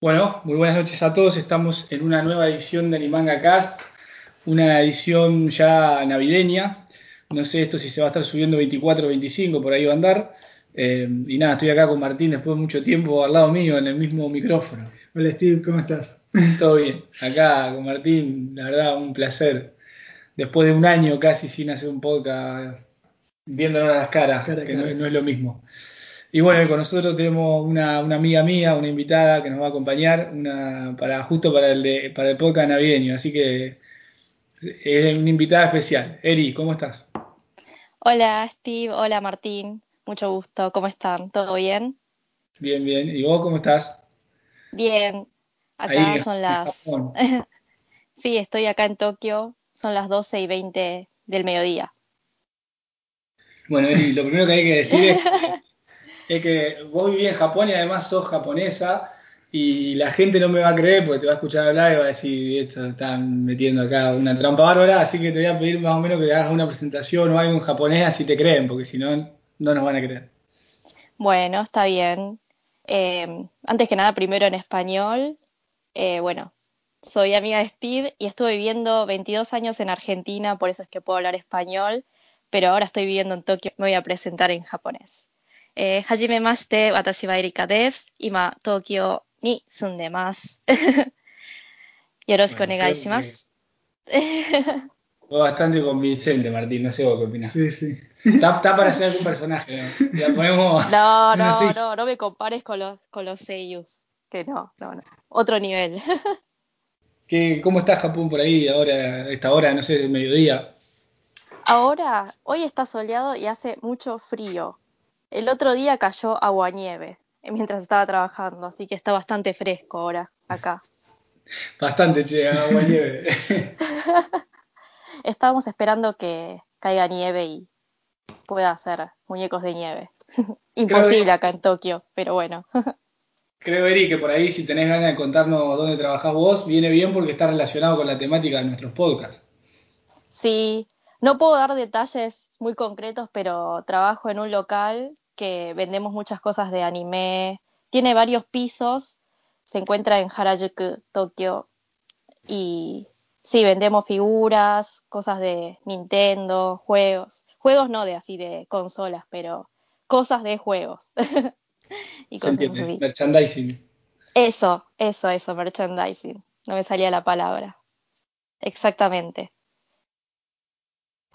Bueno, muy buenas noches a todos. Estamos en una nueva edición de Animanga Cast, una edición ya navideña. No sé esto si se va a estar subiendo 24 o 25, por ahí va a andar. Eh, y nada, estoy acá con Martín después de mucho tiempo al lado mío en el mismo micrófono. Hola Steve, ¿cómo estás? Todo bien. Acá con Martín, la verdad, un placer. Después de un año casi sin hacer un podcast, viéndonos las caras, Cara que cara. No, no es lo mismo. Y bueno, con nosotros tenemos una, una amiga mía, una invitada que nos va a acompañar una, para, justo para el, de- para el podcast navideño. Así que es una invitada especial. Eri, ¿cómo estás? Hola Steve, hola Martín, mucho gusto, ¿cómo están? ¿Todo bien? Bien, bien. ¿Y vos cómo estás? Bien, acá son las... Sí, estoy acá en Tokio, son las 12 y 20 del mediodía. Bueno, Eri, lo primero que hay que decir es es que vos vivís en Japón y además sos japonesa y la gente no me va a creer porque te va a escuchar hablar y va a decir, esto están metiendo acá una trampa bárbara, así que te voy a pedir más o menos que hagas una presentación o algo en japonés así te creen, porque si no, no nos van a creer. Bueno, está bien. Eh, antes que nada, primero en español. Eh, bueno, soy amiga de Steve y estuve viviendo 22 años en Argentina, por eso es que puedo hablar español, pero ahora estoy viviendo en Tokio, me voy a presentar en japonés. Eh, hajimemashite, watashi wa Erika desu. Ima, Tokio ni sundemasu. Yoroshiku Bueno, onegai creo shimasu. Fue bastante convincente, Martín, no sé vos qué opinás. Sí, sí. Está, está para ser algún personaje, ¿no? La ponemos... No, no, sí. no, no me compares con los, con los seiyus, que no, no, no. Otro nivel. ¿Qué- ¿Cómo está Japón por ahí ahora, a esta hora, no sé, mediodía? Ahora, hoy está soleado y hace mucho frío. El otro día cayó aguanieve eh, mientras estaba trabajando, así que está bastante fresco ahora acá. Bastante, che, agua nieve. Estábamos esperando que caiga nieve y pueda hacer muñecos de nieve. Imposible acá en Tokio, pero bueno. Creo, Eri, que por ahí si tenés ganas de contarnos dónde trabajás vos, viene bien porque está relacionado con la temática de nuestros podcasts. Sí, no puedo dar detalles muy concretos, pero trabajo en un local que vendemos muchas cosas de anime. Tiene varios pisos, se encuentra en Harajuku, Tokio. Y sí, vendemos figuras, cosas de Nintendo, juegos. Juegos no de así de consolas, pero cosas de juegos. y ¿Se entiende? así. Merchandising. Eso, eso, eso, merchandising. No me salía la palabra. Exactamente.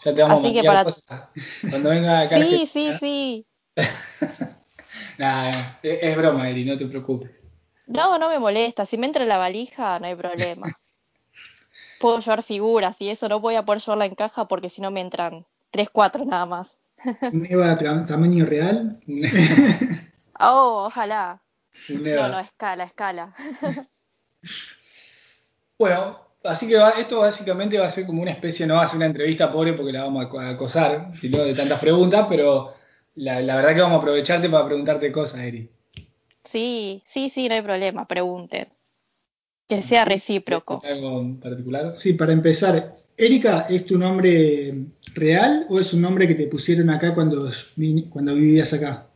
Ya te vamos Así a que para- cosas. Cuando venga acá Sí, sí, sí. Es, es broma, Eri, no te preocupes. No, no me molesta. Si me entra en la valija, no hay problema. Puedo llevar figuras y eso no voy a poder llevarla en caja porque si no me entran tres, cuatro nada más. ¿Un EVA tra- tamaño real? Oh, ojalá. No, no, escala, escala. Bueno, así que va- esto básicamente va a ser como una especie, no va a ser una entrevista pobre porque la vamos a acosar, sino de tantas preguntas, pero la, la verdad que vamos a aprovecharte para preguntarte cosas, Eri. Sí, sí, sí, no hay problema. Pregunten. Que sea recíproco. ¿Algo en particular? Sí, para empezar, ¿Erika es tu nombre real o es un nombre que te pusieron acá cuando, cuando vivías acá?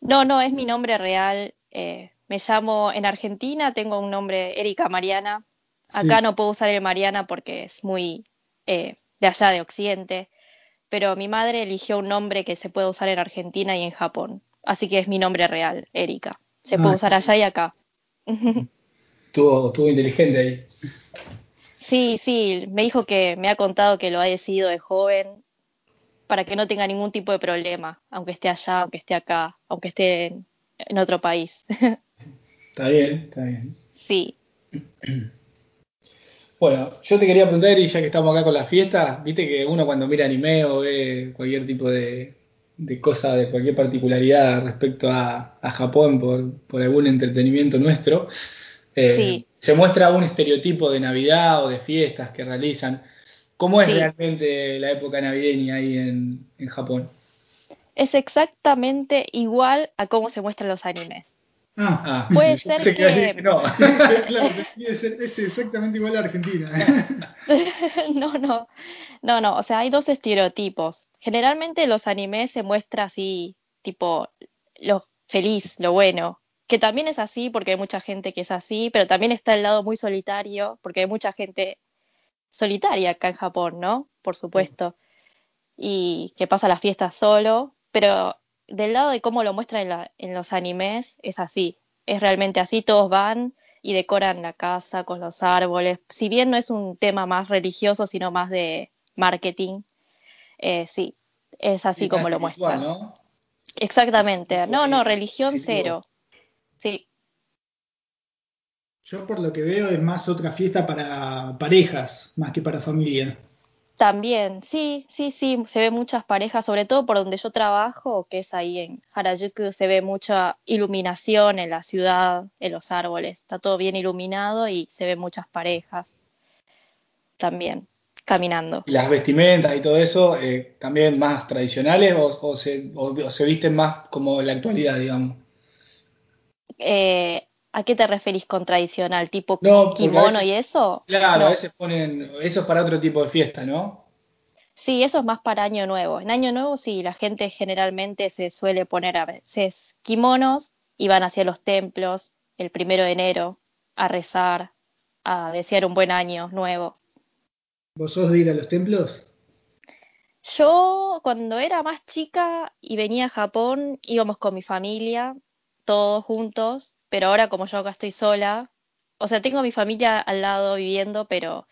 No, no, es mi nombre real. eh, me llamo en Argentina, tengo un nombre Erika Mariana. Acá Sí. no puedo usar el Mariana porque es muy eh, de allá de Occidente. Pero mi madre eligió un nombre que se puede usar en Argentina y en Japón. Así que es mi nombre real, Erika. Se Ah, puede usar allá y acá. Estuvo, estuvo inteligente ahí. Sí, sí, me dijo que me ha contado que lo ha decidido de joven para que no tenga ningún tipo de problema, aunque esté allá, aunque esté acá, aunque esté en, en otro país. Está bien, está bien. Sí. Bueno, yo te quería preguntar, Eri, ya que estamos acá con la fiesta, viste que uno cuando mira anime o ve cualquier tipo de, de cosa, de cualquier particularidad respecto a, a Japón por, por algún entretenimiento nuestro, eh, Sí. se muestra un estereotipo de Navidad o de fiestas que realizan. ¿Cómo es Sí. realmente la época navideña ahí en, en Japón? Es exactamente igual a cómo se muestran los animes. Ah, Ah, Puede ser que no. claro, debe ser- es exactamente igual a Argentina. No, no, no, no, o sea, hay dos estereotipos. Generalmente los animes se muestra así, tipo, lo feliz, lo bueno, que también es así porque hay mucha gente que es así, pero también está el lado muy solitario porque hay mucha gente solitaria acá en Japón, ¿no? Por supuesto. Y que pasa las fiestas solo, pero del lado de cómo lo muestran en, los animes es así, es realmente así, todos van y decoran la casa con los árboles, si bien no es un tema más religioso, sino más de marketing, eh, sí, es así como lo muestran. ¿no? Exactamente, no, no, religión cero, sí. Yo por lo que veo es más otra fiesta para parejas, más que para familia. También, sí, sí, sí, se ve muchas parejas, sobre todo por donde yo trabajo, que es ahí en Harajuku, se ve mucha iluminación en la ciudad, en los árboles, está todo bien iluminado y se ven muchas parejas también caminando. ¿Y las vestimentas y todo eso eh, también más tradicionales o, se, se, visten más como la actualidad, digamos? Eh, ¿A qué te referís con tradicional? ¿Tipo kimono y eso? Claro, a veces ponen. Eso es para otro tipo de fiesta, ¿no? Sí, eso es más para Año Nuevo. En Año Nuevo, sí, la gente generalmente se suele poner a veces kimonos y van hacia los templos el primero de enero a rezar, a desear un buen año nuevo. ¿Vos sos de ir a los templos? Yo, cuando era más chica y venía a Japón, íbamos con mi familia, todos juntos, pero ahora como yo acá estoy sola, o sea, tengo a mi familia al lado viviendo, pero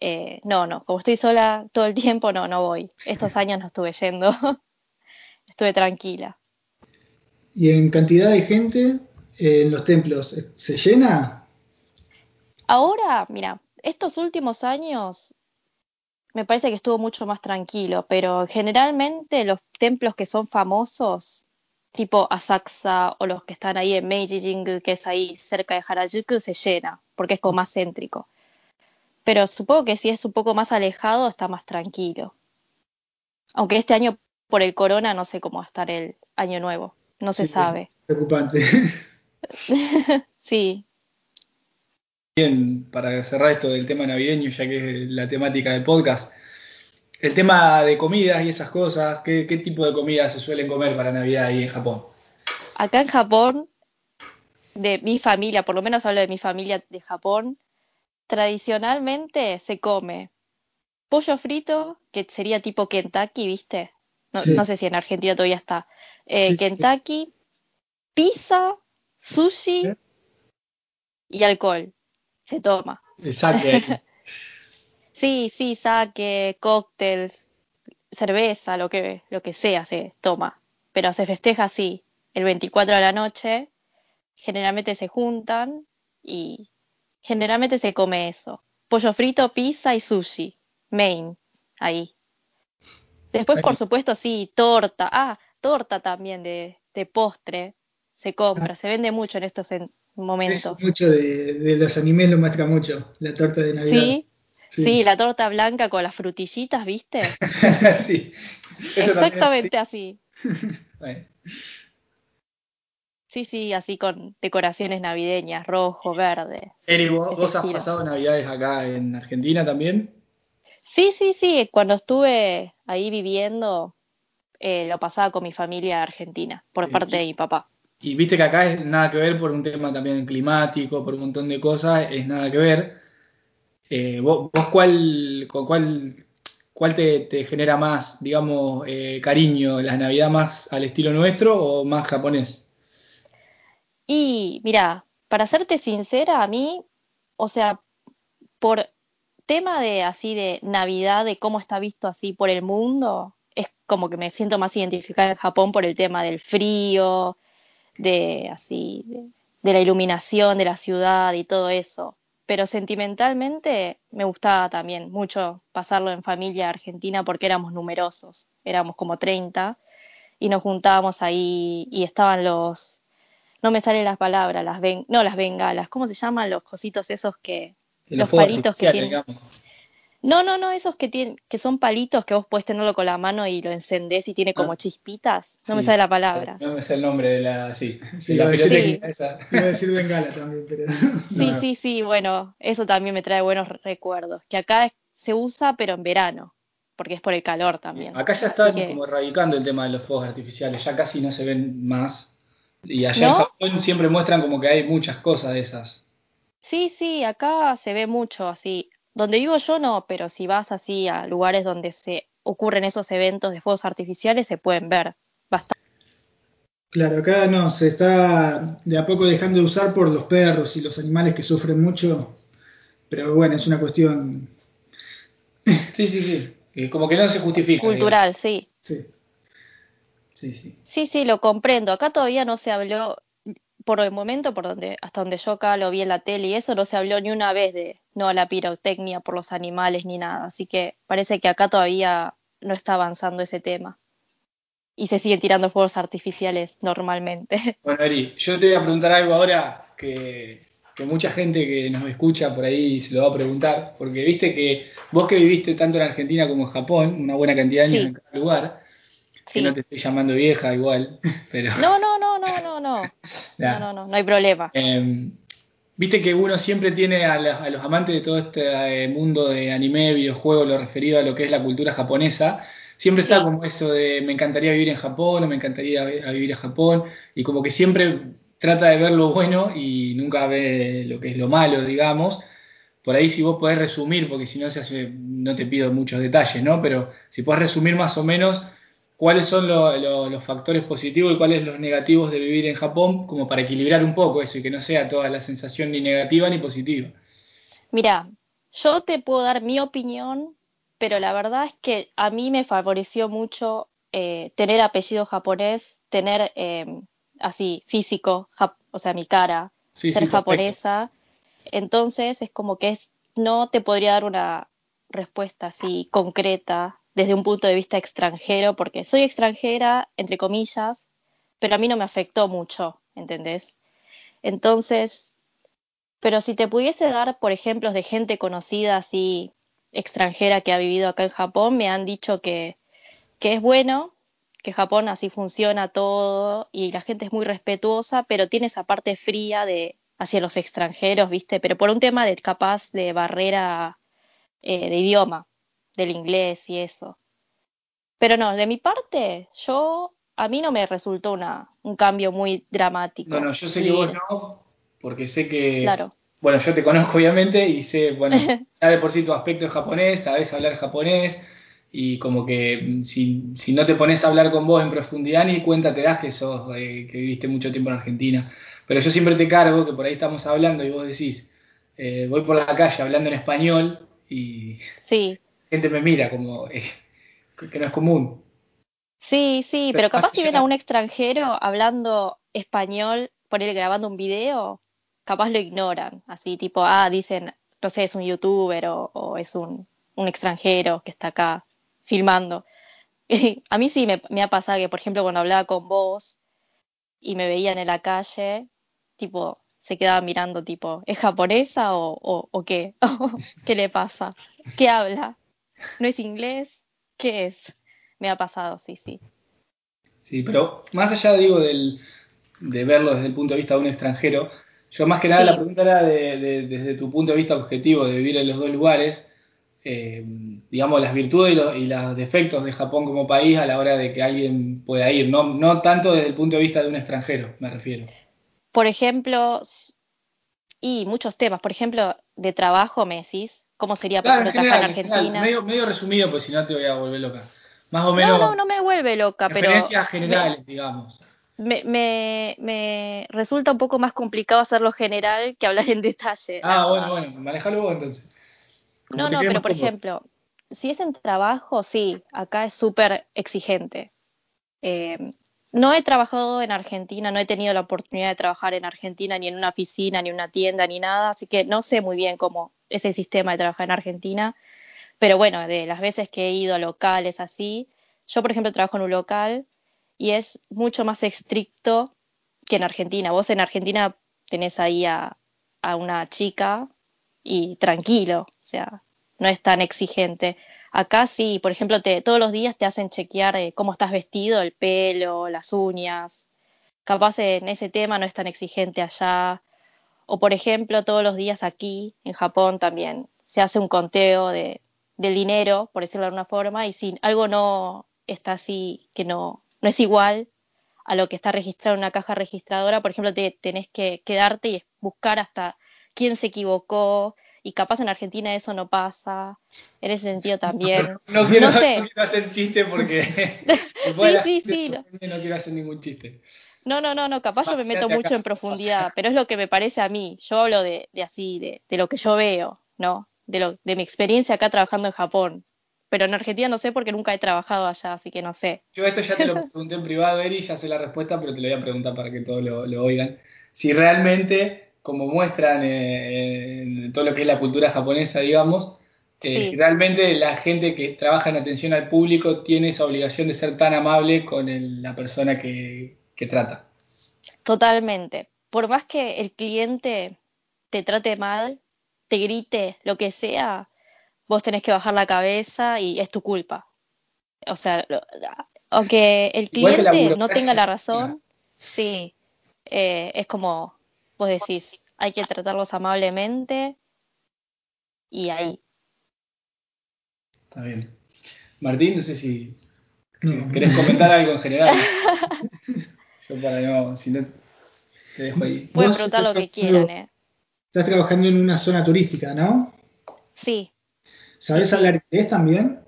eh, no, no, como estoy sola todo el tiempo, no, no voy. Estos años no estuve yendo, estuve tranquila. ¿Y en cantidad de gente eh, en los templos, se llena? Ahora, mira, estos últimos años me parece que estuvo mucho más tranquilo, pero generalmente los templos que son famosos tipo Asakusa o los que están ahí en Meiji Jingu, que es ahí cerca de Harajuku, se llena, porque es como más céntrico. Pero supongo que si es un poco más alejado, está más tranquilo. Aunque este año, por el corona, no sé cómo va a estar el año nuevo. No se sabe. Preocupante. sí. Bien, para cerrar esto del tema navideño, ya que es la temática del podcast, el tema de comidas y esas cosas, ¿qué, tipo de comidas se suelen comer para Navidad ahí en Japón? Acá en Japón, de mi familia, por lo menos hablo de mi familia de Japón, tradicionalmente se come pollo frito, que sería tipo Kentucky, ¿viste? No, sé si en Argentina todavía está. Eh, Kentucky, pizza, sushi y alcohol. Se toma. Exacto. Sí, sí, saque, cócteles, cerveza, lo que, lo que sea se toma. Pero se festeja así, el 24 de la noche, generalmente se juntan y generalmente se come eso. Pollo frito, pizza y sushi. Main, ahí. Después, por supuesto, sí, torta. Ah, torta también de, de postre. Se compra, se vende mucho en estos momentos. mucho de, de, los animes lo muestra mucho, la torta de Navidad. Sí, Sí. la torta blanca con las frutillitas, ¿viste? sí. Exactamente así. Sí, sí, así con decoraciones navideñas, rojo, verde. Eri, ¿vos, has pasado navidades acá en Argentina también? Sí, sí, sí. Cuando estuve ahí viviendo, eh, lo pasaba con mi familia argentina, por eh, parte de mi papá. Y viste que acá es nada que ver por un tema también climático, por un montón de cosas, es nada que ver. Eh, ¿vos, cuál, cuál, cuál te, genera más, digamos, eh, cariño? ¿La Navidad más al estilo nuestro o más japonés? Y mira, para serte sincera, a mí, o sea, por tema de así de Navidad, de cómo está visto así por el mundo, es como que me siento más identificada en Japón por el tema del frío, de así, de la iluminación de la ciudad y todo eso pero sentimentalmente me gustaba también mucho pasarlo en familia argentina porque éramos numerosos, éramos como 30 y nos juntábamos ahí y estaban los, no me salen las palabras, las no las bengalas, ¿cómo se llaman los cositos esos que, los, palitos que tienen? No, no, no, esos que tienen, que son palitos que vos puedes tenerlo con la mano y lo encendés y tiene como ah. chispitas. No me sale la palabra. No me sale el nombre de la, sí, sí la decir, esa. Iba a decir bengala también, pero. Sí, sí, sí, bueno, eso también me trae buenos recuerdos. Que acá se usa, pero en verano, porque es por el calor también. Acá ya está como erradicando el tema de los fuegos artificiales, ya casi no se ven más. Y allá en. Japón siempre muestran como que hay muchas cosas de esas. Sí, sí, acá se ve mucho así. Donde vivo yo no, pero si vas así a lugares donde se ocurren esos eventos de fuegos artificiales, se pueden ver bastante. Claro, acá no, se está de a poco dejando de usar por los perros y los animales que sufren mucho, pero bueno, es una cuestión, Sí, sí, sí. Como que no se justifica. Cultural, sí. sí. Sí, sí. Sí, sí, lo comprendo. Acá todavía no se habló, por el momento, por donde, hasta donde yo acá lo vi en la tele y eso, no se habló ni una vez de no a la pirotecnia por los animales ni nada. Así que parece que acá todavía no está avanzando ese tema. Y se siguen tirando fuegos artificiales normalmente. Bueno, Eri, yo te voy a preguntar algo ahora que, que mucha gente que nos escucha por ahí se lo va a preguntar, porque viste que vos que viviste tanto en Argentina como en Japón, una buena cantidad de años Sí. en cada lugar, que Sí. no te estoy llamando vieja igual, pero... No, no, no, no, no, no. No, no, no, no hay problema. Eh, Viste que uno siempre tiene a, la- a los amantes de todo este eh, mundo de anime, videojuegos, lo referido a lo que es la cultura japonesa, siempre está como eso de me encantaría vivir en Japón o me encantaría a vivir a Japón, y como que siempre trata de ver lo bueno y nunca ve lo que es lo malo, digamos. Por ahí si vos podés resumir, porque si no se hace, no te pido muchos detalles, ¿no? Pero si podés resumir más o menos cuáles son lo- lo- los factores positivos y cuáles los negativos de vivir en Japón, como para equilibrar un poco eso y que no sea toda la sensación ni negativa ni positiva. Mira, yo te puedo dar mi opinión, pero la verdad es que a mí me favoreció mucho eh, tener apellido japonés, tener eh, así físico, o sea, mi cara, Sí, ser sí, japonesa. Entonces es como que es, no te podría dar una respuesta así concreta desde un punto de vista extranjero, porque soy extranjera, entre comillas, pero a mí no me afectó mucho, ¿entendés? Entonces, pero si te pudiese dar, por ejemplos de gente conocida así extranjera que ha vivido acá en Japón, me han dicho que, que es bueno, que Japón así funciona todo y la gente es muy respetuosa, pero tiene esa parte fría de hacia los extranjeros, ¿viste? Pero por un tema de capaz de barrera eh, de idioma, del inglés y eso. Pero no, de mi parte, yo a mí no me resultó una, un cambio muy dramático. No, no, yo sé que vos no, porque sé que, Claro. bueno, yo te conozco obviamente y sé, bueno, sabes por sí tu aspecto en japonés, sabes hablar japonés y como que mm, si, si no te pones a hablar con vos en profundidad ni cuenta te das que sos, eh, que viviste mucho tiempo en Argentina. Pero yo siempre te cargo que por ahí estamos hablando y vos decís, eh, voy por la calle hablando en español y Sí, gente me mira como eh, que no es común. sí, sí, Pero pero capaz si ven a un extranjero hablando español, por él grabando un video, capaz lo ignoran, así tipo, ah, dicen, no sé, es un youtuber o, o es un, un extranjero que está acá filmando. A mí sí me, me ha pasado que, por ejemplo, cuando hablaba con vos y me veían en la calle, tipo, se quedaban mirando, tipo, ¿es japonesa o, o, o qué? ¿Qué le pasa? ¿Qué habla? ¿No es inglés? ¿Qué es? Me ha pasado, sí, sí. Sí, pero más allá, digo, del, de verlo desde el punto de vista de un extranjero, yo más que nada Sí. la pregunta era de- de- desde tu punto de vista objetivo de vivir en los dos lugares, eh, digamos, las virtudes y los, y los defectos de Japón como país a la hora de que alguien pueda ir, no, no tanto desde el punto de vista de un extranjero, me refiero. Por ejemplo, y muchos temas, por ejemplo, de trabajo, me decís, ¿cómo sería, por Claro, ejemplo, trabajar general, en Argentina? medio, medio resumido, pues si no te voy a volver loca. Más o No, menos no, no me vuelve loca, pero referencias me, generales, digamos. me, me, me resulta un poco más complicado hacerlo general que hablar en detalle, Ah, bueno, bueno, manejalo vos entonces. Como No, no, pero por ejemplo, si es en trabajo, sí, acá es súper exigente. Eh, no he trabajado en Argentina, no he tenido la oportunidad de trabajar en Argentina, ni en una oficina, ni en una tienda, ni nada, así que no sé muy bien cómo es el sistema de trabajar en Argentina, pero bueno, de las veces que he ido a locales así, yo por ejemplo trabajo en un local y es mucho más estricto que en Argentina. Vos en Argentina tenés ahí a, a una chica y tranquilo, o sea, no es tan exigente. Acá sí, por ejemplo, te, todos los días te hacen chequear eh, cómo estás vestido, el pelo, las uñas. Capaz en ese tema no es tan exigente allá. O por ejemplo, todos los días aquí, en Japón también, se hace un conteo de, del dinero, por decirlo de alguna forma, y si algo no está así, que no, no es igual, a lo que está registrado en una caja registradora, por ejemplo, te, tenés que quedarte y buscar hasta quién se equivocó, y capaz en Argentina eso no pasa. En ese sentido también. No, quiero, no sé. no quiero hacer chiste porque sí, sí, sí, no quiero hacer ningún chiste. No, no, no, no, capaz yo me meto mucho acá. en profundidad, pero es lo que me parece a mí. Yo hablo de, de así, de, de lo que yo veo, ¿no? De, lo, de mi experiencia acá trabajando en Japón. Pero en Argentina no sé porque nunca he trabajado allá, así que no sé. Yo esto ya te lo pregunté en privado, Eri, ya sé la respuesta, pero te lo voy a preguntar para que todos lo, lo oigan. Si realmente, como muestran eh, en todo lo que es la cultura japonesa, digamos, eh, Sí. si realmente la gente que trabaja en atención al público tiene esa obligación de ser tan amable con el- la persona que, que trata. Totalmente. Por más que el cliente te trate mal, te grite, lo que sea, vos tenés que bajar la cabeza y es tu culpa. O sea, lo- aunque el cliente no tenga la razón, sí, eh, es como vos decís, hay que tratarlos amablemente y ahí. Está bien. Martín, no sé si No. querés comentar algo en general. Yo para no, si no, te dejo ahí. Pueden preguntar lo que quieran, ¿eh? Estás trabajando en una zona turística, ¿no? Sí. ¿Sabés Sí, sí. hablar inglés también?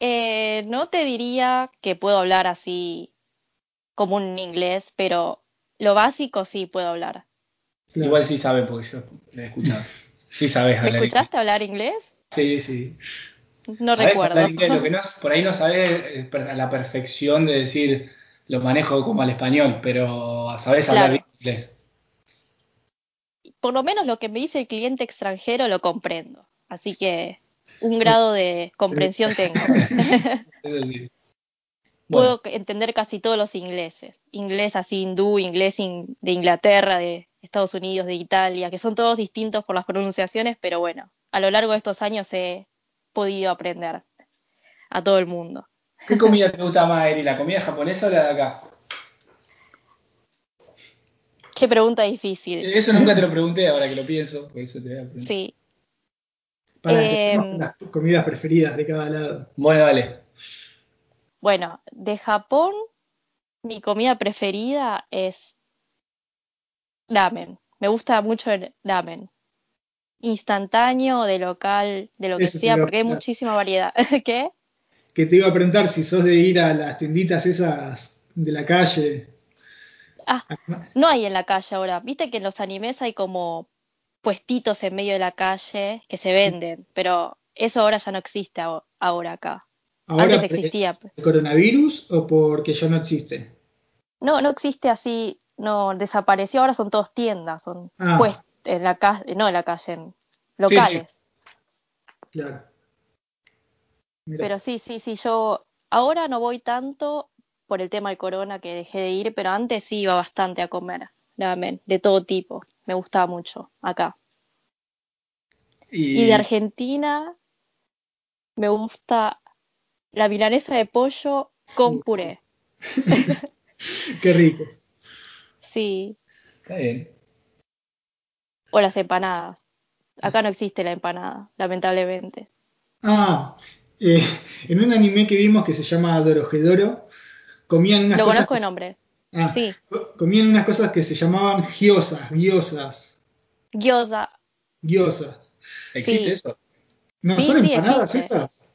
Eh, no te diría que puedo hablar así como un inglés, pero lo básico sí puedo hablar. Claro. Igual sí sabe porque yo le he escuchado. Sí sabes ¿Me hablar escuchaste hablar inglés? Sí, sí. No Sabés recuerdo. hablar inglés, lo que no, por ahí no sabes es per- a la perfección de decir lo manejo como al español, pero sabes hablar Claro. bien inglés. Por lo menos lo que me dice el cliente extranjero lo comprendo. Así que un grado de comprensión tengo. Eso sí. Bueno, Puedo entender casi todos los ingleses. Inglés así hindú, inglés in- de Inglaterra, de Estados Unidos, de Italia, que son todos distintos por las pronunciaciones, pero bueno, a lo largo de estos años he podido aprender a todo el mundo. ¿Qué comida te gusta más, Eri? ¿La comida japonesa o la de acá? Qué pregunta difícil. Eso nunca te lo pregunté, ahora que lo pienso, por eso te voy a preguntar. Sí. Para Eh, las comidas preferidas de cada lado. Bueno, dale. Bueno, de Japón, mi comida preferida es ramen. Me gusta mucho el ramen. Instantáneo, de local, de lo que Eso sea, porque hay muchísima variedad. ¿Qué? Que te iba a preguntar si sos de ir a las tienditas esas de la calle. Ah, no hay en la calle ahora. Viste que en los animes hay como puestitos en medio de la calle que se venden, pero eso ahora ya no existe aho- ahora acá. Ahora Antes existía. el coronavirus o porque ya no existe. No, no existe así, no, desapareció, ahora son todos tiendas, son Ah. pues en la calle, no en la calle, en locales. Claro. Pero sí, sí, sí, yo ahora no voy tanto por el tema del corona que dejé de ir, pero antes sí iba bastante a comer ramen, de todo tipo. Me gustaba mucho acá. Y de Argentina me gusta la milanesa de pollo con puré. Qué rico. Sí, Está bien. o las empanadas. Acá no existe la empanada, lamentablemente. Ah, eh, en un anime que vimos que se llama Dorohedoro, comían unas Lo cosas. conozco que de se- nombre. Ah, Sí. comían unas cosas que se llamaban giosas, giosas, Gyoza, giosas. ¿Existe Sí. eso? ¿No Sí, son sí, empanadas existe. esas?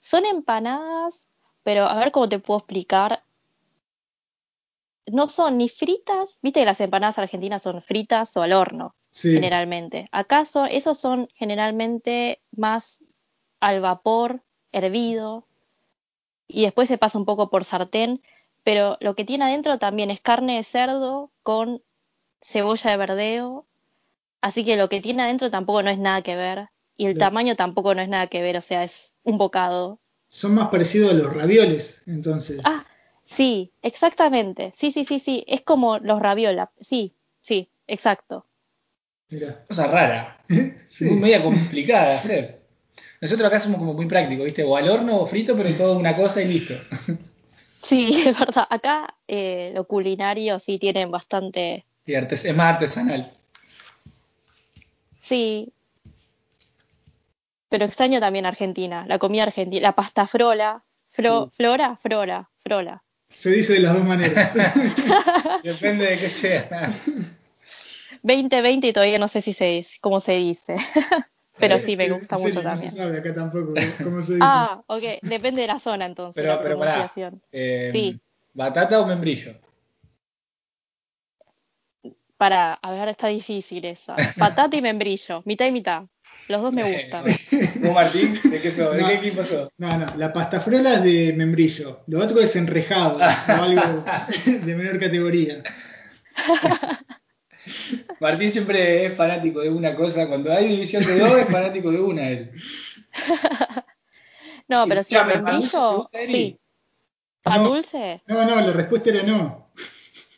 Son empanadas, pero a ver cómo te puedo explicar. No son ni fritas, viste que las empanadas argentinas son fritas o al horno, Sí. generalmente. Acá son, esos son generalmente más al vapor, hervido, y después se pasa un poco por sartén, pero lo que tiene adentro también es carne de cerdo con cebolla de verdeo, así que lo que tiene adentro tampoco no es nada que ver, y el tamaño tampoco no es nada que ver, o sea, es un bocado Son más parecidos a los ravioles, entonces. Ah, sí, exactamente. Sí, sí, sí, sí. Es como los raviola. Sí, sí, exacto. Mirá. Cosa rara. Sí. Muy media complicada de hacer. Nosotros acá somos como muy prácticos, ¿viste? O al horno o frito, pero todo una cosa y listo. Sí, es verdad. Acá eh, lo culinario sí tienen bastante. Y artes- es más artesanal. Sí. Pero extraño también Argentina, la comida argentina, la pasta frola. Fro-. ¿Flora? Frora, frola. Se dice de las dos maneras. Depende de qué sea. 2020 y todavía no sé si se cómo se dice. Pero sí, me gusta serio, mucho no también. se sabe acá tampoco cómo se dice. Ah, ok. Depende de la zona entonces, Pero, la pero pará. eh, Sí. ¿Batata o membrillo? Para, a ver, está difícil esa. Patata y membrillo, mitad y mitad. Los dos me gustan. ¿Vos, Martín? ¿De qué, sos? ¿De No. qué equipo sos? No, no, la pasta frola es de membrillo. Lo otro es enrejado o algo de menor categoría. Martín siempre es fanático de una cosa. Cuando hay división de dos, es fanático de una él. No, pero si el escuchame, ¿pan dulce te membrillo, gusta, Eri? sí. ¿Pan No. dulce? No, no, la respuesta era no.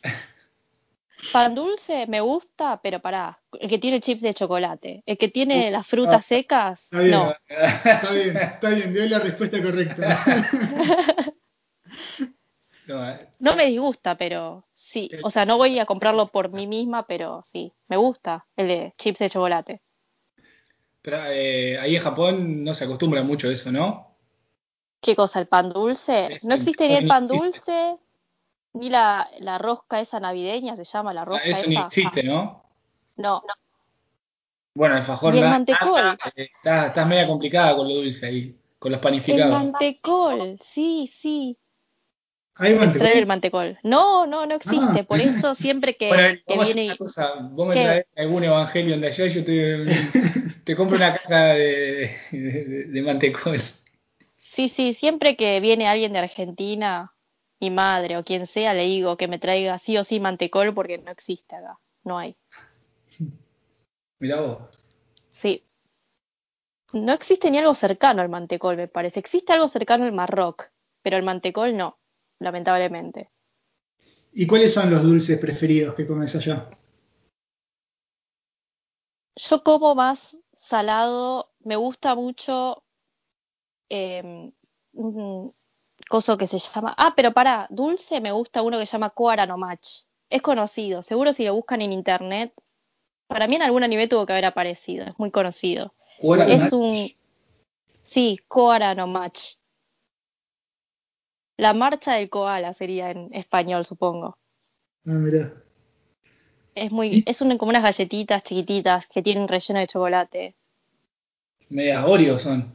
Pan dulce me gusta, pero pará, el que tiene chips de chocolate. El que tiene Uh, las frutas secas, Está bien. no. Está bien, está bien, dio la respuesta correcta. No, eh, No me disgusta, pero sí. O sea, no voy a comprarlo por mí misma, pero sí. Me gusta el de chips de chocolate. pero eh, ahí en Japón no se acostumbra mucho a eso, ¿no? ¿Qué cosa? ¿El pan dulce? Es No el existe ni el ni pan existe. dulce, ni la, la rosca esa navideña, se llama la Ah, rosca Eso ni esa. existe, ¿no? No, Bueno, el fajón Ni el mantecol. nada, eh, estás, estás media complicada con lo dulce ahí, con los el panificados. mantecol, sí, sí. Hay extrae el mantecol. mantecol. No, no, no existe. Ah. Por eso siempre que, Bueno, que viene. una cosa, vos me ¿Qué? traes algún Evangelion de allá y yo te, te compro una caja de, de, de- de mantecol. Sí, sí, siempre que viene alguien de Argentina, mi madre o quien sea, le digo que me traiga sí o sí mantecol porque no existe acá. No hay. Mirá vos. Sí. No existe ni algo cercano al mantecol, me parece. Existe algo cercano al marroc, pero el mantecol no, lamentablemente. ¿Y cuáles son los dulces preferidos que comes allá? Yo como más salado, me gusta mucho eh, un coso que se llama. Ah, pero para, dulce me gusta uno que se llama Koara no Match. Es conocido, seguro si lo buscan en internet. Para mí en algún anime tuvo que haber aparecido, es muy conocido. Es Match. un. Sí, Koara no Match. La marcha del koala sería en español, supongo. Ah, mirá. Es muy, es un- como unas galletitas chiquititas que tienen relleno de chocolate. Medias Oreo son.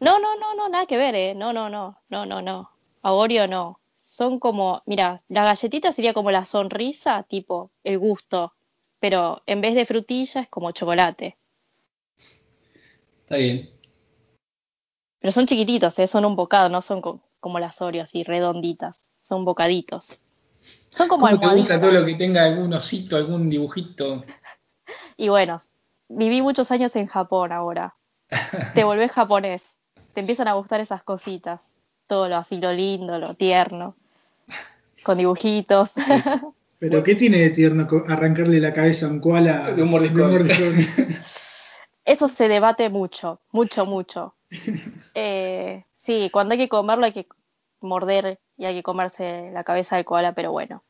No, no, no, no, nada que ver, eh. No, no, no, no, no, no. A Oreo no. Son como, mira, la galletita sería como la sonrisa, tipo el gusto, pero en vez de frutilla es como chocolate. Está bien. Pero son chiquititos, eh, son un bocado, no son co- como las Oreo así redonditas, son bocaditos. Son como ¿Cómo te gusta todo lo que tenga algún osito, algún dibujito? Y bueno, viví muchos años en Japón ahora. Te volvés japonés, te empiezan a gustar esas cositas, todo lo así, lo lindo, lo tierno, con dibujitos. ¿Pero qué tiene de tierno arrancarle la cabeza a un koala De un mordiscón. mordiscón? Eso se debate mucho, mucho, mucho. Eh, sí, cuando hay que comerlo hay que morder y hay que comerse la cabeza del koala, pero bueno,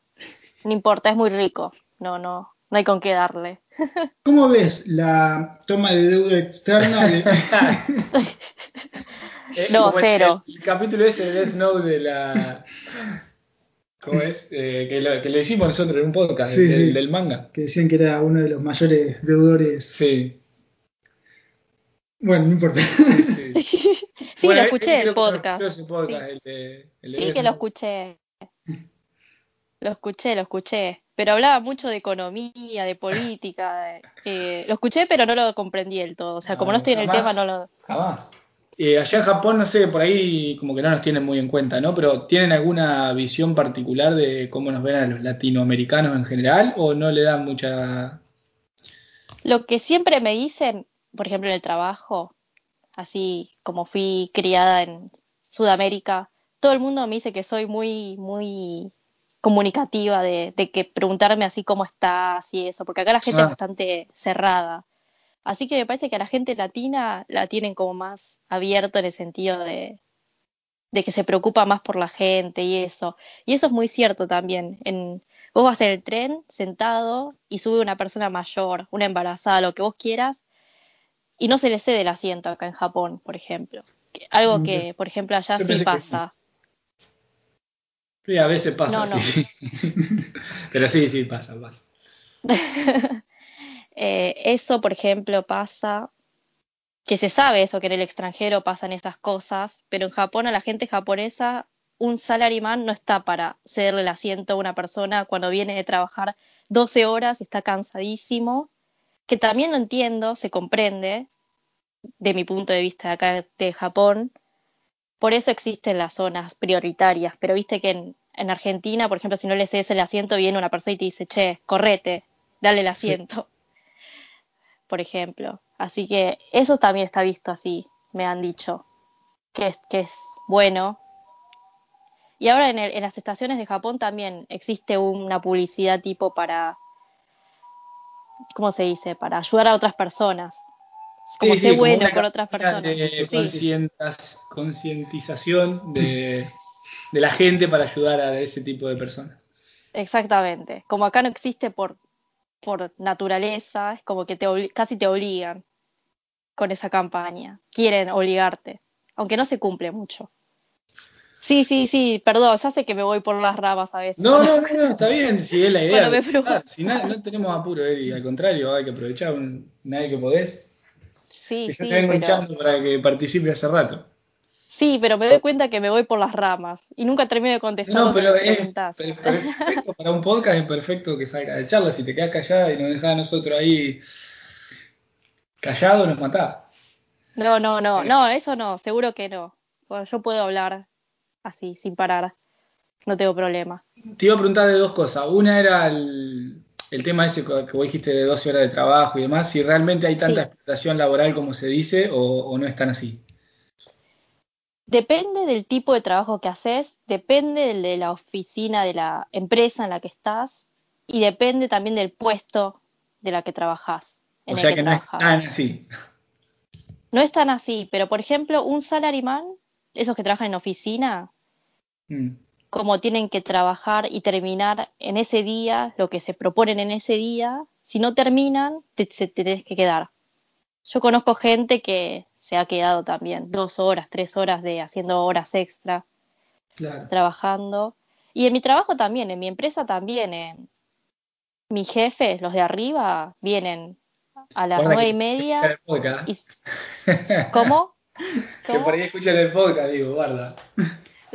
no importa, es muy rico. No, no, no hay con qué darle. ¿Cómo ves la toma de deuda externa? de- Eh, No, como el- cero. El, capítulo ese de Death Note de la. ¿Cómo es? Eh, que, lo, que lo hicimos nosotros en un podcast Sí, del, sí. del manga. que decían que era uno de los mayores deudores. Sí. Bueno, no importa. sí, sí. Bueno, lo escuché el podcast. ese podcast, Sí. el de- el de Sí, Death que lo escuché. Lo escuché, lo escuché. Pero hablaba mucho de economía, de política. de- eh, lo escuché, pero no lo comprendí del todo. O sea, como no estoy en el tema, no lo. Jamás. Eh, allá en Japón, no sé, por ahí como que no nos tienen muy en cuenta, ¿no? Pero ¿tienen alguna visión particular de cómo nos ven a los latinoamericanos en general o no le dan mucha... Lo que siempre me dicen, por ejemplo, en el trabajo, así como fui criada en Sudamérica, todo el mundo me dice que soy muy, muy comunicativa de, de que preguntarme así cómo estás y eso, porque acá la gente Ah. es bastante cerrada. Así que me parece que a la gente latina la tienen como más abierto en el sentido de, de que se preocupa más por la gente y eso. Y eso es muy cierto también. En, vos vas en el tren sentado y sube una persona mayor, una embarazada, lo que vos quieras, y no se le cede el asiento acá en Japón, por ejemplo. Que- Algo que, por ejemplo, allá Yo sí pasa. Sí, a veces pasa, No, no. sí. Pero sí, sí, pasa, pasa. Eh, eso, por ejemplo, pasa, que se sabe eso, que en el extranjero pasan esas cosas, pero en Japón a la gente japonesa un salaryman no está para cederle el asiento a una persona cuando viene de trabajar 12 horas, está cansadísimo, que también lo entiendo, se comprende, de mi punto de vista de acá de Japón, por eso existen las zonas prioritarias, pero viste que en, en Argentina, por ejemplo, si no le cedes el asiento, viene una persona y te dice, che, correte, dale el asiento, por ejemplo. Así que eso también está visto así, me han dicho, que es, que es bueno. Y ahora en, el- en las estaciones de Japón también existe una publicidad tipo para, ¿cómo se dice? Para ayudar a otras personas. Como Sí, como bueno por otras personas. de Sí. concientización de, de la gente para ayudar a ese tipo de personas. Exactamente. Como acá no existe por, por naturaleza, es como que te casi te obligan con esa campaña. Quieren obligarte, aunque no se cumple mucho. Sí, sí, sí, perdón, ya sé que me voy por las ramas a veces. No, no, no, no, está bien, si es la idea. Cuando me preguntan. si na- no tenemos apuro, Eddie, al contrario, hay que aprovechar un, nadie que podés. Sí, Que yo sí, te vengo pero, para que participe hace rato. sí, pero me doy cuenta que me voy por las ramas y nunca termino de contestar No, pero es, perfecto para un podcast, es perfecto que salga de charla. Si te quedas callada y nos dejás a nosotros ahí callados, nos matás. No, no, no, no, eso no, seguro que no. Bueno, yo puedo hablar así, sin parar, no tengo problema. Te iba a preguntar de dos cosas. Una era el, el tema ese que que vos dijiste de 12 horas de trabajo y demás, si realmente hay tanta Sí. explotación laboral como se dice o, o no es tan así. Depende del tipo de trabajo que haces, depende de la oficina, de la empresa en la que estás y depende también del puesto de la que trabajas. O en el sea que no es trabajás. tan así. No es tan así, pero por ejemplo, un salaryman, esos que trabajan en oficina, Mm. como tienen que trabajar y terminar en ese día lo que se proponen en ese día, si no terminan, te, te tenés que quedar. Yo conozco gente que se ha quedado también dos horas, tres horas de haciendo horas extra, Claro. trabajando. Y en mi trabajo también, en mi empresa también. eh, mis jefes, los de arriba, vienen a las nueve y media. y- ¿Cómo? Que por ahí escuchan el podcast, digo, guarda.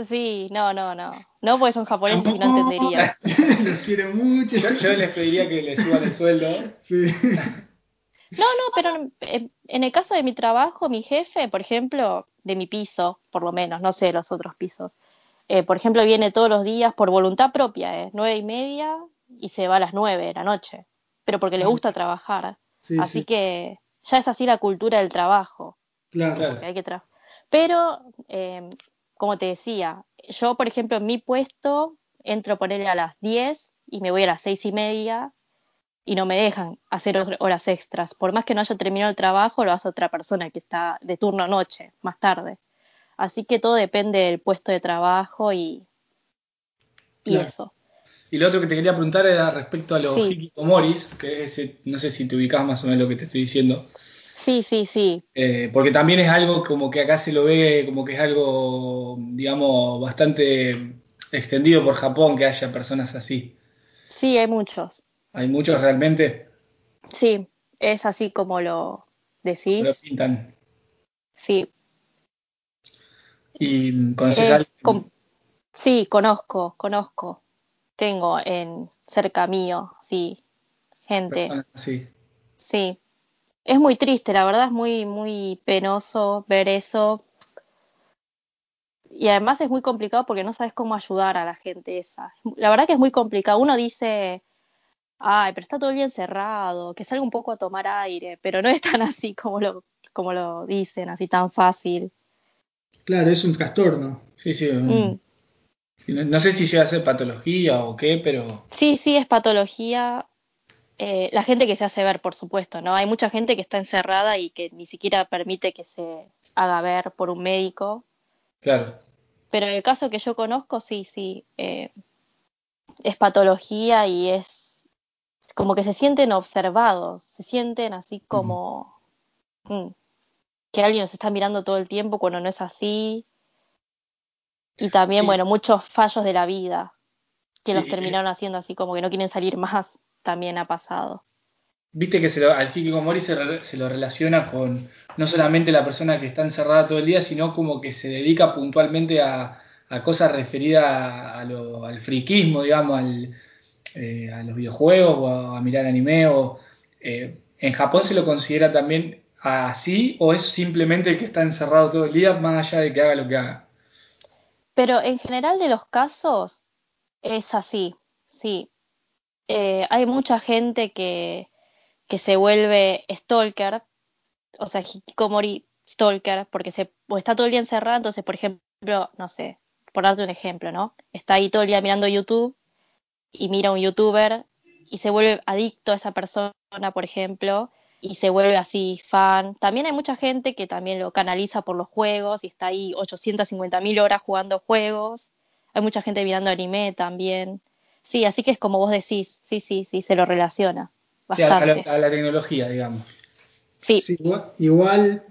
Sí, no, no, no. No, porque son japoneses y no entenderían. Los quiero mucho. Yo, yo les pediría que le suban el sueldo. Sí. No, no, pero en, en- en el caso de mi trabajo, mi jefe, por ejemplo, de mi piso, por lo menos, no sé los otros pisos, eh, por ejemplo, viene todos los días por voluntad propia, ¿eh? nueve y media y se va a las nueve de la noche, pero porque le gusta trabajar. Sí, así sí. que ya es así la cultura del trabajo, Claro. Claro. que hay que trabajar. Pero, eh, como te decía, yo, por ejemplo, en mi puesto entro a ponerle a las 10 y me voy a las seis y media y no me dejan hacer hor- horas extras. Por más que no haya terminado el trabajo, lo hace otra persona que está de turno noche, más tarde. Así que todo depende del puesto de trabajo y, y Claro. eso. Y lo otro que te quería preguntar era respecto a los Sí. hikikomoris, que es ese, no sé si te ubicás más o menos lo que te estoy diciendo. Sí, sí, sí. Eh, porque también es algo como que acá se lo ve como que es algo, digamos, bastante extendido por Japón que haya personas así. Sí, hay muchos. Hay muchos realmente Sí, es así como lo que lo decís. pintan. Sí. Y conoces alguien com- sí, conozco, conozco. Tengo en cerca mío, sí, gente. personas así. Sí. Es muy triste, la verdad es muy, muy penoso ver eso. Y además es muy complicado porque no sabes cómo ayudar a la gente esa. La verdad que es muy complicado. Uno dice, ay, pero está todo el día encerrado, que salga un poco a tomar aire, pero no es tan así como lo, como lo dicen, así tan fácil. Claro, es un trastorno. Sí, sí. Mm. No, no sé si llega a ser patología o qué, pero Sí, sí, es patología. Eh, la gente que se hace ver, por supuesto, ¿no? Hay mucha gente que está encerrada y que ni siquiera permite que se haga ver por un médico. claro. Pero en el caso que yo conozco, sí, sí, eh, es patología y es como que se sienten observados, se sienten así como mm, que alguien los está mirando todo el tiempo cuando no es así. Y también, bueno, muchos fallos de la vida que los y- terminaron haciendo así como que no quieren salir más, también ha pasado. Viste que se lo- al hikikomori se, re- se lo relaciona con no solamente la persona que está encerrada todo el día, sino como que se dedica puntualmente a, a cosas referidas a, a lo- al friquismo, digamos, al, eh, a los videojuegos o a, a mirar anime. O, eh, ¿En Japón se lo considera también así o es simplemente el que está encerrado todo el día más allá de que haga lo que haga? Pero en general de los casos es así, sí. Eh, hay mucha gente que, se vuelve stalker, o sea, hikikomori stalker, porque se, está todo el día encerrado, entonces, por ejemplo, no sé, por darte un ejemplo, ¿no? Está ahí todo el día mirando YouTube y mira a un youtuber y se vuelve adicto a esa persona, por ejemplo, y se vuelve así fan. También hay mucha gente que también lo canaliza por los juegos y está ahí 850 mil horas jugando juegos. Hay mucha gente mirando anime también. Sí, así que es como vos decís, sí, sí, sí, se lo relaciona Sí, a, la, bastante. a la tecnología, digamos. Sí, Sí, igual, igual,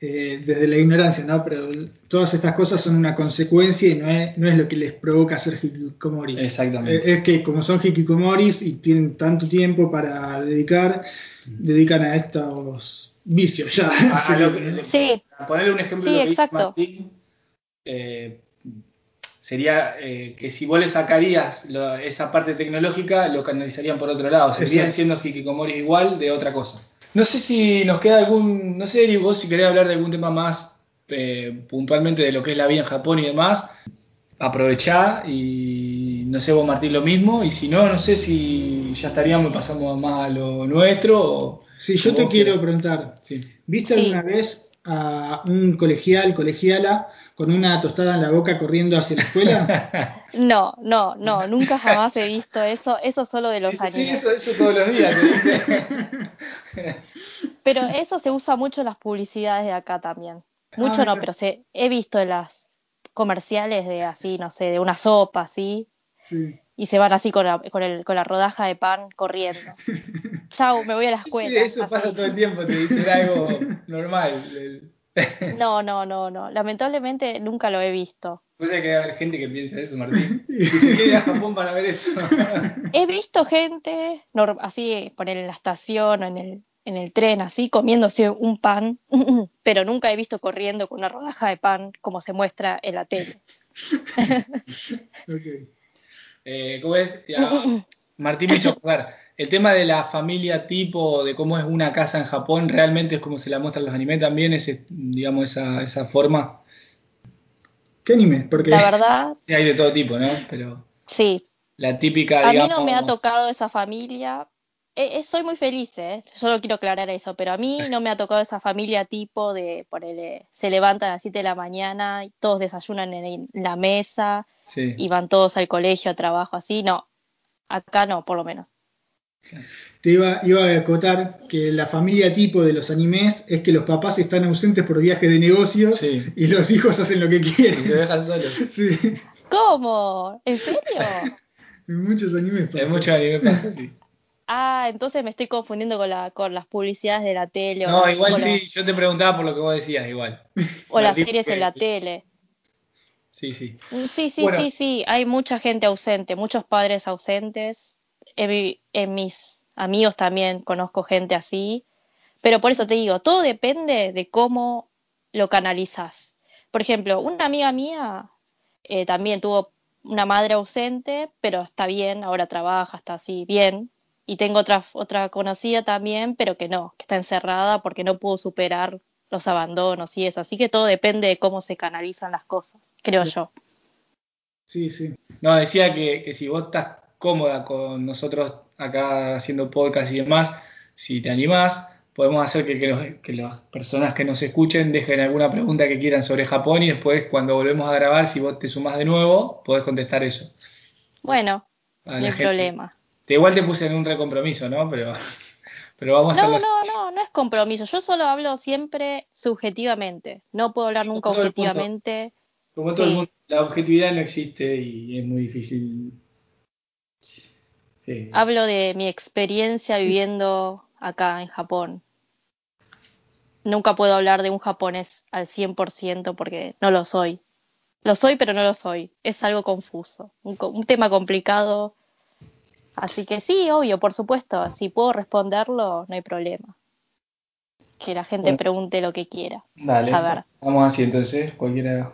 eh, desde la ignorancia, ¿no? Pero todas estas cosas son una consecuencia y no es, no es lo que les provoca ser hikikomoris. Exactamente. Eh, es que como son hikikomoris y tienen tanto tiempo para dedicar, dedican a estos vicios ya. A- a lo que- sí, ponerle un ejemplo Sí, de lo que exacto. Martín, eh, sería eh, que si vos le sacarías lo- esa parte tecnológica, lo canalizarían por otro lado. Seguirían Exacto. siendo hikikomoris igual de otra cosa. No sé si nos queda algún, no sé, Eri, vos si querés hablar de algún tema más eh, puntualmente de lo que es la vida en Japón y demás, aprovechá y no sé vos Martín lo mismo, y si no, no sé si ya estaríamos y pasamos más a lo nuestro o... Sí, yo te quiero querés. preguntar, Sí. ¿viste Sí. alguna vez a un colegial, colegiala, con una tostada en la boca corriendo hacia la escuela? no, no, no, nunca jamás he visto eso, eso solo de los Sí, sí, eso, eso todos los días. Pero eso se usa mucho en las publicidades de acá también. Mucho Ah, no, pero se, he visto en las comerciales de así, no sé, de una sopa así, Sí. y se van así con la, con el, con la rodaja de pan corriendo. Chau, me voy a la Sí, escuela. eso así. pasa todo el tiempo, te dicen algo normal. No, no, no, no. Lamentablemente nunca lo he visto. Pues hay que hay gente que piensa eso, Martín. Y se quiere ir a Japón para ver eso. He visto gente así, poner en la estación o en el, en el tren, así, comiéndose un pan, pero nunca he visto corriendo con una rodaja de pan como se muestra en la tele. Ok. Eh, ¿Cómo es? Ya, Martín me hizo acordar. El tema de la familia tipo, de cómo es una casa en Japón, realmente es como se la muestran los animes también, ese, digamos, esa, esa forma. ¿Qué anime? Porque La verdad, Sí, hay de todo tipo, ¿no? Pero sí. la típica, A mí digamos. no me ha tocado esa familia. Eh, eh, soy muy feliz, ¿eh? Solo quiero aclarar eso, pero a mí no me ha tocado esa familia tipo de, ponele, se levantan a las 7 de la mañana y todos desayunan en la mesa Sí. y van todos al colegio, a trabajo, así. No, acá no, por lo menos. Te iba, iba a acotar que la familia tipo de los animes es que los papás están ausentes por viajes de negocios Sí. y los hijos hacen lo que Y se quieren. dejan solos. Sí, ¿Cómo? ¿En serio? en muchos animes pasa. En muchos animes pasa así. Ah, entonces me estoy confundiendo con, la, con las publicidades de la tele o, No, igual sí, yo te preguntaba por lo que vos decías, igual. o las series en que- la tele. Sí, sí. Sí, sí, Bueno. sí, sí, hay mucha gente ausente, muchos padres ausentes. En mis amigos también conozco gente así, pero por eso te digo, todo depende de cómo lo canalizas. Por ejemplo, una amiga mía eh, también tuvo una madre ausente, pero está bien, ahora trabaja, está así bien. Y tengo otra, otra conocida también, pero que no, que está encerrada porque no pudo superar los abandonos y eso. Así que todo depende de cómo se canalizan las cosas, creo yo. Sí, sí. No, decía que, que si vos estás cómoda con nosotros acá haciendo podcast y demás, si te animás, podemos hacer que, que, los- que las personas que nos escuchen dejen alguna pregunta que quieran sobre Japón y después cuando volvemos a grabar, si vos te sumás de nuevo, podés contestar eso. Bueno, no hay problema. Te, igual te puse en un recompromiso, ¿no? Pero, pero vamos a No, no, no, no es compromiso. Yo solo hablo siempre subjetivamente. No puedo hablar nunca el objetivamente. Como todo el Sí. mundo, la objetividad no existe y es muy difícil. Eh, Hablo de mi experiencia viviendo acá en Japón. Nunca puedo hablar de un japonés al 100% porque no lo soy. Lo soy, pero no lo soy. Es algo confuso, un, un tema complicado. Así que sí, obvio, por supuesto, si puedo responderlo, no hay problema. Que la gente Bueno. pregunte lo que quiera. Dale, saber. vamos así entonces, cualquiera.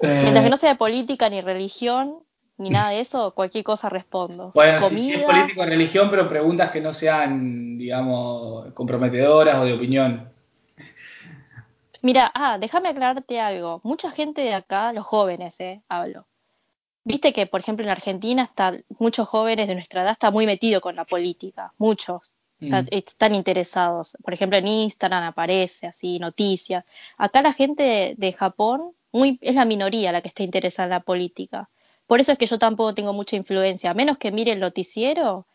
Mientras Eh, que no sea de política ni religión, ni nada de eso, cualquier cosa respondo. Bueno, si, si es político de religión, pero preguntas que no sean, digamos, comprometedoras o de opinión. Mira, ah, déjame aclararte algo. Mucha gente de acá, los jóvenes, eh, hablo. Viste que, por ejemplo, en Argentina está, muchos jóvenes de nuestra edad están muy metidos con la política, muchos. O sea, Mm. están interesados. Por ejemplo, en Instagram aparece así, noticias. Acá la gente de, de Japón muy, es la minoría la que está interesada en la política. Por eso es que yo tampoco tengo mucha influencia, a menos que mire el noticiero,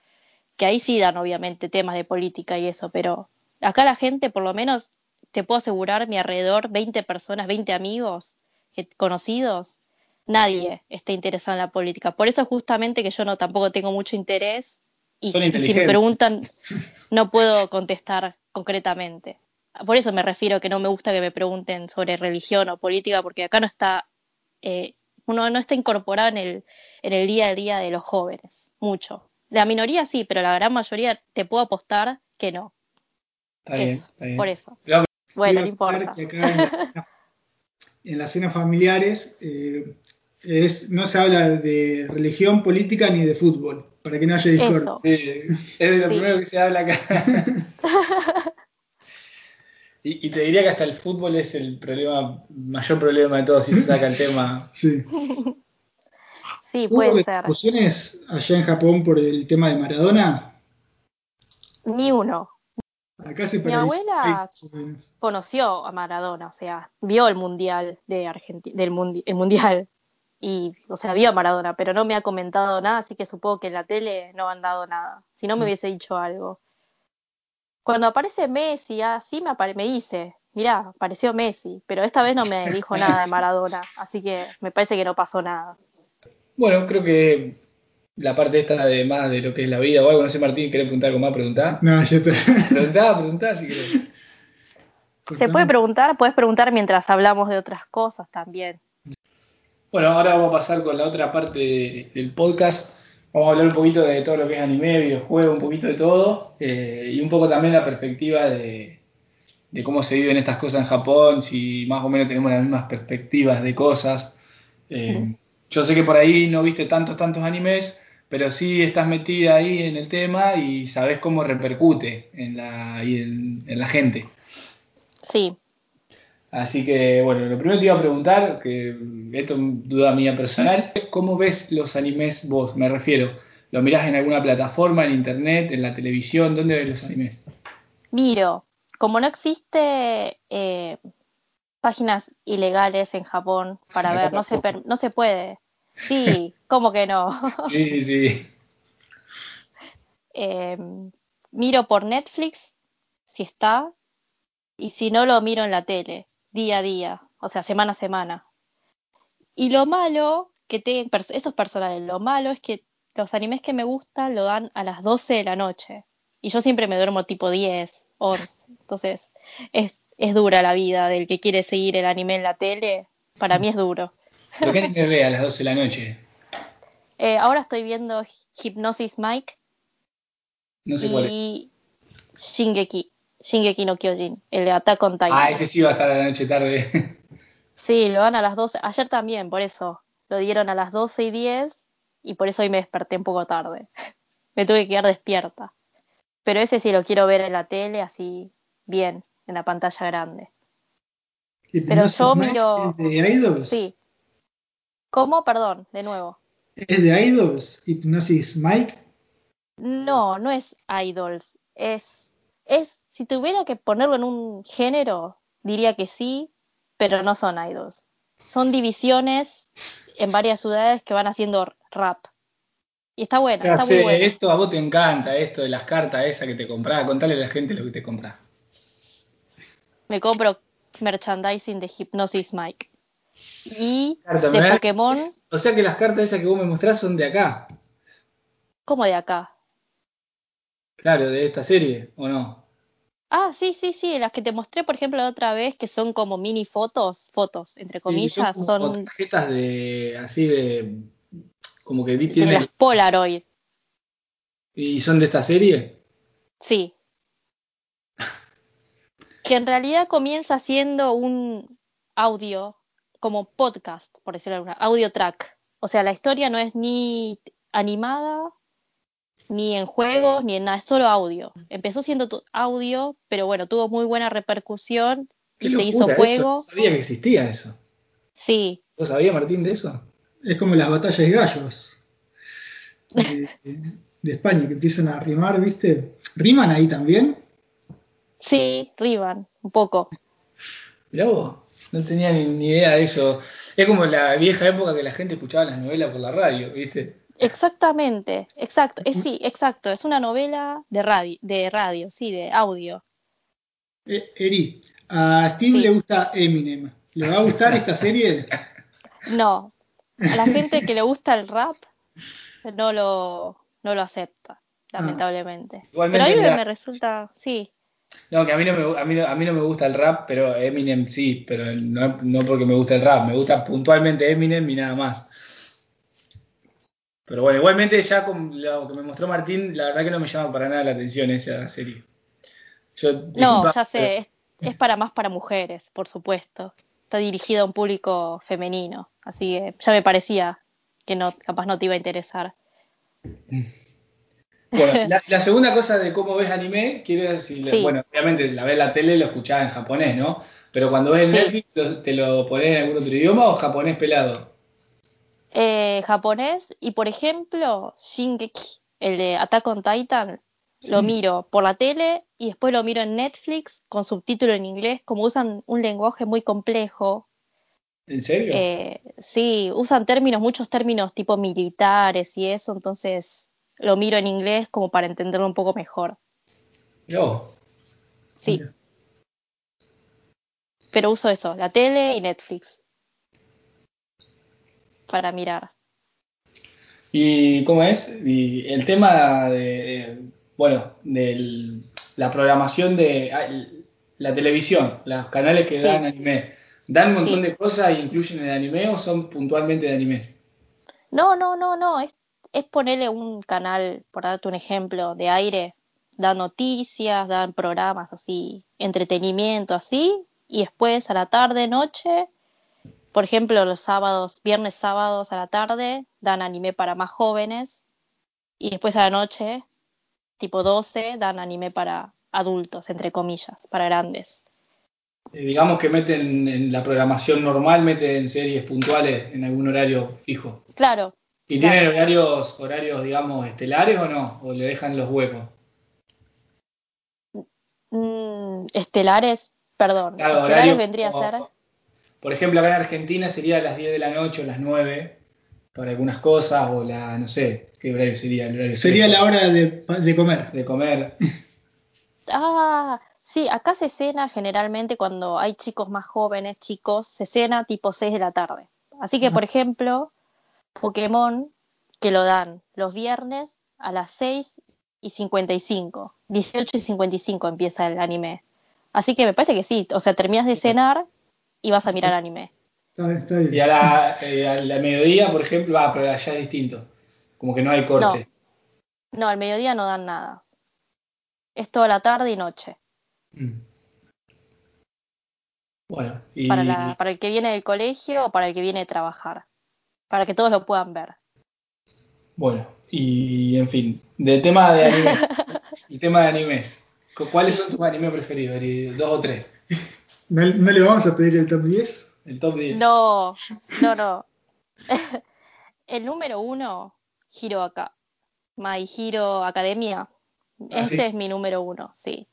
que ahí sí dan obviamente temas de política y eso, pero acá la gente, por lo menos, te puedo asegurar, mi alrededor, 20 personas, 20 amigos que, conocidos, nadie está interesado en la política. Por eso justamente que yo no tampoco tengo mucho interés y, si me preguntan no puedo contestar concretamente. Por eso me refiero que no me gusta que me pregunten sobre religión o política porque acá no está eh, uno no está incorporado en el, en el día a día de los jóvenes, mucho. La minoría sí, pero la gran mayoría te puedo apostar que no. Está bien, está bien. por eso. Bueno, no importa. que acá en, la cena- en las cenas familiares eh, es, no se habla de religión, política ni de fútbol, para que no haya discordia. Sí, es de lo Sí. primero que se habla acá. y, y te diría que hasta el fútbol es el problema, mayor problema de todos si se saca el tema. Sí. Sí, ¿Hubo puede ser. discusiones allá en Japón por el tema de Maradona? Ni uno. Acá se Mi abuela-. Conoció a Maradona, o sea, vio el mundial de Argentina, del mundi- el mundial. Y, o sea, vio a Maradona, pero no me ha comentado nada, así que supongo que en la tele no han dado nada. Si no me Mm. hubiese dicho algo. Cuando aparece Messi, así me, apare- me dice, mirá, apareció Messi, pero esta vez no me dijo nada de Maradona, así que me parece que no pasó nada. Bueno, creo que la parte esta de más de lo que es la vida o algo, no sé, Martín, ¿querés preguntar algo más? Preguntá. No, ya está. Preguntá, preguntá si querés. Se puede preguntar, puedes preguntar mientras hablamos de otras cosas también. Bueno, ahora vamos a pasar con la otra parte de- del podcast. Vamos a hablar un poquito de todo lo que es anime, videojuego, un poquito de todo. eh, y un poco también la perspectiva de, de cómo se viven estas cosas en Japón, si más o menos tenemos las mismas perspectivas de cosas. Eh, yo sé que por ahí no viste tantos, tantos animes, pero sí estás metida ahí en el tema y sabes cómo repercute en la, y en- en la gente. Sí, Así que, bueno, lo primero te iba a preguntar, que esto es duda mía personal, ¿cómo ves los animes vos? Me refiero, ¿lo mirás en alguna plataforma, en internet, en la televisión? ¿Dónde ves los animes? miro, como no existe eh, páginas ilegales en Japón para Acá ver, no se, per- no se puede. Sí, ¿cómo que no? Sí, sí. Eh, miro por Netflix, si está, y si no lo miro en la tele, día a día, o sea, semana a semana. Y lo malo que te, eso es personal, lo malo es que los animes que me gustan lo dan a las 12 de la noche. Y yo siempre me duermo tipo 10, 11. Entonces, es, es dura la vida del que quiere seguir el anime en la tele. Para mí es duro. ¿Pero qué anime ve a las 12 de la noche? Eh, ahora estoy viendo Hypnosis Mike No sé cuál es. y Shingeki, Shingeki no Kyojin, el de Attack on Titan. Ah, ese sí va a estar a la noche tarde. Sí, lo dan a las 12. Ayer también, por eso. Lo dieron a las 12 y 10 y por eso hoy me desperté un poco tarde. me tuve que quedar despierta. Pero ese sí lo quiero ver en la tele, así bien, en la pantalla grande. Hipnosis yo miro- ¿Es de Idols? Sí. ¿Cómo? Perdón, de nuevo. ¿Es de Idols? ¿Hipnosis Mike? No, no es idols. Es, es, si tuviera que ponerlo en un género, diría que sí, pero no son idols. Son divisiones en varias ciudades que van haciendo rap. Y está buena, Ya está muy sé, buena. esto a vos te encanta, esto de las cartas esas que te comprás. Contale a la gente lo que te compras. Me compro merchandising de Hypnosis Mike. Y Carta, de da- Pokémon, O sea que las cartas esas que vos me mostrás son de acá. como de acá. Claro, de esta serie, ¿o no? Ah, sí, sí, sí, las que te mostré, por ejemplo, la otra vez, que son como mini fotos, fotos, entre comillas, Sí, son, como tarjetas de, así de, como que de tienen, las Polaroid, y son de esta serie. sí. Que en realidad comienza siendo un audio, como podcast, por decirlo de alguna, audio track. O sea, la historia no es ni animada, ni en juegos, ni en nada, es solo audio. Empezó siendo audio, pero bueno, tuvo muy buena repercusión Qué y se hizo juego. no sabía que existía eso. Sí, ¿Vos sabías, Martín, de eso? Es como las batallas de gallos de, de España que empiezan a rimar, ¿viste? ¿Riman ahí también? sí, Rivan, un poco. Mirá vos, no tenía ni, ni idea de eso. Es como la vieja época que la gente escuchaba las novelas por la radio, ¿viste? Exactamente, exacto, es sí, exacto, es una novela de radio, de radio, sí, de audio. Eh, Eri, a Steve Sí. le gusta Eminem. ¿Le va a gustar esta serie? No, a la gente que le gusta el rap no lo, no lo acepta, lamentablemente. Ah. Igualmente, Pero a mí me resulta, sí, No, que a mí no, me, a, mí, no- a mí no me gusta el rap, pero Eminem sí, pero no, no porque me gusta el rap, me gusta puntualmente Eminem y nada más. Pero bueno, igualmente ya con lo que me mostró Martín, la verdad que no me llama para nada la atención esa serie. Yo, no, disculpa, ya sé, es, es para más para mujeres, por supuesto. Está dirigido a un público femenino, así que ya me parecía que no, capaz no te iba a interesar. Bueno, la, la segunda cosa de cómo ves anime, quiere decir, Sí. bueno, obviamente la ves en la tele, lo escuchás en japonés, ¿no? Pero cuando ves en Sí. Netflix, ¿te lo pones en algún otro idioma o japonés pelado? Eh, japonés y por ejemplo Shingeki, el de Attack on Titan, lo miro por la tele y después lo miro en Netflix con subtítulo en inglés, como usan un lenguaje muy complejo. ¿En serio? Eh, sí, usan términos, muchos términos tipo militares y eso, entonces lo miro en inglés como para entenderlo un poco mejor. Vos. Sí, pero uso eso, la tele y Netflix para mirar. ¿Y cómo es? Y el tema de, bueno, de la programación de ah, la televisión, los canales que Sí. dan anime, ¿dan un montón Sí. de cosas e incluyen el anime o son puntualmente de animes? No, no, no, no, es, es ponerle un canal, por darte un ejemplo, de aire, da noticias, dan programas así, entretenimiento así, y después a la tarde, noche, por ejemplo, los sábados, viernes, sábados a la tarde, dan anime para más jóvenes, y después a la noche, tipo 12, dan anime para adultos, entre comillas, para grandes. Eh, digamos que meten en la programación normal, meten series puntuales en algún horario fijo. Claro, ¿Y Claro. tienen horarios, horarios, digamos, estelares o no? ¿O le dejan los huecos? mm, estelares, perdón, Claro, estelares vendría a ser... Por ejemplo, acá en Argentina sería a las 10 de la noche o las 9 para algunas cosas, o la, no sé, ¿qué horario sería? El horario Sería la hora de, de comer. de comer. Ah, sí, acá se cena generalmente cuando hay chicos más jóvenes, chicos, se cena tipo 6 de la tarde. Así que, por ejemplo, Pokémon, que lo dan los viernes a las 6 y 55, 18 y 55 empieza el anime. Así que me parece que sí, o sea, terminas de cenar y vas a mirar anime. Está, está bien. Y a la, eh, a la mediodía, por ejemplo, ah, pero allá es distinto. Como que no hay corte. No, al mediodía no dan nada. Es toda la tarde y noche. Mm. Bueno, y Para, la, para el que viene del colegio o para el que viene de trabajar. Para que todos lo puedan ver. bueno, y en fin, del tema de anime, el tema de animes. ¿Cu- ¿Cuáles son tus animes preferidos? Eri? ¿Dos o tres? ¿No, no le vamos a pedir el top 10? El top 10. No, no, no. El número uno, Hiro Aka. My Hero Academia. Ah, Ese sí. es mi número uno, sí.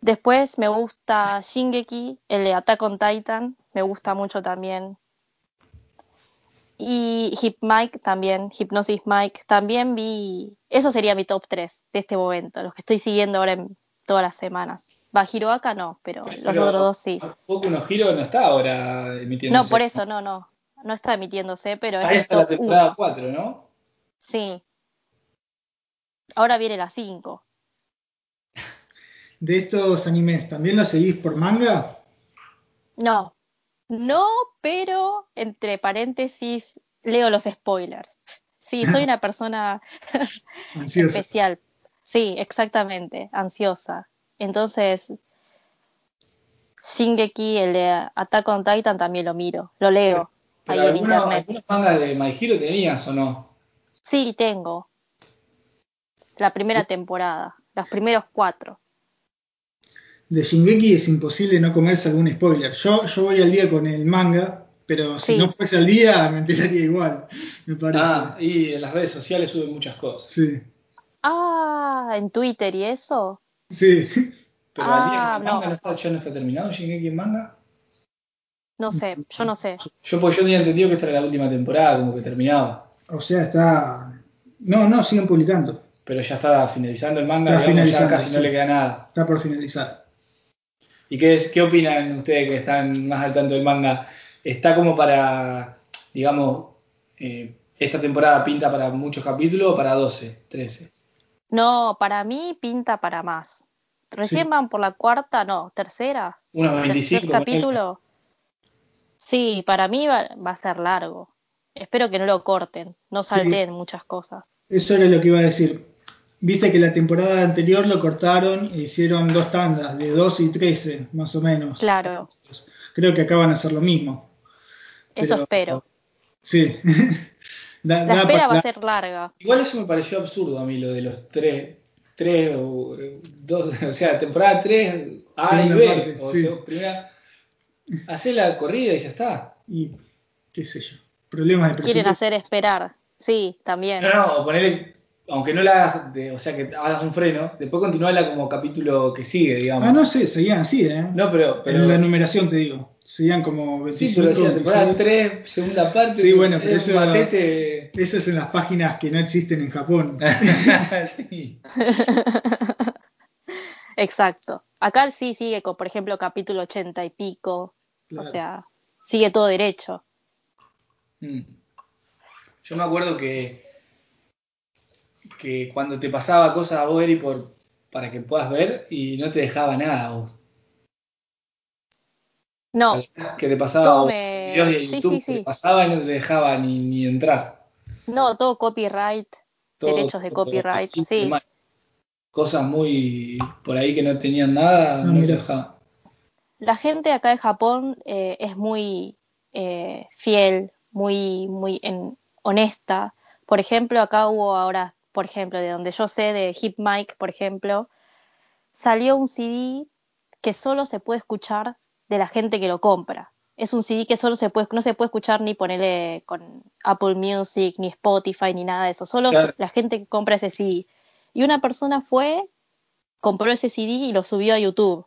Después me gusta Shingeki, el de Attack on Titan. Me gusta mucho también. Y Hip Mike también, Hypnosis Mike. También vi. Eso sería mi top 3 de este momento, los que estoy siguiendo ahora en todas las semanas. Va, Hiroaka no, pero los Pero otros dos sí. Boku no Hero no está ahora emitiendo. No, por eso, no, no. No está emitiéndose, pero es Ahí está la temporada 1. 4, ¿no? Sí. Ahora viene la 5. de estos animes, ¿también los seguís por manga? No, no, pero entre paréntesis leo los spoilers. Sí, soy una persona especial. Sí, exactamente, ansiosa. Entonces, Shingeki, el de Attack on Titan, también lo miro, lo leo. Pero ahí en algunos, internet. algunos mangas de My Hero tenías o no? Sí, tengo. La primera temporada, los primeros cuatro. De Shingeki es imposible no comerse algún spoiler. Yo, yo voy al día con el manga, pero si Sí. no fuese al día me enteraría igual, me parece. Ah, y en las redes sociales suben muchas cosas. Sí, Ah, en Twitter y eso. Sí. Pero Ah, el manga no. no. está, ya no está terminado Shingeki en manga. No sé, yo no sé. Yo pues yo tenía entendido que esta era la última temporada, como que terminaba. O sea, está... No, no, siguen publicando. Pero ya está finalizando el manga, Está digamos, ya finalizando, casi no le queda nada. Está por finalizar. ¿Y qué, es, qué opinan ustedes que están más al tanto del manga? ¿Está como para, digamos, eh, esta temporada pinta para muchos capítulos o para 12, 13? No, para mí pinta para más. Recién Sí. van por la cuarta, no, tercera, tercer 25 ponele. capítulo. Sí, para mí va, va a ser largo. Espero que no lo corten, no Sí. salteen muchas cosas. Eso era lo que iba a decir. Viste que la temporada anterior lo cortaron e hicieron dos tandas, de 12 y 13, más o menos. Claro, Creo que acá van a hacer lo mismo. eso Pero- espero. Sí. Da- La da espera va a ser larga. Igual eso me pareció absurdo a mí, lo de los tres, tres o eh, dos, o sea, temporada 3, A y B, parte, o sí. sea, primera, hacer la corrida y ya está. Y qué sé yo. Problemas de Quieren presupuesto. hacer esperar. Sí, también. No, no, o ponerle, aunque no la hagas, de- o sea, que hagas un freno, después continuarla como capítulo que sigue, digamos. Ah, no sé, seguían así, ¿eh? No, pero, pero en la numeración te digo. Seguían como 25, sí, pero decía temporada 26. 3, segunda parte, Sí, bueno, pero es eso- matete. Eso es en las páginas que no existen en Japón. sí. Exacto. Acá sí sigue con, por ejemplo, capítulo 80 y pico. Claro. O sea, sigue todo derecho. Mm. Yo me acuerdo que, que cuando te pasaba cosas a vos, Eri, por, para que puedas ver y no te dejaba nada a vos. No, Que te pasaba Todo me- videos de sí, YouTube sí, que te sí. pasaba y no te dejaba ni, ni entrar. no, todo copyright, Todo- derechos de copyright, todo- sí. Cosas muy por ahí que no tenían nada, Ah, no te mira. dejaba. La gente acá de Japón eh, es muy eh, fiel, muy, muy en- honesta. Por ejemplo, acá hubo ahora, por ejemplo, de donde yo sé, de Hip Mic, por ejemplo, salió un CD que solo se puede escuchar de la gente que lo compra. Es un CD que solo se puede, no se puede escuchar ni ponerle con Apple Music, ni Spotify, ni nada de eso. Solo Claro. la gente que compra ese CD. Y una persona fue, compró ese CD y lo subió a YouTube.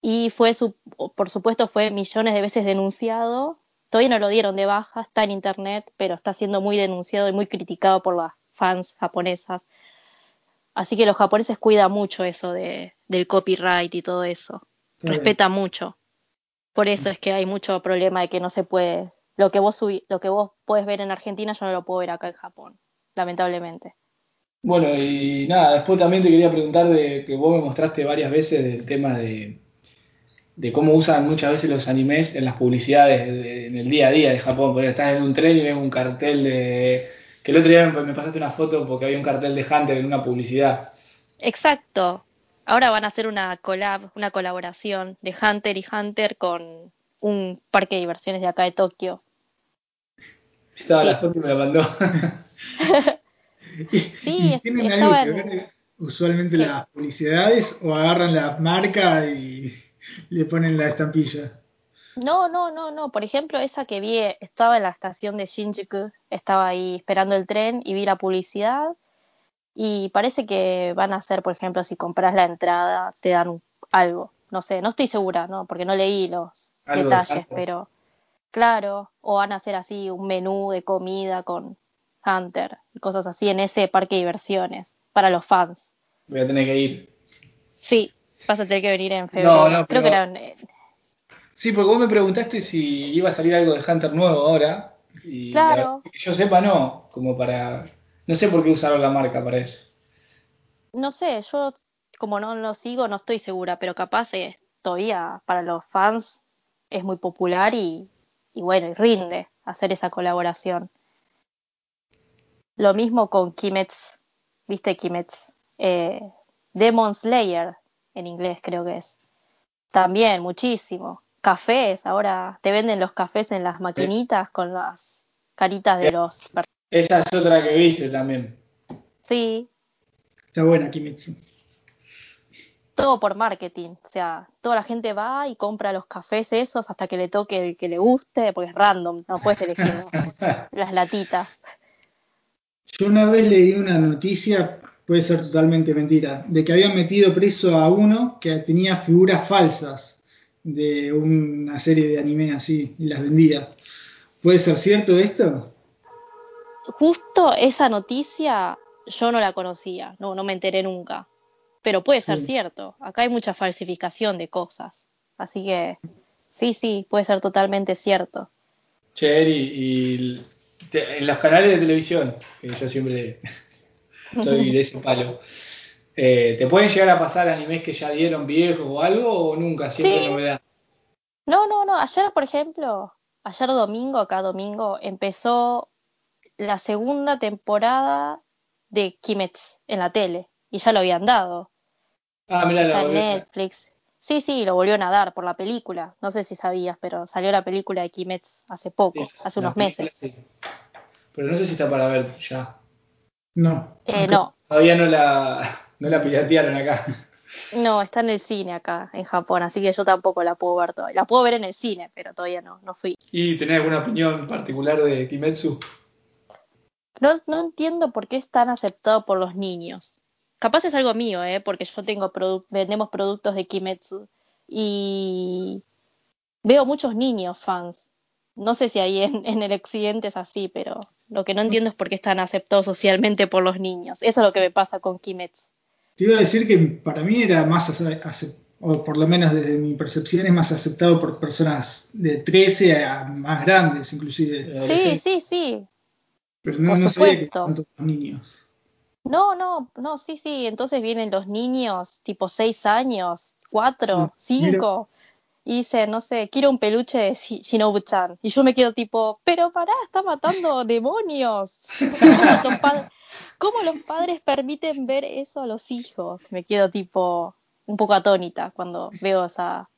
Y fue, su, por supuesto, fue millones de veces denunciado. Todavía no lo dieron de baja, está en internet, pero está siendo muy denunciado y muy criticado por las fans japonesas. Así que los japoneses cuidan mucho eso de, del copyright y todo eso. Respeta mucho. Por eso es que hay mucho problema de que no se puede. Lo que vos subí, lo que vos puedes ver en Argentina, yo no lo puedo ver acá en Japón, lamentablemente. Bueno, y nada, después también te quería preguntar de que vos me mostraste varias veces del tema de, de cómo usan muchas veces los animes en las publicidades de- en el día a día de Japón. Porque estás en un tren y ves un cartel de. Que el otro día me, me pasaste una foto porque había un cartel de Hunter en una publicidad. Exacto. Ahora van a hacer una collab, una colaboración de Hunter y Hunter con un parque de diversiones de acá de Tokio. Estaba Sí. la foto y me la mandó. ¿Y, Sí, y es- tienen algo que ver usualmente Sí. las publicidades o agarran la marca y le ponen la estampilla? No, no, no, no. Por ejemplo, esa que vi, eh, estaba en la estación de Shinjuku, estaba ahí esperando el tren y vi la publicidad. Y parece que van a hacer, por ejemplo, si compras la entrada, te dan un- algo. No sé, no estoy segura, ¿no? Porque no leí los Algo detalles, pero claro, o van a hacer así un menú de comida con Hunter y cosas así en ese parque de diversiones para los fans. Voy a tener que ir. Sí, vas a tener que venir en febrero. No, no, Creo pero- que eran, eh, Sí, porque vos me preguntaste si iba a salir algo de Hunter nuevo ahora. Y la Claro. que yo sepa, no. Como para. No sé por qué usaron la marca para eso. no sé, yo como no lo sigo, no estoy segura, pero capaz eh, todavía para los fans es muy popular y, y bueno, y rinde hacer esa colaboración. Lo mismo con Kimetsu, ¿viste Kimetsu? Eh, Demon Slayer, en inglés creo que es. También, muchísimo. Cafés, ahora te venden los cafés en las maquinitas con las caritas de los... Esa es otra que viste también. Sí. Está buena Kimetsu. Todo por marketing, o sea, toda la gente va y compra los cafés esos hasta que le toque el que le guste, porque es random, no puedes elegir las latitas. Yo una vez leí una noticia, puede ser totalmente mentira, de que habían metido preso a uno que tenía figuras falsas de una serie de anime así y las vendía. ¿Puede ser cierto esto? Justo esa noticia yo no la conocía, no, no me enteré nunca. Pero puede ser Sí. cierto. Acá hay mucha falsificación de cosas. Así que sí, sí, puede ser totalmente cierto. Che, Eri, y te- en los canales de televisión, que yo siempre soy de ese palo, eh, ¿te pueden llegar a pasar animes que ya dieron viejos o algo o nunca? Siempre Sí. novedad. No, no, no. Ayer, por ejemplo, ayer domingo, acá domingo, empezó la segunda temporada de Kimetsu en la tele. Y ya lo habían dado. Ah, mira, la en Netflix. Sí, sí, lo volvieron a dar por la película. No sé si sabías, pero salió la película de Kimetsu hace poco, sí, hace unos meses. sí. Pero no sé si está para ver ya. No. Eh, no, Todavía no la, no la piratearon acá. no, está en el cine acá, en Japón, así que yo tampoco la puedo ver todavía. La puedo ver en el cine, pero todavía no, no fui. ¿Y tenés alguna opinión particular de Kimetsu? No, no entiendo por qué es tan aceptado por los niños. Capaz es algo mío, ¿eh? Porque yo tengo produ- vendemos productos de Kimetsu y veo muchos niños fans. No sé si ahí en, en el occidente es así, pero lo que no entiendo es por qué es tan aceptado socialmente por los niños. Eso es lo que me pasa con Kimetsu. Te iba a decir que para mí era más, ace- ace- o por lo menos desde mi percepción, es más aceptado por personas de 13 a más grandes, inclusive. Sí, sí, sí. Pero no, por no sabía que supuesto. los niños. No, no, no, sí, sí. Entonces vienen los niños, tipo seis años, cuatro, Sí, cinco, y dicen, no sé, quiero un peluche de Shi- Shinobu-chan. Y yo me quedo tipo, pero pará, está matando demonios. ¿Cómo los, pa- cómo los padres permiten ver eso a los hijos? Me quedo tipo un poco atónita cuando veo esa...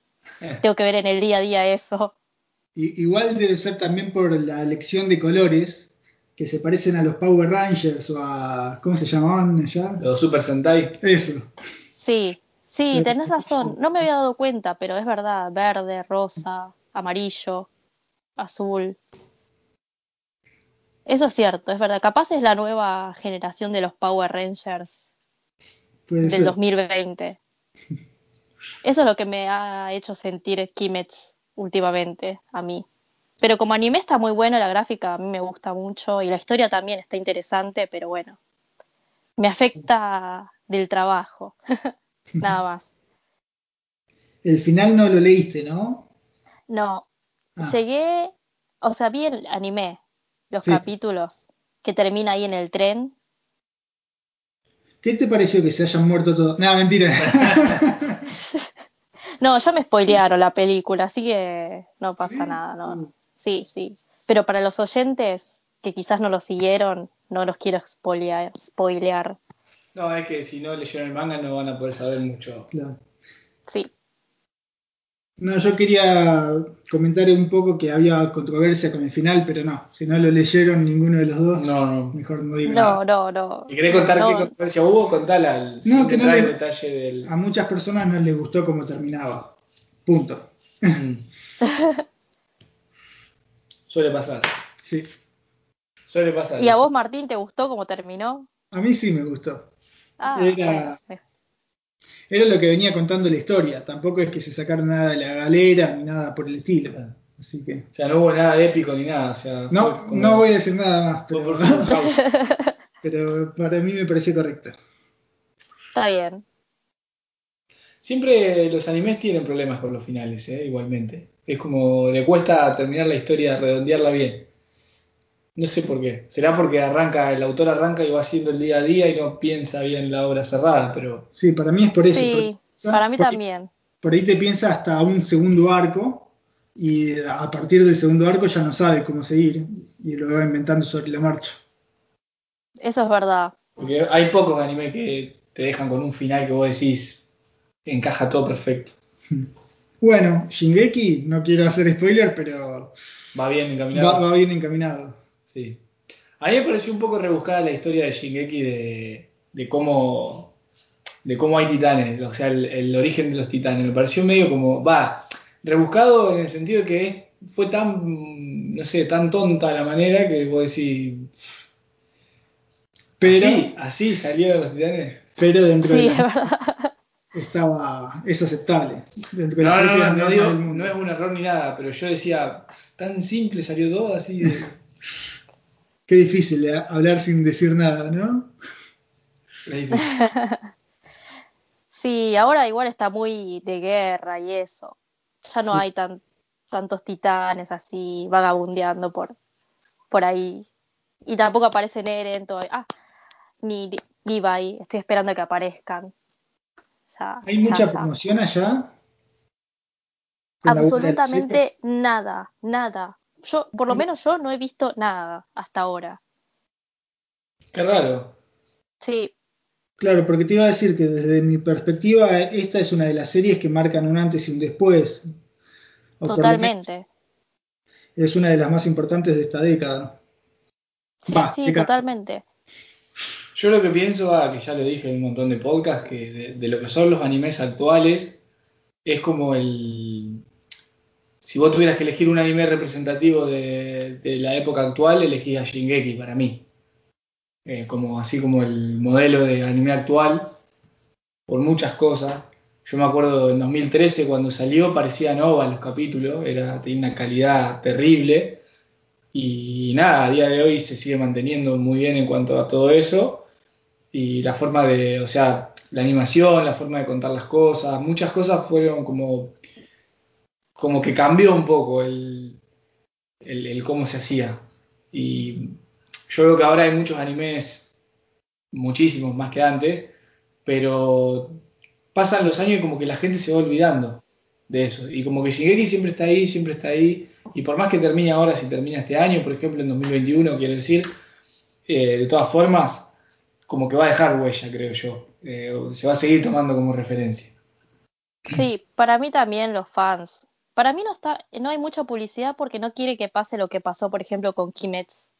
Tengo que ver en el día a día eso. Y- igual debe ser también por la elección de colores que se parecen a los Power Rangers o a. ¿Cómo se llamaban allá? Los Super Sentai. Eso. Sí, sí, tenés razón. No me había dado cuenta, pero es verdad. Verde, rosa, amarillo, azul. Eso es cierto, es verdad. Capaz es la nueva generación de los Power Rangers Puede del ser. 2020. Eso es lo que me ha hecho sentir Kimetsu últimamente a mí. Pero como anime está muy bueno, la gráfica a mí me gusta mucho y la historia también está interesante, pero bueno, me afecta del trabajo, nada más. El final no lo leíste, ¿no? No, Ah, llegué, o sea, vi el anime, los Sí. capítulos que termina ahí en el tren. ¿Qué te pareció que se hayan muerto todos? Nada, mentira. No, ya me spoilearon la película, así que no pasa ¿Sí? nada, no. Sí, sí. Pero para los oyentes que quizás no lo siguieron, no los quiero spoilear. spoilear. No, es que si no leyeron el manga no van a poder saber mucho. Claro. Sí. No, yo quería comentar un poco que había controversia con el final, pero no, si no lo leyeron ninguno de los dos, No, no. mejor no digo No, nada. no, no. ¿Y querés contar no, qué controversia hubo? Contala. al- sin que no le- detalle del. A muchas personas no les gustó cómo terminaba. Punto. Suele pasar. Sí. Suele pasar. ¿Y a vos, Martín, te gustó cómo terminó? A mí sí me gustó. Ah, Era- bueno. Era lo que venía contando la historia. Tampoco es que se sacaron nada de la galera ni nada por el estilo. Así que. O sea, no hubo nada épico ni nada. O sea, No, como- no voy a decir nada más, pero, pero para mí me pareció correcto. Está bien. Siempre los animes tienen problemas con los finales, ¿eh? igualmente. Es como le cuesta terminar la historia, redondearla bien. No sé por qué. Será porque arranca, el autor arranca y va haciendo el día a día y no piensa bien la obra cerrada, pero. Sí, para mí es por eso. Sí, Por- para mí por ahí- también. por ahí te piensa hasta un segundo arco y a partir del segundo arco ya no sabe cómo seguir y lo va inventando sobre la marcha. Eso es verdad. Porque hay pocos anime que te dejan con un final que vos decís encaja todo perfecto. Bueno, Shingeki, no quiero hacer spoiler, pero Va bien encaminado. va, va bien encaminado. Sí. A mí me pareció un poco rebuscada la historia de Shingeki de, de cómo de cómo hay titanes, o sea, el, el origen de los titanes. Me pareció medio como, va, rebuscado en el sentido de que es- fue tan, no sé, tan tonta la manera que vos decís, Pero, así, así salieron los titanes. pero dentro Sí, de es la- verdad. Estaba, es aceptable. Dentro de No, no, propias no, no, normas digo, del mundo. no es un error ni nada, pero yo decía, tan simple salió todo así. de- Qué difícil eh, hablar sin decir nada, ¿no? Sí, ahora igual está muy de guerra y eso. Ya no Sí. hay tan, tantos titanes así vagabundeando por, por ahí. Y tampoco aparece Eren todavía. Ah, ni Levi. Estoy esperando a que aparezcan. Ya, Hay ya, mucha ya. promoción allá. Absolutamente nada, nada. Yo, por lo menos yo no he visto nada hasta ahora. Qué raro. Sí, Claro, porque te iba a decir que desde mi perspectiva, esta es una de las series que marcan un antes y un después. Totalmente. Es una de las más importantes de esta década. Sí, Va, sí, década. totalmente. Yo lo que pienso, ah, que ya lo dije en un montón de podcasts, que de, lo que son los animes actuales, es como el... Si vos tuvieras que elegir un anime representativo de, la época actual, elegís a Shingeki para mí. Eh, como, así como el modelo de anime actual, por muchas cosas. Yo me acuerdo en 2013 cuando salió, parecía nova los capítulos, era, tenía una calidad terrible. Y nada, a día de hoy se sigue manteniendo muy bien en cuanto a todo eso. Y la forma de, o sea, la animación, la forma de contar las cosas, muchas cosas fueron como, como que cambió un poco el, el, cómo se hacía. Y yo veo que ahora hay muchos animes, muchísimos más que antes, pero pasan los años y como que la gente se va olvidando de eso. Y como que Shingeki siempre está ahí, siempre está ahí. Y por más que termine ahora, si termina este año, por ejemplo, en 2021, quiero decir, eh, de todas formas, como que va a dejar huella, creo yo. Eh, se va a seguir tomando como referencia. Sí, para mí también los fans. Para mí no está, no hay mucha publicidad porque no quiere que pase lo que pasó, por ejemplo, con Kimetsu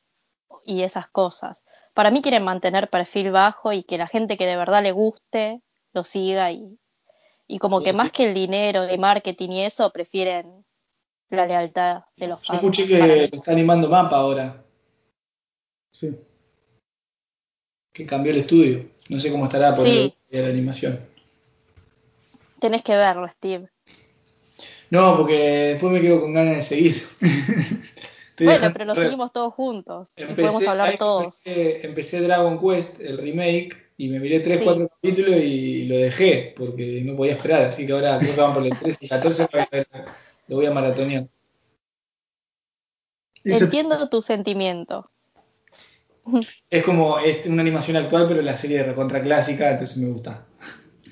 y esas cosas. Para mí quieren mantener perfil bajo y que la gente que de verdad le guste lo siga y, y como que Sí, más que el dinero y marketing y eso, prefieren la lealtad de los Yo fans. escuché para que está animando Mapa ahora, Sí. Que cambió el estudio. No sé cómo estará por Sí. la animación. Tenés que verlo, Steve. No, porque después me quedo con ganas de seguir. Bueno, pero lo seguimos todos juntos y Empecé, podemos hablar ¿sabes que todos. Empecé, empecé Dragon Quest, el remake, y me miré 3, Sí. 4 capítulos y lo dejé, porque no podía esperar. Así que ahora creo que van por el 13 y 14, lo voy a maratonear. Entiendo tu sentimiento. Es como es una animación actual, pero la serie de recontra clásica, entonces me gusta.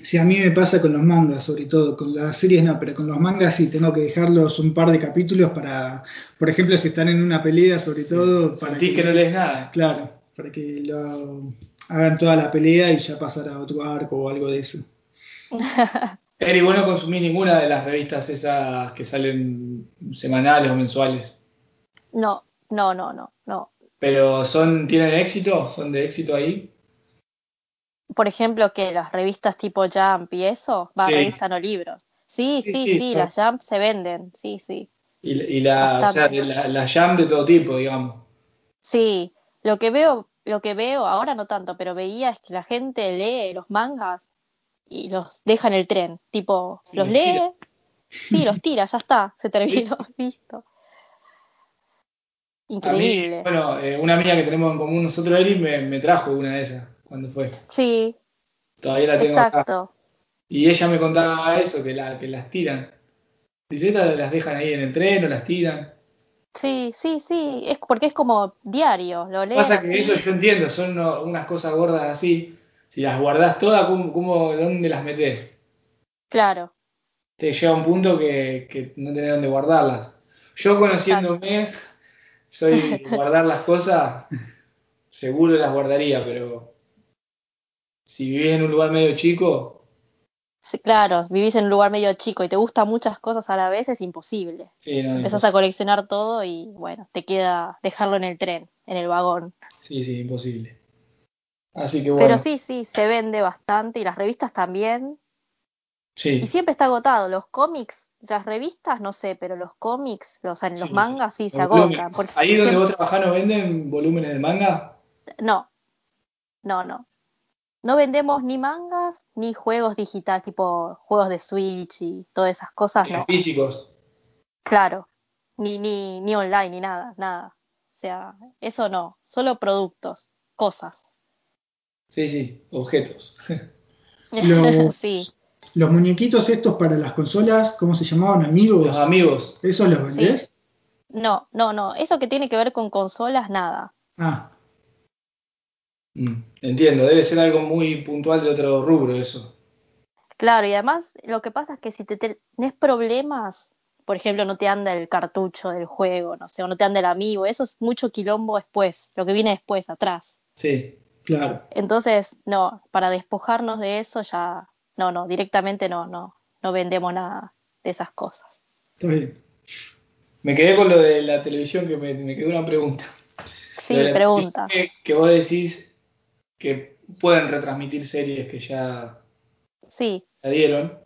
Sí, a mí me pasa con los mangas, sobre todo. Con las series no, pero con los mangas sí tengo que dejarlos un par de capítulos para, por ejemplo, si están en una pelea, sobre todo, para Sentís que no lees nada. Claro, para que lo hagan toda la pelea y ya pasar a otro arco o algo de eso. Eri, vos no consumís ninguna de las revistas esas que salen semanales o mensuales. No, no, no, no, no. Pero son, ¿tienen éxito? ¿Son de éxito ahí? Por ejemplo, que las revistas tipo Jump y eso, va, Sí. revista no libros. Sí, Sí, sí, sí, sí, no. las Jump se venden, sí, sí. Y, y la, o sea, la, la jam de todo tipo, digamos. Sí, lo que veo, lo que veo ahora no tanto, pero veía es que la gente lee los mangas y los deja en el tren, tipo, los los lee, tira. sí, los tira, ya está, se terminó, Sí, listo. A mí, Increíble. bueno, eh, una amiga que tenemos en común nosotros, Eri, me, me trajo una de esas cuando fue. Sí, Todavía la tengo acá. exacto. Y ella me contaba eso, que, la, que las tiran. Dice, estas las dejan ahí en el tren o las tiran. Sí, sí, sí, es porque es como diario, lo lees. Pasa que sí. eso yo entiendo, son uno- unas cosas gordas así. Si las guardás todas, ¿cómo, cómo- dónde las metés? Claro, Te llega un punto que, que no tenés dónde guardarlas. Yo conociéndome, soy guardar las cosas, seguro las guardaría, pero si vivís en un lugar medio chico, sí, claro, vivís en un lugar medio chico y te gustan muchas cosas a la vez, es imposible. sí, no, Empezás imposible. a coleccionar todo y bueno, te queda dejarlo en el tren, en el vagón. Sí, sí, imposible. Así que bueno, Pero sí, sí, se vende bastante y las revistas también. sí. Y siempre está agotado. Los cómics, las revistas, no sé, pero los cómics, los, los Sí, mangas sí se agotan. Porque Ahí donde vos trabajás no venden volúmenes de manga. No, no, no. No vendemos ni mangas ni juegos digitales, tipo juegos de Switch y todas esas cosas, no. físicos. Claro. Ni, ni, ni online, ni nada, nada. O sea, eso no. Solo productos, cosas. Sí, sí, objetos. Los, Sí, los muñequitos estos para las consolas, ¿cómo se llamaban? Amigos. Los amigos. ¿Esos los sí. vendés? No, no, no. Eso que tiene que ver con consolas, nada. Ah, Mm, entiendo, debe ser algo muy puntual de otro rubro eso. Claro, y además lo que pasa es que si te tenés problemas, por ejemplo, no te anda el cartucho del juego, no sé, o no te anda el amigo, eso es mucho quilombo después, lo que viene después, atrás. Sí. claro. Entonces, no, para despojarnos de eso ya, no, no, directamente no, no, no vendemos nada de esas cosas. Está bien. Me quedé con lo de la televisión que me, me quedó una pregunta. Sí, pregunta. Que, que vos decís que pueden retransmitir series que ya, Sí, ya dieron.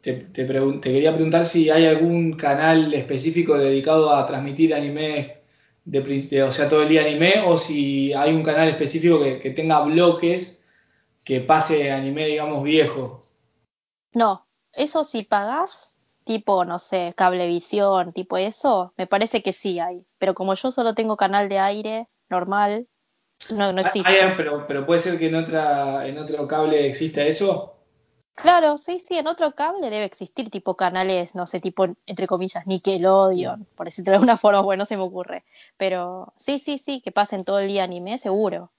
Te, te pregun- te quería preguntar si hay algún canal específico dedicado a transmitir anime, de, de- o sea, todo el día anime, o si hay un canal específico que, que tenga bloques que pase anime, digamos, viejo. no, eso si pagás, tipo, no sé, cablevisión, tipo eso, me parece que sí hay, pero como yo solo tengo canal de aire normal, no, no existe. Hay- pero, pero puede ser que en otra, en otro cable exista eso. Claro, sí, sí, en otro cable debe existir tipo canales, no sé, tipo, entre comillas, Nickelodeon, por decirlo de alguna forma, bueno, no se me ocurre. Pero sí, sí, sí, que pasen todo el día anime, seguro.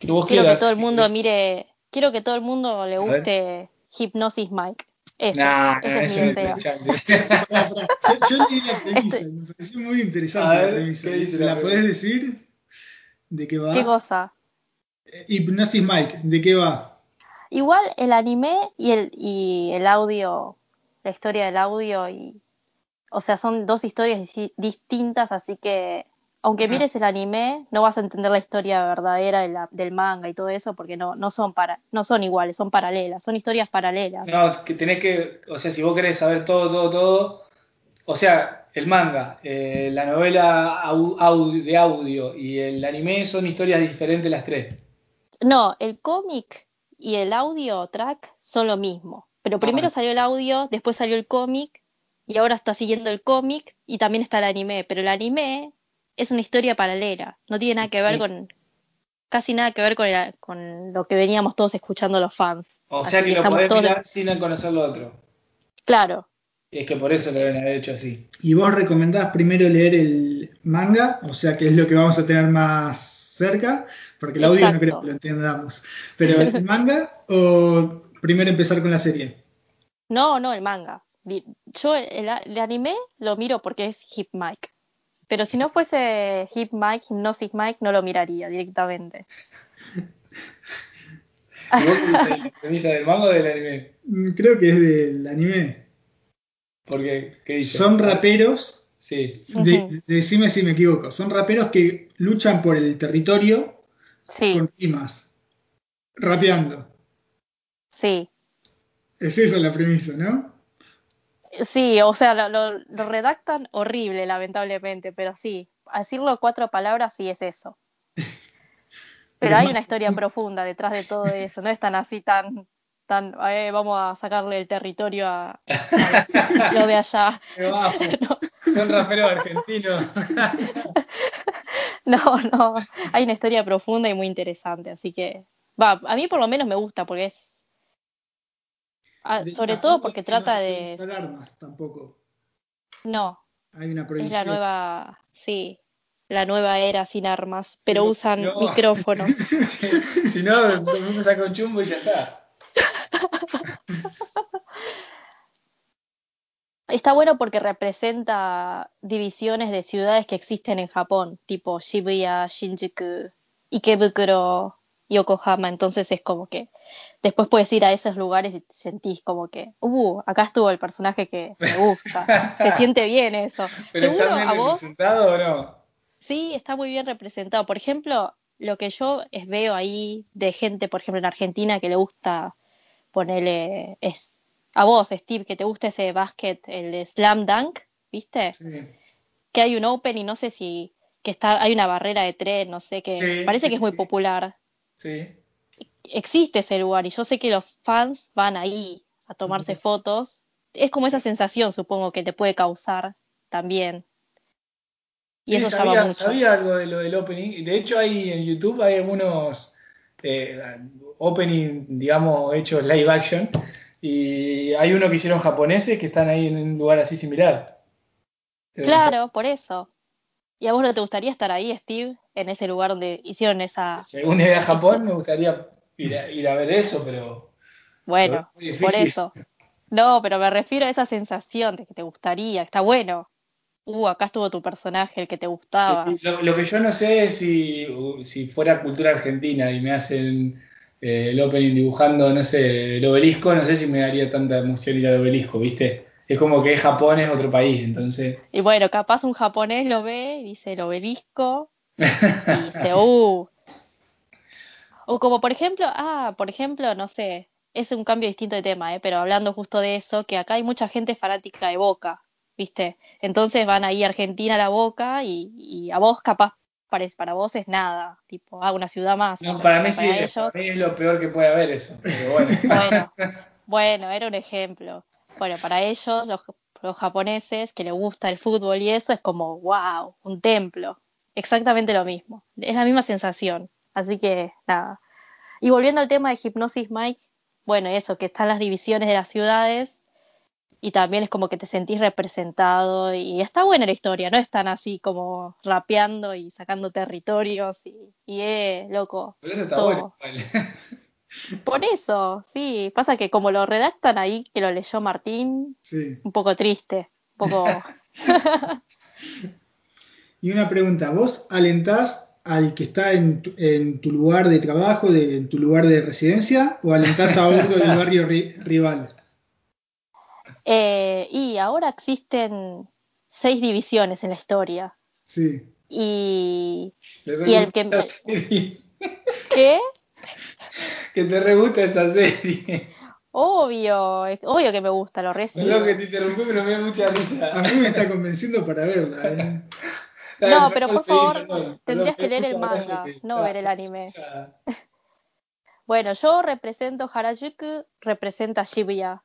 Que vos Quiero que quieras, todo el mundo mire, quiero que todo el mundo le guste Hypnosis Mike. Ese, Nah, ese es mi deseo. Yo, yo leí la premisa me pareció muy interesante ver, la premisa. ¿qué dice la ¿La podés decir? ¿De qué va? ¿Qué cosa? Eh, Hipnosis Mike, ¿de qué va? Igual el anime y el, y el audio, la historia del audio y, o sea, son dos historias distintas, así que aunque mires el anime, no vas a entender la historia verdadera de la- del manga y todo eso, porque no, no son para, no son iguales, son paralelas, son historias paralelas. No, que tenés que, o sea, si vos querés saber todo, todo, todo, o sea, el manga, eh, la novela au- au- de audio y el anime son historias diferentes las tres. No, el cómic y el audio track son lo mismo, pero primero Ah. salió el audio, después salió el cómic y ahora está siguiendo el cómic y también está el anime, pero el anime es una historia paralela, no tiene nada que ver Sí. con, casi nada que ver con, el- con lo que veníamos todos escuchando los fans. O Así sea que que lo podés todos mirar sin conocer lo otro. Claro, Y es que por eso lo deben haber hecho así. ¿Y vos recomendás primero leer el manga? O sea, que es lo que vamos a tener más cerca, porque el audio no creo que lo entendamos. Pero el manga o primero empezar con la serie? no, no el manga. Yo el, el anime lo miro porque es Hip Mike. Pero si no fuese Hip Mike, Hypnosis Mike, no lo miraría directamente. ¿Y vos premisa del manga o del anime? Mm, Creo que es del anime. Porque, ¿qué dice? Son raperos, Sí. de- decime si me equivoco, son raperos que luchan por el territorio Sí, con rimas, rapeando. sí. Es esa la premisa, ¿no? Sí, o sea, lo, redactan horrible, lamentablemente, pero sí, decirlo cuatro palabras sí es eso. Pero Pero hay más- una historia profunda detrás de todo eso, no es tan así tan, tan, "Eh, vamos a sacarle el territorio a, a lo de allá. Bajo. Son raperos argentinos. No, no, hay una historia profunda y muy interesante, así que, va, a mí por lo menos me gusta porque es, ah, sobre todo porque no trata pueden de, usar armas tampoco. no, Hay una Es prohibición. la nueva, sí, la nueva era sin armas, pero No, usan no. micrófonos. si, si no, mundo saca un chumbo y ya está. Está bueno porque representa divisiones de ciudades que existen en Japón, tipo Shibuya, Shinjuku, Ikebukuro, Yokohama. Entonces es como que después puedes ir a esos lugares y te sentís como que, uh, acá estuvo el personaje que me gusta. Se siente bien eso. ¿Pero Seguro está bien a vos representado o no? sí está muy bien representado. Por ejemplo, lo que yo es- veo ahí de gente, por ejemplo, en Argentina que le gusta ponerle es a vos, Steve, que te gusta ese básquet, el de Slam Dunk, ¿viste? Sí. que hay un Open y no sé si que está hay una barrera de tren, no sé que Sí, parece que es muy sí. popular. Sí. Existe ese lugar y yo sé que los fans van ahí a tomarse fotos. Es como esa sensación, supongo, que te puede causar también. Y Sí, eso sabía, llama mucho. sabía algo de lo del opening. De hecho, hay en YouTube hay algunos eh, opening, digamos, hechos live action. Y hay uno que hicieron japoneses que están ahí en un lugar así similar. Claro, por eso. ¿Y a vos no te gustaría estar ahí, Steve, en ese lugar donde hicieron esa... Según llegue a Japón, me gustaría ir a, ir a ver eso, pero Bueno, por eso. No, pero me refiero a esa sensación de que te gustaría, está bueno. Uh, acá estuvo tu personaje, el que te gustaba. Lo, lo que yo no sé es si, si fuera cultura argentina y me hacen eh, el opening dibujando, no sé, el obelisco, no sé si me daría tanta emoción ir al obelisco, ¿viste? Es como que Japón es otro país, entonces. Y bueno, capaz un japonés lo ve y dice el obelisco y dice, uh. O como por ejemplo, ah, por ejemplo, no sé, es un cambio distinto de tema, ¿eh? pero hablando justo de eso, que acá hay mucha gente fanática de Boca, ¿viste? Entonces van ahí a Argentina a la Boca y, y a vos capaz parece, para vos es nada, tipo, ah, una ciudad más. No, para mí sí, para mí es lo peor que puede haber eso, pero bueno. bueno, bueno, era un ejemplo. Bueno, para ellos, los, los japoneses que les gusta el fútbol y eso, es como, wow, un templo. Exactamente lo mismo. Es la misma sensación. Así que, nada. Y volviendo al tema de Hipnosis Mike, bueno, eso, que están las divisiones de las ciudades y también es como que te sentís representado y está buena la historia, no es tan así como rapeando y sacando territorios y, y eh, loco, Pero eso está todo. bueno. Por eso, sí, pasa que como lo redactan ahí, que lo leyó Martín, Sí. un poco triste, un poco... Y una pregunta, ¿vos alentás al que está en tu, en tu lugar de trabajo, de, en tu lugar de residencia, o alentás a otro del barrio ri- rival? Eh, y ahora existen seis divisiones en la historia. Sí. Y... Y el que. ¿Qué? Que te re gusta esa serie. Obvio, es- obvio que me gusta, lo Perdón recibo. que te interrumpí, pero me da mucha A risa. mí me está convenciendo para verla. ¿eh? No, pero por Sí, favor, perdón, tendrías perdón, que leer el manga, que- no ah, ver el anime. ya. Bueno, yo represento Harajuku, representa Shibuya.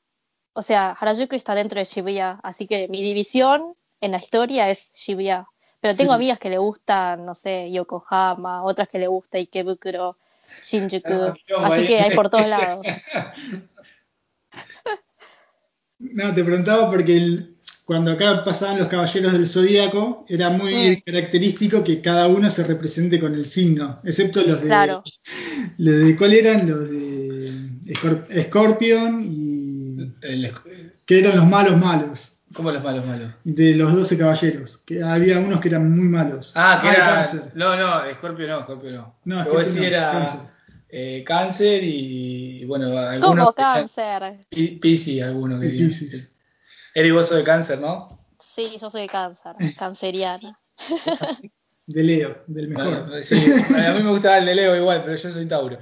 O sea, Harajuku está dentro de Shibuya, así que mi división en la historia es Shibuya. Pero tengo Sí. amigas que le gustan, no sé, Yokohama, otras que le gusta Ikebukuro, Shinjuku, Ah, así que hay por todos lados. No, te preguntaba porque el- cuando acá pasaban los caballeros del zodíaco, era muy Mm. característico que cada uno se represente con el signo, excepto los de. Claro. Los de ¿Cuál eran? Los de Scorpion y. El- que eran los malos malos. ¿Cómo los malos malos? De los 12 caballeros. Que había unos que eran muy malos. Ah, que de era. cáncer. No, no, Scorpio no, Scorpio no. No, Scorpio no, era cáncer. Eh, cáncer y, bueno, algunos. ¿Cómo que tenían- cáncer? Pi- Piscis, algunos. Piscis. Eri, vos sos de cáncer, ¿no? Sí, yo soy de cáncer, canceriana. De Leo, del mejor. Bueno, sí, a mí me gustaba el de Leo igual, pero yo soy Tauro.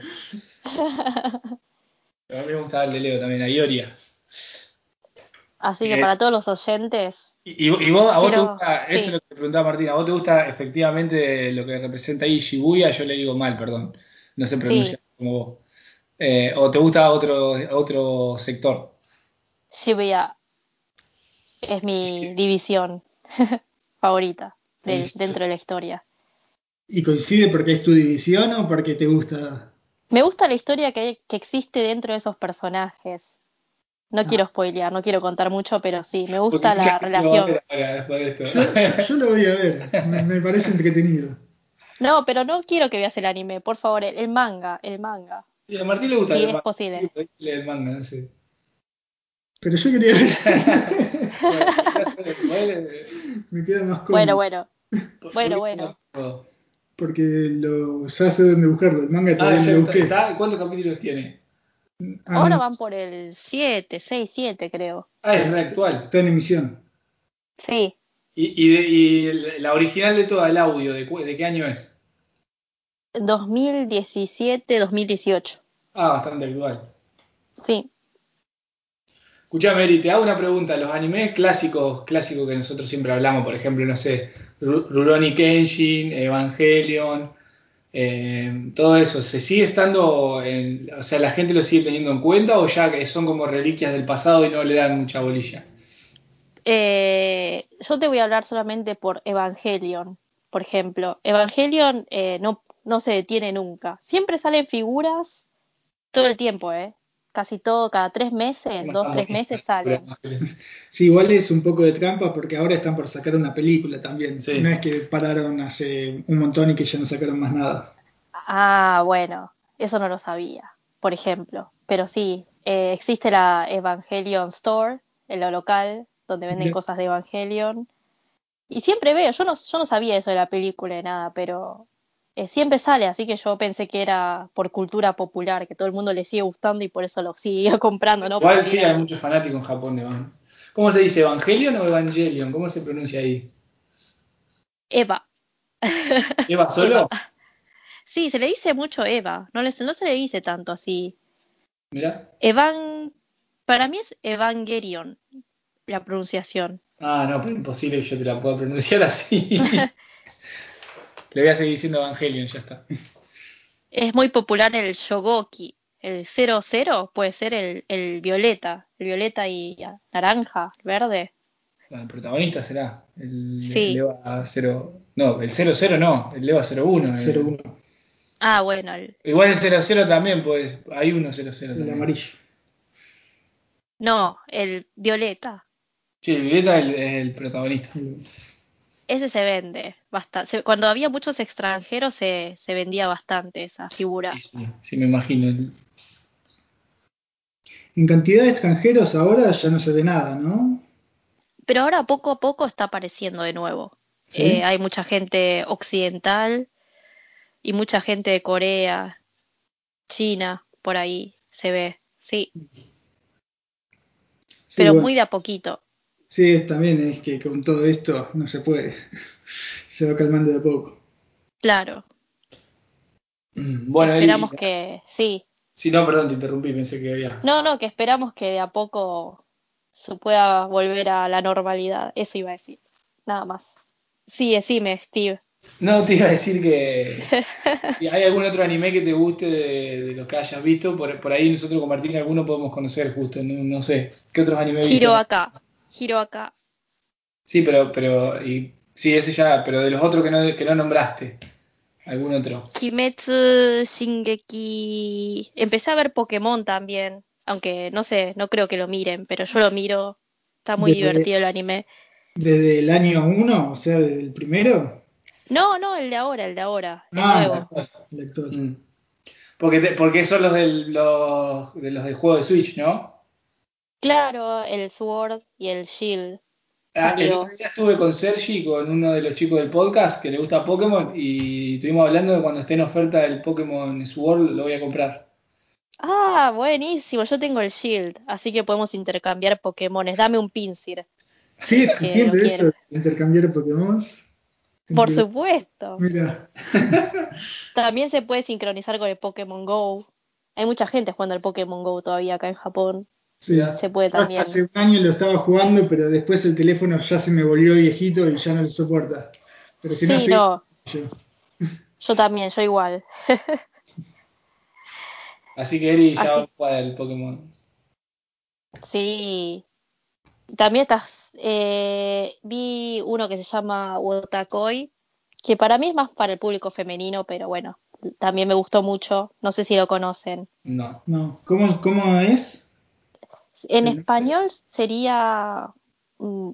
Pero a mí me gustaba el de Leo también, a Ioria. Así que Eh, para todos los oyentes, Y, y vos, a vos te gusta, sí. eso es lo que te preguntaba Martina, ¿a vos te gusta efectivamente lo que representa ahí Shibuya? Yo le digo mal, perdón, no sé pronunciar como vos. Eh, ¿O te gusta otro, otro sector? Shibuya es mi Sí. división favorita de- dentro de la historia. ¿Y coincide porque es tu división o porque te gusta? Me gusta la historia que, que existe dentro de esos personajes. No quiero spoilear, no quiero contar mucho, pero sí, me gusta Porque la relación. ver ahora, después de esto. Yo, yo lo voy a ver, me, me parece entretenido. No, pero no quiero que veas el anime, por favor, el, el manga, el manga. Y a Martín le gusta Sí, el es manga. posible. Sí, el manga, no sé. Pero yo quería ver, Bueno, bueno, me queda más cómodo. Bueno, bueno. por- Bueno, bueno. Porque lo, ya sé dónde buscarlo, el manga Ah, todavía no ya lo busqué. está. ¿Cuántos capítulos tiene? Ah, Ahora no, van por el 7, 6, 7 creo. Ah, es reactual. Está en emisión. Sí, Y, y, de- y la original de todo el audio, ¿de, cu- de qué año es? 2017, 2018. Ah, bastante actual. Sí. Escuchame, Eri, te hago una pregunta. Los animes clásicos, clásicos que nosotros siempre hablamos, por ejemplo, no sé, Ru- Rurouni Kenshin, Evangelion, eh, todo eso, ¿se sigue estando, en, o sea, la gente lo sigue teniendo en cuenta o ya que son como reliquias del pasado y no le dan mucha bolilla? Eh, yo te voy a hablar solamente por Evangelion, por ejemplo. Evangelion eh, no, no se detiene nunca. Siempre salen figuras todo el tiempo, ¿eh? Casi todo, cada tres meses, dos, tres meses salen. Sí, igual es un poco de trampa porque ahora están por sacar una película también. Sí. No es que pararon hace un montón y que ya no sacaron más nada. Ah, bueno, eso no lo sabía, por ejemplo. Pero sí, eh, existe la Evangelion Store, en lo local, donde venden Bien. cosas de Evangelion. Y siempre veo, yo no, yo no sabía eso de la película de nada, pero eh, siempre sale, así que yo pensé que era por cultura popular, que todo el mundo le sigue gustando y por eso lo sigue comprando, ¿no? Igual Porque sí, hay muchos fanáticos en Japón de Van. ¿Cómo se dice? ¿Evangelion o Evangelion? ¿Cómo se pronuncia ahí? Eva. ¿Eva solo? Sí, se le dice mucho Eva, no, le- no se le dice tanto así. Mirá. Evan, para mí es Evangelion, la pronunciación. Ah, no, pero imposible que yo te la pueda pronunciar así. Le voy a seguir diciendo Evangelion, ya está. Es muy popular el Shogoki. El 00 puede ser el, el violeta, el violeta y naranja, verde. El protagonista será. El, Sí. el EVA 0. No, el 00 no, el EVA 01. el- 01, Ah, bueno, el, Igual el 00 también, pues. Hay uno 00 el también. amarillo. no, el violeta. Sí, el Violeta es el, es el protagonista. Ese se vende bastante. Cuando había muchos extranjeros se, se vendía bastante esa figura. Sí, sí, me imagino. En cantidad de extranjeros ahora ya no se ve nada, ¿no? Pero ahora poco a poco está apareciendo de nuevo. ¿Sí? Eh, hay mucha gente occidental y mucha gente de Corea, China, por ahí se ve. Sí, Sí, pero bueno. muy de a poquito. Sí, también es que con todo esto no se puede. se va calmando de a poco. Claro. Bueno, Esperamos que sí. Sí, no, perdón, te interrumpí, pensé que había. No, no, que esperamos que de a poco se pueda volver a la normalidad. Eso iba a decir. Nada más. Sí, decime, Steve. No, te iba a decir que si hay algún otro anime que te guste de, de los que hayas visto, por, por ahí nosotros con Martín alguno podemos conocer justo, no, no sé. ¿Qué otros animes? Giro acá. Giro acá. Sí, pero, pero, y, sí, ese ya, pero de los otros que no, que no nombraste, algún otro. Kimetsu, Shingeki. Empecé a ver Pokémon también. Aunque no sé, no creo que lo miren, pero yo lo miro. Está muy divertido el anime. Desde el año 1, o sea, desde el primero, No, no, el de ahora, el de ahora. El Ah, nuevo. el actual. Mm. Porque, te- porque son los del, los, de los del juego de Switch, ¿no? Claro, el Sword y el Shield. Ah, el otro día estuve con Sergi, con uno de los chicos del podcast que le gusta Pokémon y estuvimos hablando de cuando esté en oferta el Pokémon Sword lo voy a comprar. Ah, buenísimo. Yo tengo el Shield, así que podemos intercambiar Pokémones. Dame un Pinsir. ¿Sigue lo existiendo eso? Intercambiar Pokémon. Por supuesto. Mira, También se puede sincronizar con el Pokémon Go. Hay mucha gente jugando al Pokémon Go todavía acá en Japón. Sí. Se puede Yo también. Hace un año lo estaba jugando, pero después el teléfono ya se me volvió viejito y ya no lo soporta. Pero si no, Sí, sí, no, yo. yo también, yo igual. Así que Eri ya Así- va a jugar al Pokémon. Sí. También estás, eh, vi uno que se llama Wotakoi, que para mí es más para el público femenino, pero bueno, también me gustó mucho. No sé si lo conocen. No. No. ¿Cómo, ¿Cómo es? En español sería... mm,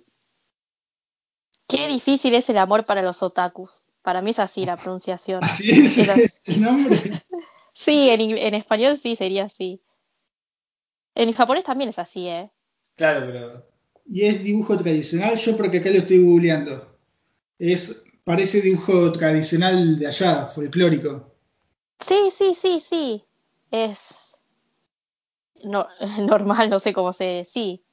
Qué difícil es el amor para los otakus. Para mí es así la pronunciación. Así es, Era- es el nombre. Sí, en, en español sí sería así. En japonés también es así, ¿eh? Claro, pero. Y es dibujo tradicional, yo porque acá lo estoy googleando. Es, parece dibujo tradicional de allá, folclórico. Sí, sí, sí, sí. Es no, normal, no sé cómo se... Sí.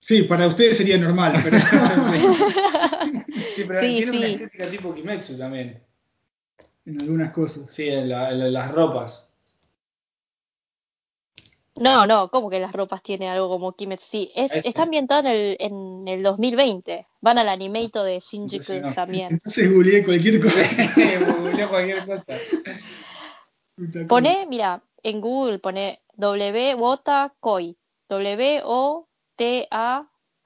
Sí, para ustedes sería normal, pero Sí, pero Sí, tiene una sí. estética tipo Kimetsu también. en algunas cosas. Sí, en, la- en las ropas. No, no, ¿cómo que las ropas tienen algo como Kimetsu? Sí, es, Ese. está ambientado en el, en el 2020. Van al animeito de Shinjuku Impresionante. también. Entonces googleé cualquier cosa. Googleó cualquier cosa. Pone, mira, en Google pone W Wota Koi.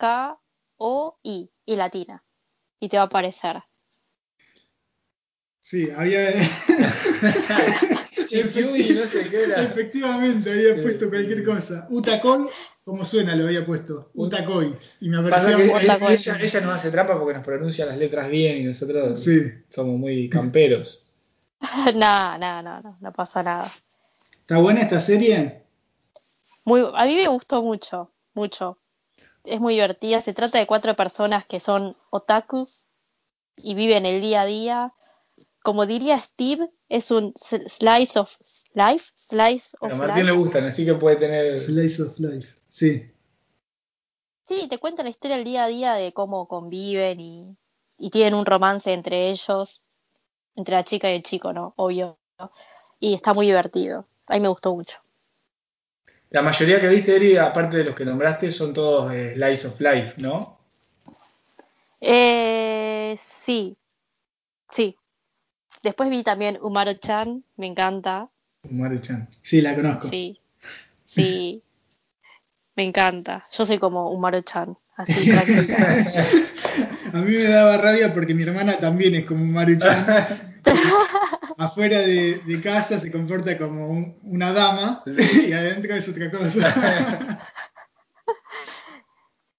W-O-T-A-K-O-I. Y latina. Y te va a aparecer. Sí, había. Chikyugi, no sé qué era. Efectivamente, había Sí, puesto cualquier cosa. Utakoi, como suena, lo había puesto. Utakoi. Y me Pasa aparecía que muy- Otakoi. ella, ella nos hace trampa porque nos pronuncia las letras bien y nosotros Sí. somos muy camperos. no, no, no, no, no pasa nada. ¿Está buena esta serie? Muy, a mí me gustó mucho, mucho. Es muy divertida. Se trata de cuatro personas que son otakus y viven el día a día. Como diría Steve, es un slice of life, slice of A Martín life. le gustan, así que puede tener. Slice of Life. Sí. Sí, te cuenta la historia del día a día de cómo conviven y, y tienen un romance entre ellos, entre la chica y el chico, ¿no? Obvio. Y está muy divertido. A mí me gustó mucho. La mayoría que viste, Eri, aparte de los que nombraste, son todos eh, Slice of Life, ¿no? Eh, sí, sí. Después vi también Umaru-chan, me encanta. Maru-chan. Sí, la conozco. Sí, sí, me encanta. Yo soy como Umaru-chan, así tranquila. A mí me daba rabia porque mi hermana también es como un Maruchan. Afuera de, de casa se comporta como un- una dama y adentro es otra cosa.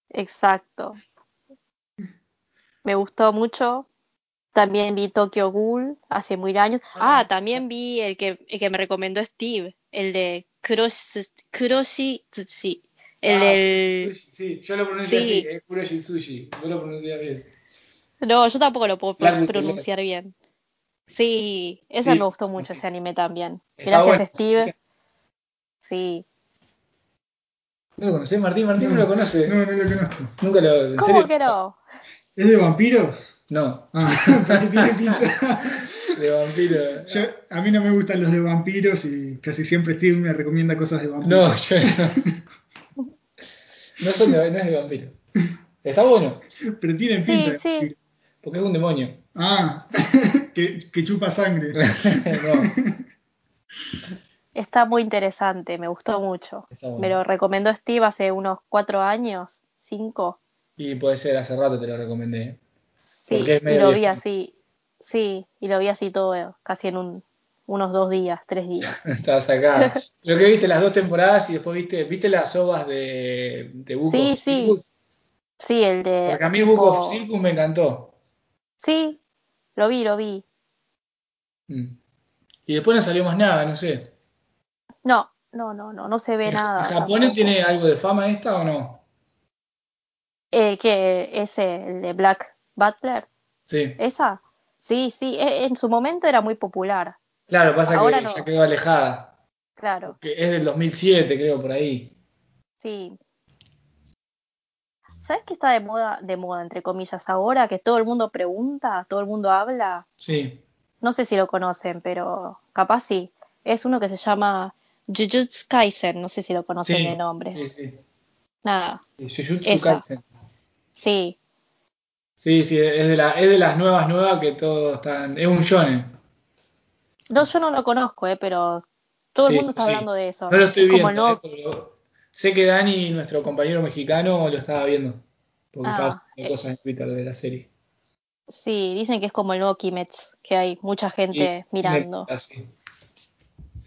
Exacto. Me gustó mucho. También vi Tokyo Ghoul hace muy años. Ah, también vi el que, el que me recomendó Steve, el de Kuroshi, Kuroshi Tsuchi. El Ah, del... sushi, Sí, yo lo pronuncio Sí. así, es Kuroshi Sushi. Vos lo pronuncias bien. No, yo tampoco lo puedo pronunciar bien. Sí, ese Sí, me gustó sí. mucho, ese anime también. Gracias, bueno. Steve. Sí. ¿No lo conocés, Martín? Martín no, lo conoce. No, no lo conozco. Nunca lo. ¿En ¿Cómo serio? que no? ¿Es de vampiros? No, Ah, porque tiene pinta. de vampiro. Yo- a mí no me gustan los de vampiros y casi siempre Steve me recomienda cosas de vampiros. No, yo no. No, son de, no es de vampiro. Está bueno, Pero tienen Sí, pinta. de sí. Porque es un demonio. Ah, que, que chupa sangre. no, Está muy interesante, me gustó mucho. bueno. Me lo recomendó Steve hace unos cuatro años, cinco. Y puede ser, hace rato te lo recomendé. Sí, y lo vi viejo. así. Sí, y lo vi así todo, eh, casi en un, unos dos días, tres días. Estabas acá. Lo que viste las dos temporadas y después viste, viste las ovas de, de Book Sí, of sí. Silkus? Sí, el de. Porque a mí tipo- Book of Silkus me encantó. Sí, lo vi, lo vi. Mm. Y después no salió más nada, no sé. No, no, no, no, no se ve ¿En nada. Japón tampoco. tiene algo de fama esta o no? Eh, que ese, el de Black Butler, Sí. esa. Sí, sí, e- en su momento era muy popular, Claro, pasa Ahora que no. ya quedó alejada. claro, Que es del 2007, creo, por ahí. sí. ¿Sabes qué está de moda, de moda, entre comillas, ahora? Que todo el mundo pregunta, todo el mundo habla. Sí. No sé si lo conocen, pero capaz sí. Es uno que se llama Jujutsu Kaisen, no sé si lo conocen Sí. de nombre. Sí, sí. Nada, Jujutsu Esa. Kaisen. sí, Sí, sí, es de, la, es de las nuevas, nuevas que todos están. Es un shonen. No, yo no lo conozco, eh, pero todo el Sí, mundo está sí. hablando de eso. No lo estoy es como viendo, el eh, pero sé que Dani, nuestro compañero mexicano, lo estaba viendo. Porque Ah, estaba haciendo eh. cosas en Twitter de la serie. sí, dicen que es como el nuevo Kimetsu, que hay mucha gente mirando.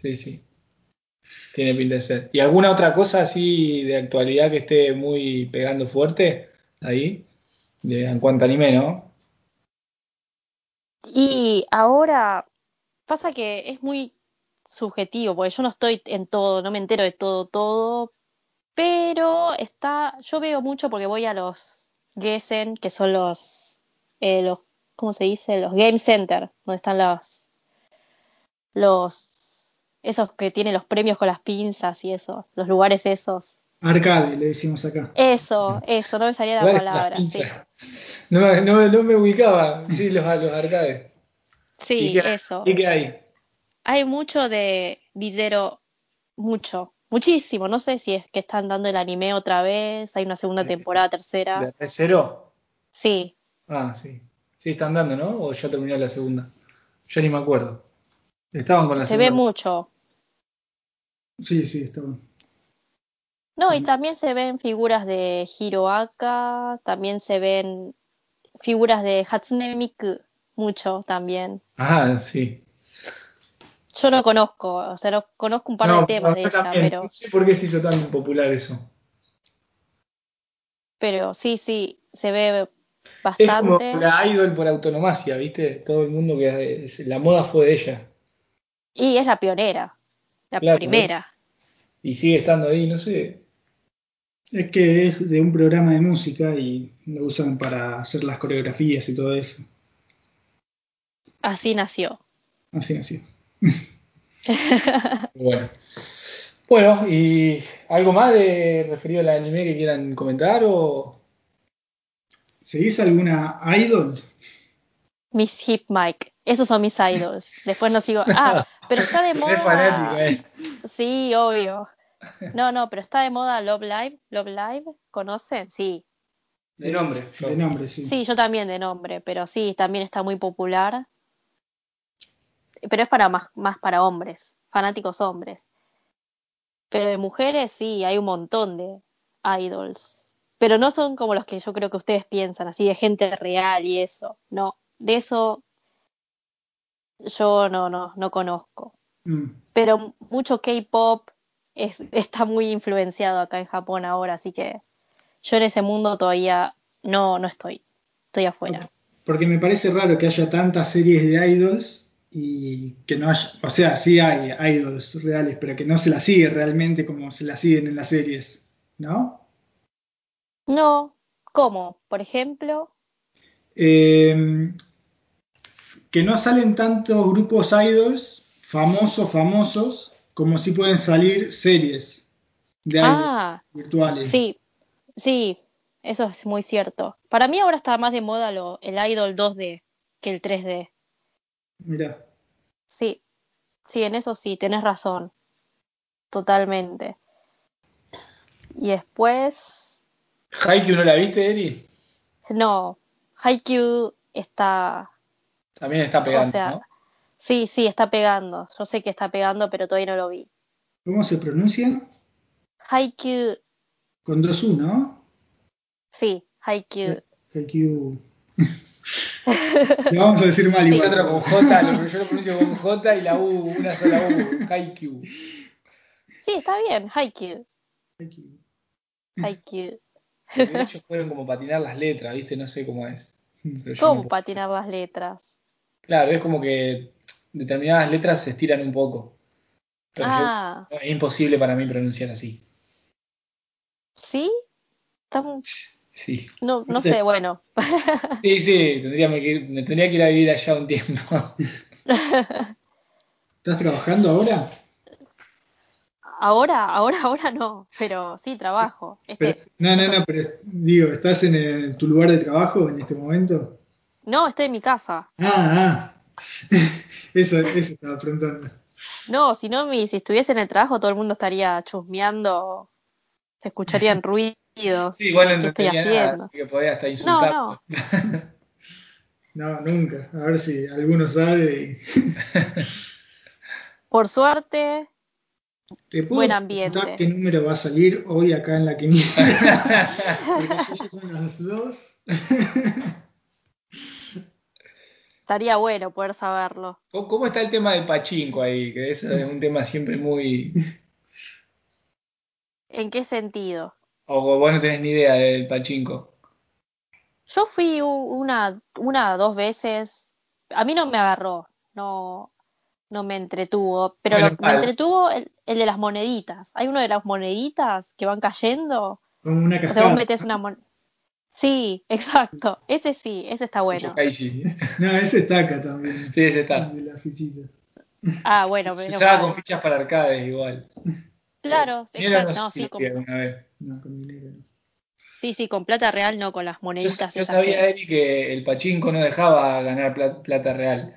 Sí, sí. Tiene pinta de ser. ¿Y alguna otra cosa así de actualidad que esté muy pegando fuerte ahí? De, en cuanto a anime, ¿no? Y ahora pasa que es muy subjetivo, porque yo no estoy en todo, no me entero de todo, todo, pero está, yo veo mucho porque voy a los Gessen, que son los, eh, los, ¿cómo se dice? Los Game Center, donde están los, los, esos que tienen los premios con las pinzas y eso, los lugares esos. Arcade, le decimos acá. Eso, eso, no me salía la palabra, sí. No, me- no, me- no me ubicaba, sí, los, los arcades. Sí, ¿Y qué, eso. ¿Y qué hay? Hay mucho de Villero, mucho, muchísimo. No sé si es que están dando el anime otra vez, hay una segunda temporada, tercera. ¿De Recero? Sí, Ah, sí. Sí, están dando, ¿no? ¿O ya terminó la segunda? Ya ni me acuerdo. Estaban con la se ve mucho. Sí, sí, está bueno. No, y también se ven figuras de Hiroaka, también se ven figuras de Hatsune Miku, mucho también. Ah, sí. Yo no conozco, o sea, no conozco un par No, de temas de ella, también. pero, No sé por qué se hizo tan popular eso. pero sí, sí, se ve Es como bastante. la idol por autonomacia, ¿viste? Todo el mundo que la moda fue de ella. Y es la pionera, la Claro, primera. Y sigue estando ahí, no sé. Es que es de un programa de música y lo usan para hacer las coreografías y todo eso. Así nació. Así, así. Bueno. Bueno, ¿y algo más de referido al anime que quieran comentar o ¿Seguís alguna idol? Miss Hip Mike. Esos son mis idols. Después no sigo. Ah, pero está de moda. fanática, eh. Sí, obvio. No, no, pero está de moda Love Live. Love Live, ¿conocen? Sí. De nombre. De nombre, sí. Sí, yo también de nombre, pero sí, también está muy popular. Pero es para más, más para hombres, fanáticos hombres. Pero de mujeres sí, hay un montón de idols. Pero no son como los que yo creo que ustedes piensan, así de gente real y eso. No, de eso yo no, no, no conozco. Mm. Pero mucho K-pop es, está muy influenciado acá en Japón ahora, así que yo en ese mundo todavía no, no estoy. Estoy afuera. Porque me parece raro que haya tantas series de idols y que no haya, o sea, sí hay idols reales, pero que no se las sigue realmente como se las siguen en las series, ¿no? No, ¿cómo? Por ejemplo, Eh, que no salen tantos grupos idols famosos, famosos, como si pueden salir series de idols ah, virtuales. sí, sí, eso es muy cierto. Para mí ahora está más de moda lo, el idol 2D que el 3D. Mira, Sí, sí, en eso sí, tenés razón. Totalmente. Y después, Haikyuu no la viste, Eri? no, Haikyuu está, También está pegando, o sea, ¿no? sí, sí, está pegando. Yo sé que está pegando, pero todavía no lo vi. ¿cómo se pronuncia? Haikyuu, Con dos U, ¿no? sí, Haikyuu. Haikyuu. Lo vamos a decir mal igual. Nosotros con J, lo- yo lo pronuncio con J y la U, una sola U, Haikyuu. Sí, está bien, Haikyuu, Haikyuu. Haikyuu. Ellos pueden como patinar las letras, ¿viste? No sé cómo es. no ¿Cómo patinar las letras? Claro, es como que determinadas letras se estiran un poco. Pero yo- Ah, es imposible para mí pronunciar así. ¿sí? Estamos- Sí. No, no sé, bueno. Sí, sí, tendría que ir- me tendría que ir a vivir allá un tiempo. ¿Estás trabajando ahora? Ahora, ahora, ahora no, pero sí trabajo. Pero- Este, no, no, no, pero digo, ¿estás en, el- tu lugar de trabajo en este momento? no, estoy en mi casa. Ah, ah. Eso, eso estaba preguntando. No, si no, si estuviese en el trabajo, todo el mundo estaría chusmeando, se escucharían ruidos. Sí, igual no ¿Qué estoy entendía nada, así que podía hasta insultar. no. No, nunca. A ver si alguno sabe. Por suerte, ¿Te puedo Buen ambiente. qué número va a salir hoy acá en la quiniela? Porque son las dos. estaría bueno poder saberlo. ¿Cómo, cómo está el tema del pachinko ahí? Que eso es un tema siempre muy, ¿En qué sentido? O vos no tenés ni idea del pachinko. Yo fui una, una o dos veces. A mí no me agarró, no, no me entretuvo, pero lo, me entretuvo el, el, de las moneditas. Hay uno de las moneditas que van cayendo. Como una cascada. O sea, vos metes una moneda. Sí, exacto. Ese sí, ese está bueno. No, ese está acá también. Sí, ese está. De la fichita. Ah, bueno, Se pero usaba con fichas para arcades igual. Claro, exacto. no sí, con, alguna vez. No, con dinero no. sí, sí, con plata real, no con las moneditas yo sabía, que- Eri, que el pachinko no dejaba ganar pla- plata real.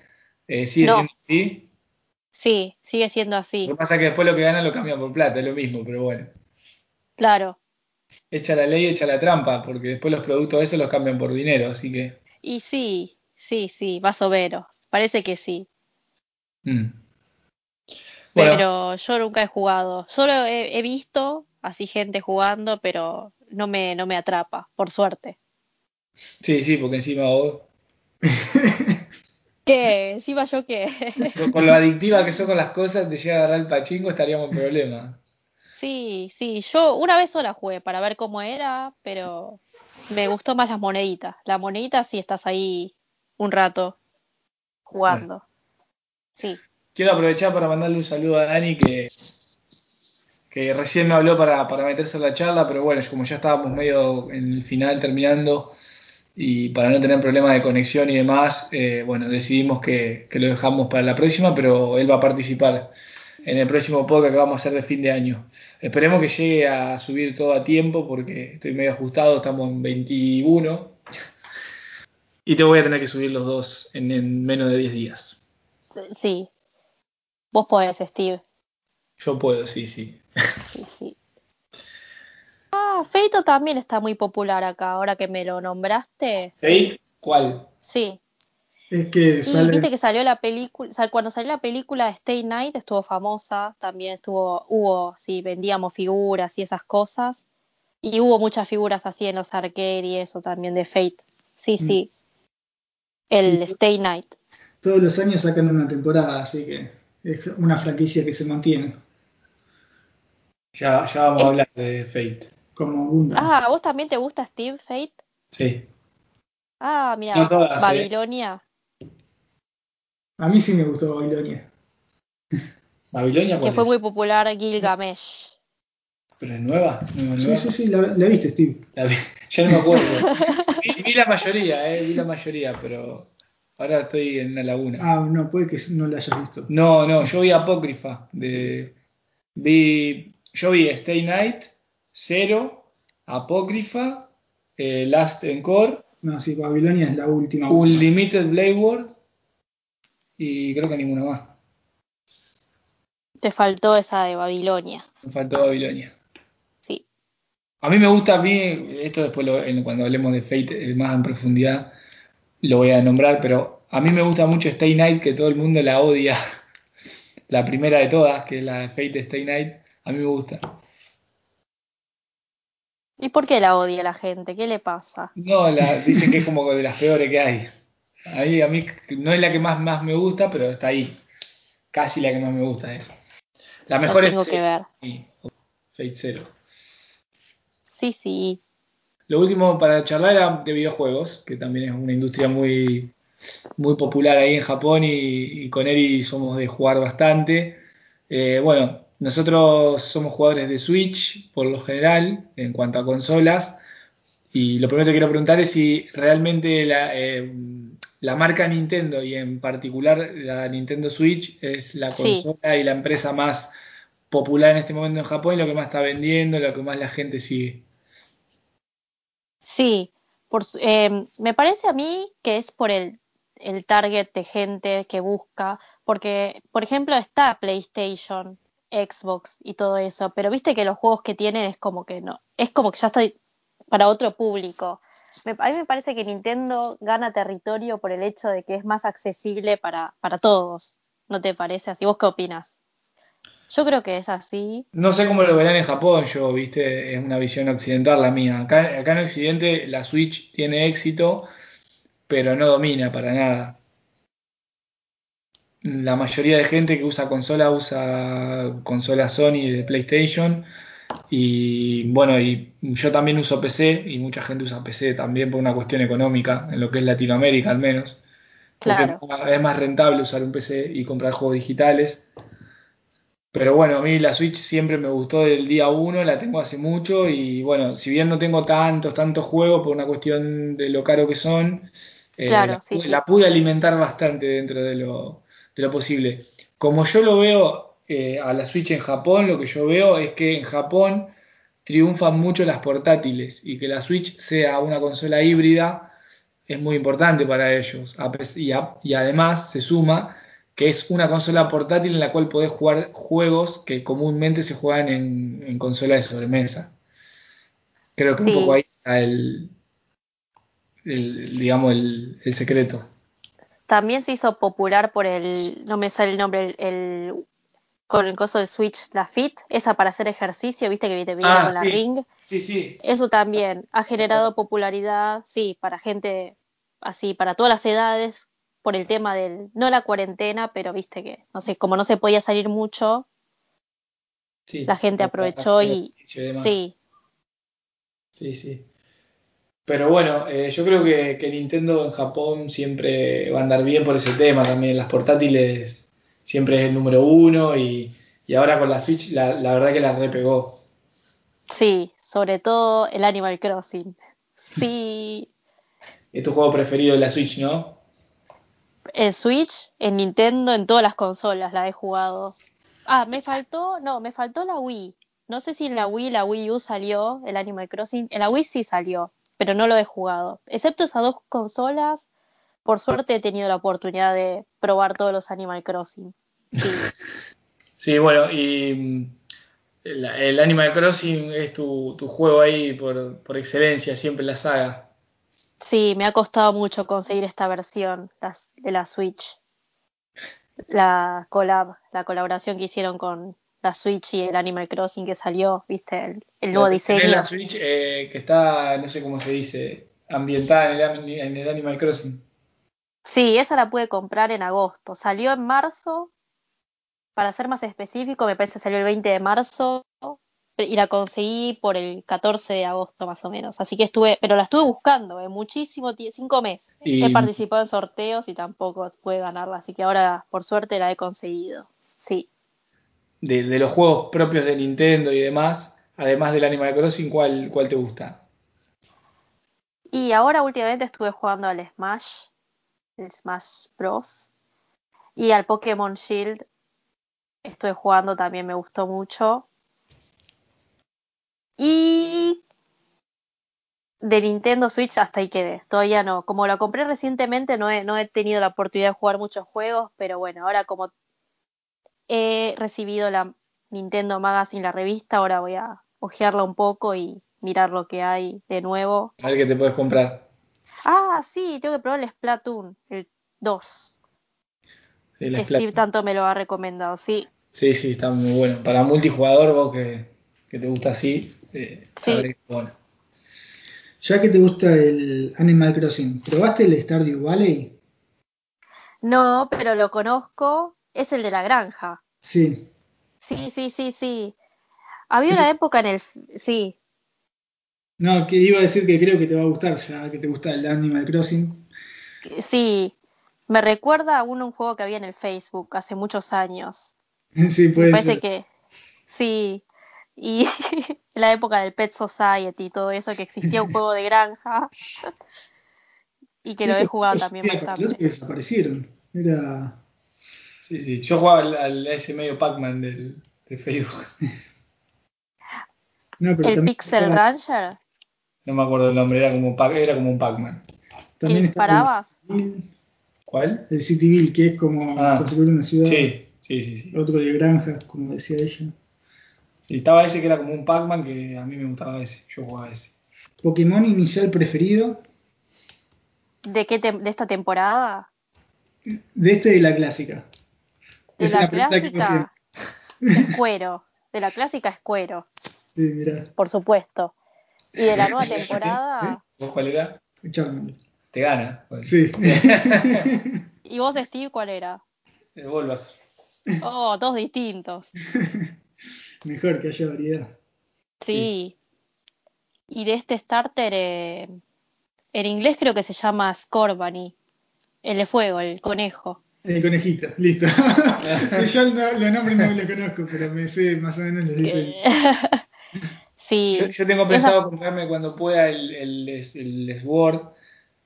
Eh, ¿Sigue No. siendo así? Sí, sigue siendo así. Lo que pasa es que después lo que ganan lo cambian por plata, es lo mismo, pero bueno. Claro. Echa la ley, echa la trampa, porque después los productos esos los cambian por dinero, así que... Y sí, sí, sí, más o menos. Parece que sí. mm. Bueno, Pero yo nunca he jugado. Solo he, he visto así gente jugando, pero no me, no me atrapa, por suerte. sí, sí, porque encima vos, ¿Qué? Encima yo qué. con, con lo adictiva que sos con las cosas, te llega a agarrar el pachinko, estaríamos en problemas. Sí, sí, yo una vez sola jugué para ver cómo era, pero me gustó más las moneditas. La monedita sí estás ahí un rato jugando. Sí. Quiero aprovechar para mandarle un saludo a Dani que, que recién me habló para, para meterse en la charla, pero bueno, como ya estábamos medio en el final terminando y para no tener problemas de conexión y demás, eh, bueno, decidimos que, que lo dejamos para la próxima, pero él va a participar en el próximo podcast que vamos a hacer de fin de año. Esperemos que llegue a subir todo a tiempo porque estoy medio ajustado, estamos en 21 y te voy a tener que subir los dos en, en menos de 10 días. Sí. Vos podés, Steve. Yo puedo, sí, sí. Sí, sí. Ah, Feito también está muy popular acá, ahora que me lo nombraste. ¿Fate? ¿Cuál? Sí. Es que Y sale. viste que salió la película, o sea, cuando salió la película de Stay Night estuvo famosa, también estuvo, hubo, sí, vendíamos figuras y esas cosas. Y hubo muchas figuras así en los arcade y eso también de Fate. Sí, Mm. sí. El Sí. Stay Night. Todos los años sacan una temporada, así que es una franquicia que se mantiene. Ya, ya vamos a hablar de Fate. Como Gundam. Ah, ¿a vos también te gusta Steve Fate? Sí. Ah, mira, No eh. Babilonia. A mí sí me gustó Babilonia. ¿Babilonia Que fue es? muy popular Gilgamesh. ¿Pero es nueva? ¿Nueva, Sí, nueva? sí, sí, la, la viste, Steve. La vi- ya no me acuerdo. vi, vi la mayoría, eh, vi la mayoría, pero ahora estoy en la laguna. Ah, no, puede que no la hayas visto. No, no, yo vi Apócrifa. De, vi, yo vi Stay Night, Zero, Apócrifa, eh, Last Encore, No, sí, Babilonia es la última. Unlimited Blade World y creo que ninguna más. Te faltó esa de Babilonia. Me faltó Babilonia. Sí. A mí me gusta, a mí, esto después lo- en- cuando hablemos de Fate eh, más en profundidad lo voy a nombrar, pero a mí me gusta mucho Stay Night, que todo el mundo la odia. La primera de todas, que es la de Fate Stay Night, a mí me gusta. ¿Y por qué la odia la gente? ¿Qué le pasa? No, la, dicen que es como de las peores que hay. Ahí a mí no es la que más, más me gusta, pero está ahí. Casi la que más me gusta es. La Lo mejor tengo es que ver. sí, Fate Zero. Sí, sí. Lo último para charlar era de videojuegos, que también es una industria muy, muy popular ahí en Japón y, y con Eri somos de jugar bastante. Eh, bueno, nosotros somos jugadores de Switch por lo general en cuanto a consolas y lo primero que quiero preguntar es si realmente la, eh, la marca Nintendo y en particular la Nintendo Switch es la Sí. consola y la empresa más popular en este momento en Japón y lo que más está vendiendo, lo que más la gente sigue. Sí. Por, eh, me parece a mí que es por el, el target de gente que busca, porque, por ejemplo, está PlayStation, Xbox y todo eso, pero viste que los juegos que tienen es como que no, es como que ya está para otro público. Me- a mí me parece que Nintendo gana territorio por el hecho de que es más accesible para, para todos. ¿No te parece así? ¿Vos qué opinas? Yo creo que es así. No sé cómo lo verán en Japón, yo, viste, es una visión occidental la mía. Acá, acá en Occidente la Switch tiene éxito, pero no domina para nada. La mayoría de gente que usa consola usa consola Sony de PlayStation Y bueno, y yo también uso PC y mucha gente usa PC también por una cuestión económica, en lo que es Latinoamérica al menos. Porque Claro. es más rentable usar un PC y comprar juegos digitales. Pero bueno, a mí la Switch siempre me gustó del día uno, la tengo hace mucho y bueno, si bien no tengo tantos, tantos juegos por una cuestión de lo caro que son, eh, Claro, la, sí. la pude alimentar bastante dentro de lo, de lo posible. Como yo lo veo eh, a la Switch en Japón, lo que yo veo es que en Japón triunfan mucho las portátiles y que la Switch sea una consola híbrida es muy importante para ellos. Y, a- y además se suma que es una consola portátil en la cual podés jugar juegos que comúnmente se juegan en, en consola de sobremesa. Creo que un poco ahí está el, el- digamos, el, el secreto. También se hizo popular por el, no me sale el nombre, el, el- con el coso del Switch, la Fit, esa para hacer ejercicio, viste que te viene Ah, con la Ring. sí, sí. Eso también ha generado popularidad, sí, para gente así, para todas las edades, por el tema del, no la cuarentena, pero viste que, no sé, como no se podía salir mucho, Sí, la gente aprovechó y y sí, Sí, sí. Pero bueno, eh, yo creo que, que Nintendo en Japón siempre va a andar bien por ese tema también. Las portátiles siempre es el número uno y, y ahora con la Switch la, la verdad que la repegó. sí, sobre todo el Animal Crossing. Sí, Es tu juego preferido de la Switch, ¿no? el Switch, en Nintendo, en todas las consolas la he jugado. Ah, me faltó, no, me faltó la Wii. No sé si en la Wii, la Wii U salió el Animal Crossing. En la Wii sí salió, pero no lo he jugado. Excepto esas dos consolas, por suerte he tenido la oportunidad de probar todos los Animal Crossing. Sí, Sí, bueno, y mm, el, el Animal Crossing es tu, tu juego ahí por, por excelencia, siempre la saga. sí, me ha costado mucho conseguir esta versión de la Switch. La collab, la colaboración que hicieron con la Switch y el Animal Crossing que salió, viste, el, el nuevo diseño. la Switch eh, que está, no sé cómo se dice, ambientada en el, Ami- en el Animal Crossing. Sí, esa la pude comprar en agosto. Salió en marzo, para ser más específico, me parece que salió el 20 de marzo y la conseguí por el 14 de agosto más o menos. Así que estuve, pero la estuve buscando, eh, muchísimo tiempo, cinco meses. He Y participado en sorteos y tampoco pude ganarla, así que ahora por suerte la he conseguido. Sí. De, de los juegos propios de Nintendo y demás, además del Animal Crossing, ¿cuál, cuál te gusta? Y ahora últimamente estuve jugando al Smash, el Smash Bros. Y al Pokémon Shield estuve jugando también, me gustó mucho. Y de Nintendo Switch hasta ahí quedé. Todavía no. Como lo compré recientemente, no no he tenido la oportunidad de jugar muchos juegos, pero bueno, ahora como he recibido la Nintendo Magazine, la revista, ahora voy a hojearla un poco y mirar lo que hay de nuevo. A ver qué te puedes comprar. Ah, sí, tengo que probar el Splatoon, el 2, Sí, la que Steve tanto me lo ha recomendado, sí. sí, sí, está muy bueno. Para multijugador, vos que, que te gusta así, eh, Sí. bueno. Ya que te gusta el Animal Crossing, ¿probaste el Stardew Valley? No, pero lo conozco, es el de la granja. Sí. Sí, sí, sí, sí. Había una época en el... Sí, No, que iba a decir que creo que te va a gustar, ya que te gusta el Animal Crossing. que- sí. Me recuerda a uno, un juego que había en el Facebook hace muchos años. sí, Me puede parece ser. que... Sí. Y la época del Pet Society y todo eso, que existía un juego de granja y que lo he jugado también bastante. y desaparecieron. Era. Sí, sí. Yo jugaba al, al- a ese medio Pac-Man del, de Facebook. No, pero El también Pixel estaba, Ranger, No me acuerdo el nombre, era como, era como un Pac-Man. también estaba el ¿Cuál? el Cityville, que es como Ah, construir una ciudad, Sí, sí, sí, sí. otro de granjas, como decía ella. Y estaba ese que era como un Pac-Man que a mí me gustaba ese. Yo jugaba ese. Pokémon inicial preferido, ¿De qué tem- de esta temporada? de este de la clásica. De la es clásica es cuero. De la clásica es cuero, Sí, mirá, por supuesto. Y de la nueva temporada. ¿Vos cuál era? Charmander. Te gana. Bueno. Sí. ¿Y vos, Steve, cuál era? Eh, Bulbasaur. Oh, dos distintos. Mejor que haya variedad. Sí. Y de este starter, eh, en inglés creo que se llama Scorbunny. El de fuego, el conejo. El conejito, listo. Sí, yo no- los nombres no los conozco, pero me sé más o menos los dice. sí. Yo, yo tengo pensado comprarme cuando pueda el, el, el Sword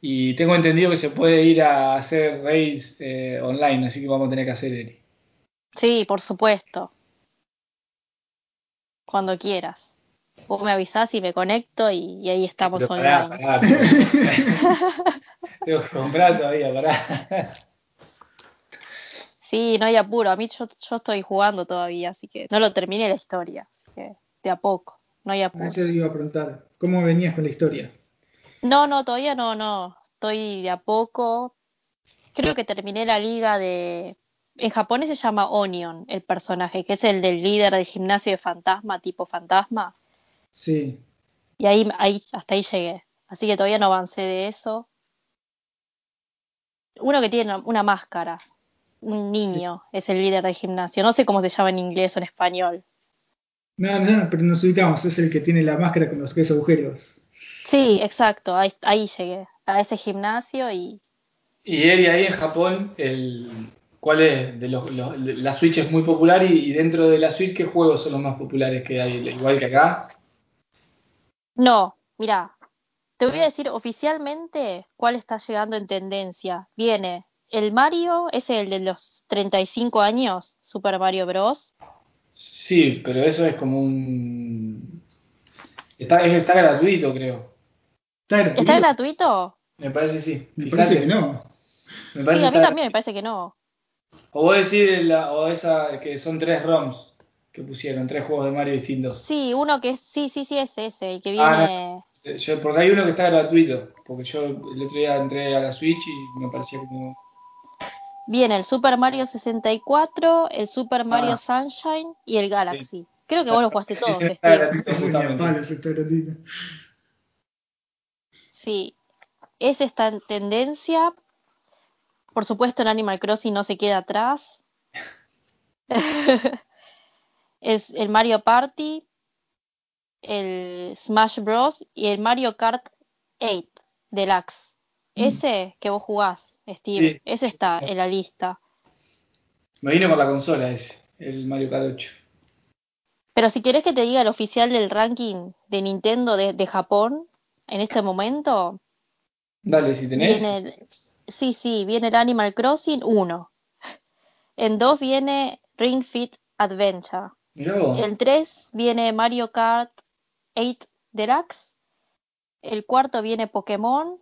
y tengo entendido que se puede ir a hacer raids eh, online, así que vamos a tener que hacer Eri. Sí, por supuesto. Cuando quieras. Vos me avisás y me conecto y, y ahí estamos pará, online. pará, tengo- tengo que comprar todavía, pará. Sí, no hay apuro. A mí yo, yo estoy jugando todavía, así que no lo terminé la historia. Así que de a poco, no hay A apuro. eso iba a preguntar, ¿cómo venías con la historia? No, no, todavía no, no. Estoy de a poco. Creo que terminé la liga de... En japonés se llama Onion, el personaje, que es el del líder del gimnasio de fantasma, tipo fantasma. Sí, Y ahí, ahí, hasta ahí llegué. Así que todavía no avancé de eso. Uno que tiene una máscara. Un niño es el líder del gimnasio. No sé cómo se llama en inglés o en español. no, no, pero nos ubicamos, es el que tiene la máscara con los tres agujeros. Sí, exacto. Ahí, ahí llegué. A ese gimnasio y... Y Eri, ahí en Japón, el, ¿cuál es? De los, los- la Switch es muy popular y, y dentro de la Switch, ¿qué juegos son los más populares que hay? Igual que acá. No, mira, te voy a decir oficialmente cuál está llegando en tendencia. Viene el Mario, ese el de los 35 años, Super Mario Bros. Sí, pero eso es como un... Está, es- está gratuito, creo. ¿Está gratuito? ¿Está gratuito? Me parece sí. Me parece que no. Me Sí, a mí también me parece que no. O vos decís, la- o esa que son tres ROMs que pusieron, tres juegos de Mario distintos. Sí, uno que es, sí, sí, sí, es ese, el que Ah, viene... Yo- porque hay uno que está gratuito. Porque yo el otro día entré a la Switch y me parecía como. Viene el Super Mario 64, el Super Mario Ah. Sunshine y el Galaxy. Creo que vos lo jugaste todos, sí, gratuito. Sí, ese está en tendencia. Por supuesto, en Animal Crossing no se queda atrás. es el Mario Party, el Smash Bros. y el Mario Kart 8 Deluxe. Ese que vos jugás, Steve, Sí. ese está en la lista. Me vino con la consola ese, el Mario Kart 8. Pero si querés que te diga el oficial del ranking de Nintendo de, de Japón en este momento, Dale, si tenés. Sí, sí, viene el Animal Crossing 1. En 2 viene Ring Fit Adventure. El 3 viene Mario Kart 8 Deluxe. El cuarto viene Pokémon,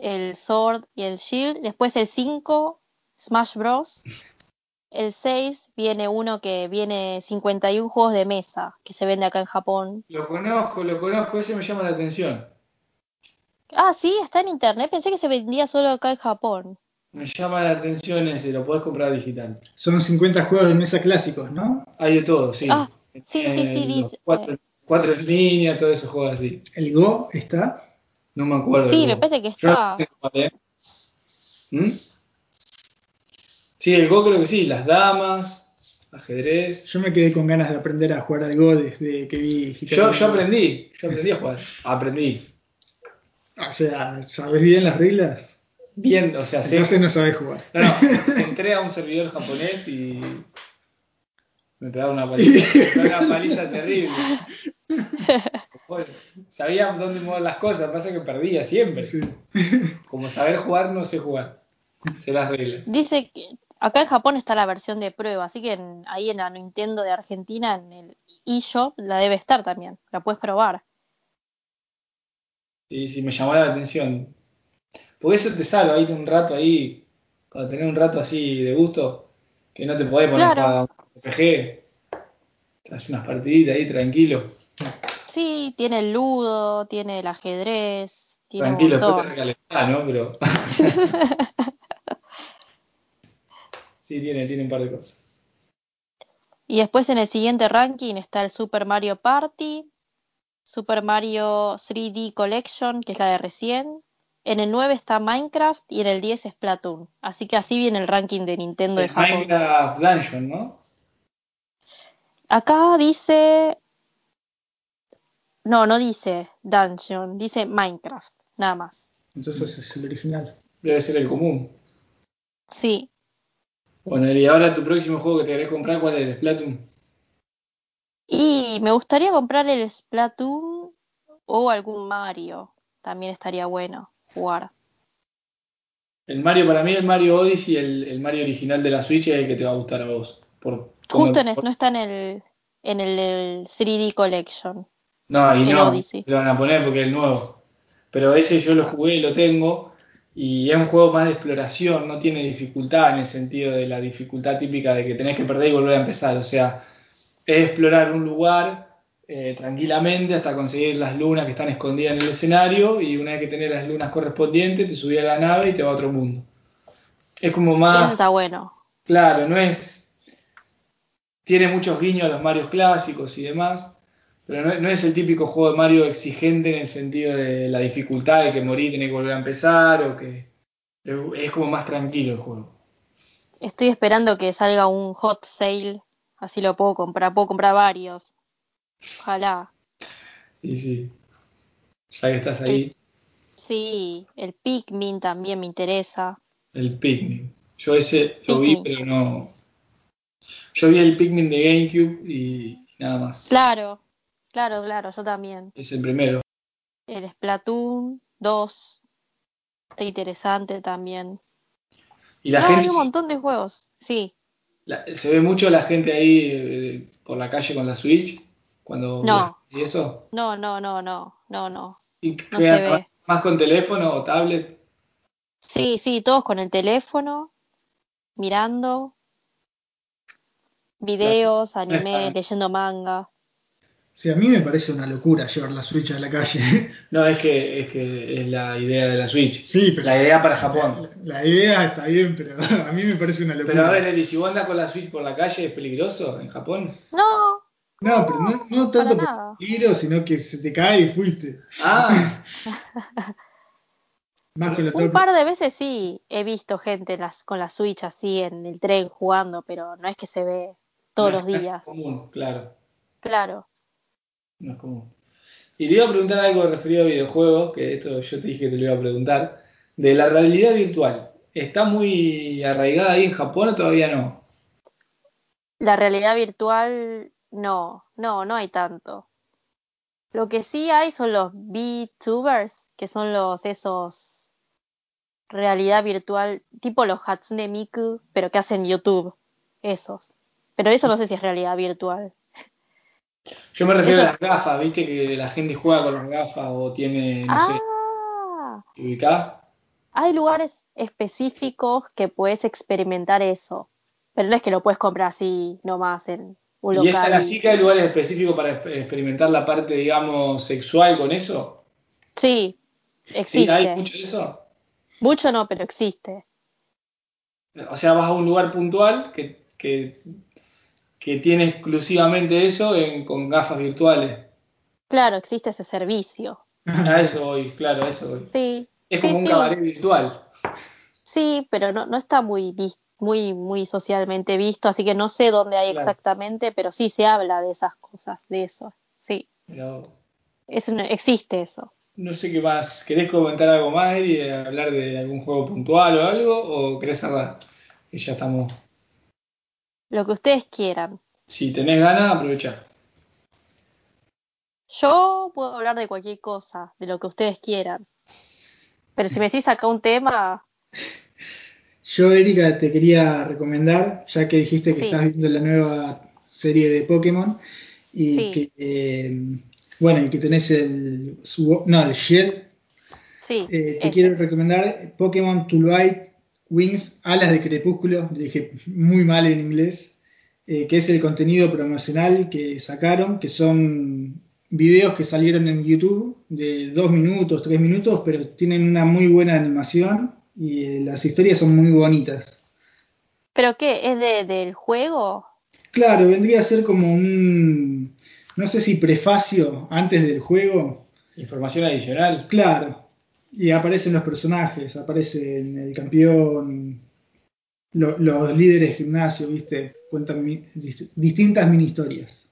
el Sword y el Shield. Después el 5, Smash Bros. El 6 viene uno que viene 51 juegos de mesa que se vende acá en Japón. Lo conozco, lo conozco, ese me llama la atención. Ah, sí, está en internet. Pensé que se vendía solo acá en Japón. Me llama la atención ese, lo podés comprar digital. Son 50 juegos de mesa clásicos, ¿no? Hay de todo, sí. Ah, sí, sí, sí, Eh, dice- Cuatro, cuatro en línea, todos esos juegos así. El Go está. No me acuerdo. Sí, me parece que está. ¿Mm? Sí, el Go creo que sí, las damas, ajedrez. Yo me quedé con ganas de aprender a jugar al Go desde que vi Yo, yo aprendí, yo aprendí a jugar. Aprendí. O sea, ¿sabes bien las reglas? Bien, o sea, sé. Entonces no sabes jugar. No, no, entré a un servidor japonés y me pegaron una paliza, una paliza terrible. Bueno, sabía dónde mover las cosas, pasa que perdía siempre. Sí. Como saber jugar, no sé jugar. Sé las reglas. Dice que acá en Japón está la versión de prueba, así que en- ahí en la Nintendo de Argentina, en el eShop, la debe estar también. La puedes probar. Y si me llamó la atención. Porque eso te salva, ahí un rato ahí, cuando tenés un rato así de gusto, que no te podés poner Claro. a jugar un RPG. Te haces unas partiditas ahí tranquilo. Sí, tiene el ludo, tiene el ajedrez, tiene Tranquilo, un después te recalentás, ¿no? Pero. sí, tiene, tiene un par de cosas. Y después en el siguiente ranking está el Super Mario Party, Super Mario 3D Collection, que es la de recién. En el 9 está Minecraft y en el 10 es Splatoon. Así que así viene el ranking de Nintendo de Japón. Minecraft Dungeon, ¿no? Acá dice No, no dice Dungeon, dice Minecraft, nada más. Entonces es el original. Debe ser el común. Sí. Bueno, y ahora tu próximo juego que te querés comprar, ¿cuál es? ¿Splatoon? Y me gustaría comprar el Splatoon o algún Mario. También estaría bueno jugar. El Mario, para mí, el Mario Odyssey, el, el Mario original de la Switch es el que te va a gustar a vos. Por, Justo en no está en el, en el, el 3D Collection. No, y el no, Odyssey. lo van a poner porque es el nuevo. Pero ese yo lo jugué y lo tengo. Y es un juego más de exploración, no tiene dificultad en el sentido de la dificultad típica de que tenés que perder y volver a empezar. O sea, es explorar un lugar eh, tranquilamente hasta conseguir las lunas que están escondidas en el escenario. Y una vez que tenés las lunas correspondientes, te subís a la nave y te va a otro mundo. Es como Eso más. está bueno. Claro, no es. Tiene muchos guiños a los Marios clásicos y demás, pero no, no es el típico juego de Mario exigente en el sentido de la dificultad de que morir, tenés que volver a empezar, o que. Es como más tranquilo el juego. Estoy esperando que salga un hot sale, así lo puedo comprar. Puedo comprar varios. Ojalá. Y sí, ya que estás ahí, Sí, el Pikmin también me interesa. el Pikmin. Yo ese lo vi, pero no. Yo vi el Pikmin de GameCube y nada más. Claro, claro, claro, yo también. Es el primero. El Splatoon 2 está interesante también. Y la no, gente hay un montón de juegos. Sí, La- se ve mucho la gente ahí eh, por la calle con la Switch cuando No. y eso. no, no, no, no, no, no. ¿Y No se ve. más, con teléfono o tablet? Sí, sí, todos con el teléfono, mirando videos, anime, leyendo manga. Sí, a mí me parece una locura llevar la Switch a la calle. No, es que, es que es la idea de la Switch. Sí, pero La idea para Japón. la, la idea está bien, pero a mí me parece una locura. Pero a ver, Eli, si vos andás con la Switch por la calle, ¿es peligroso en Japón? No, no, pero no, no tanto por nada. peligro, sino que se te cae y fuiste. Ah, Más la un par de veces sí he visto gente las, con la Switch así en el tren jugando, pero no es que se ve todos no, los días. común, claro. Claro. No es común. Y te iba a preguntar algo referido a videojuegos, que esto yo te dije que te lo iba a preguntar. De la realidad virtual. ¿Está muy arraigada ahí en Japón o todavía no? La realidad virtual, no, no, no hay tanto. Lo que sí hay son los VTubers, que son los esos realidad virtual, tipo los Hatsune Miku, pero que hacen YouTube, esos. Pero eso no sé si es realidad virtual. Yo me refiero Eso- a las gafas, viste que la gente juega con las gafas o tiene, no sé, Ah, ¿te ubicás? hay lugares específicos que puedes experimentar eso, pero no es que lo puedes comprar así nomás en un ¿Y local. tan así que hay lugares específicos para exp- experimentar la parte, digamos, sexual con eso? Sí, ¿Sí? existe. ¿Hay mucho de eso? Mucho no, pero existe. O sea, vas a un lugar puntual que, que, que tiene exclusivamente eso en- con gafas virtuales. Claro, existe ese servicio. A eso voy, claro, a eso voy. Sí, Es sí, como un sí. cabaret virtual. Sí, pero no, no está muy, muy, muy socialmente visto, así que no sé dónde hay Claro. exactamente, pero sí se habla de esas cosas, de eso. Sí, vos. es un- existe eso. No sé qué más. ¿Querés comentar algo más, Eri? de ¿Hablar de algún juego puntual o algo? ¿O querés cerrar? Que ya estamos. Lo que ustedes quieran. Si tenés ganas, aprovechá. Yo puedo hablar de cualquier cosa, de lo que ustedes quieran. Pero si me decís acá un tema, Yo, Erika, te quería recomendar, ya que dijiste que Sí. estás viendo la nueva serie de Pokémon y Sí. que, eh, bueno, y que tenés el, Swo- no, el Shield, sí. eh, te ese. quiero recomendar Pokémon Twilight Wings, Alas de Crepúsculo, le dije muy mal en inglés, eh, que es el contenido promocional que sacaron, que son videos que salieron en YouTube de dos minutos, tres minutos, pero tienen una muy buena animación y eh, las historias son muy bonitas. ¿Pero qué? ¿Es de, del juego? Claro, vendría a ser como un, no sé si prefacio antes del juego, Información adicional. Claro, y aparecen los personajes, aparecen el campeón, lo- los líderes de gimnasio, ¿viste? Cuentan mi- distintas mini historias.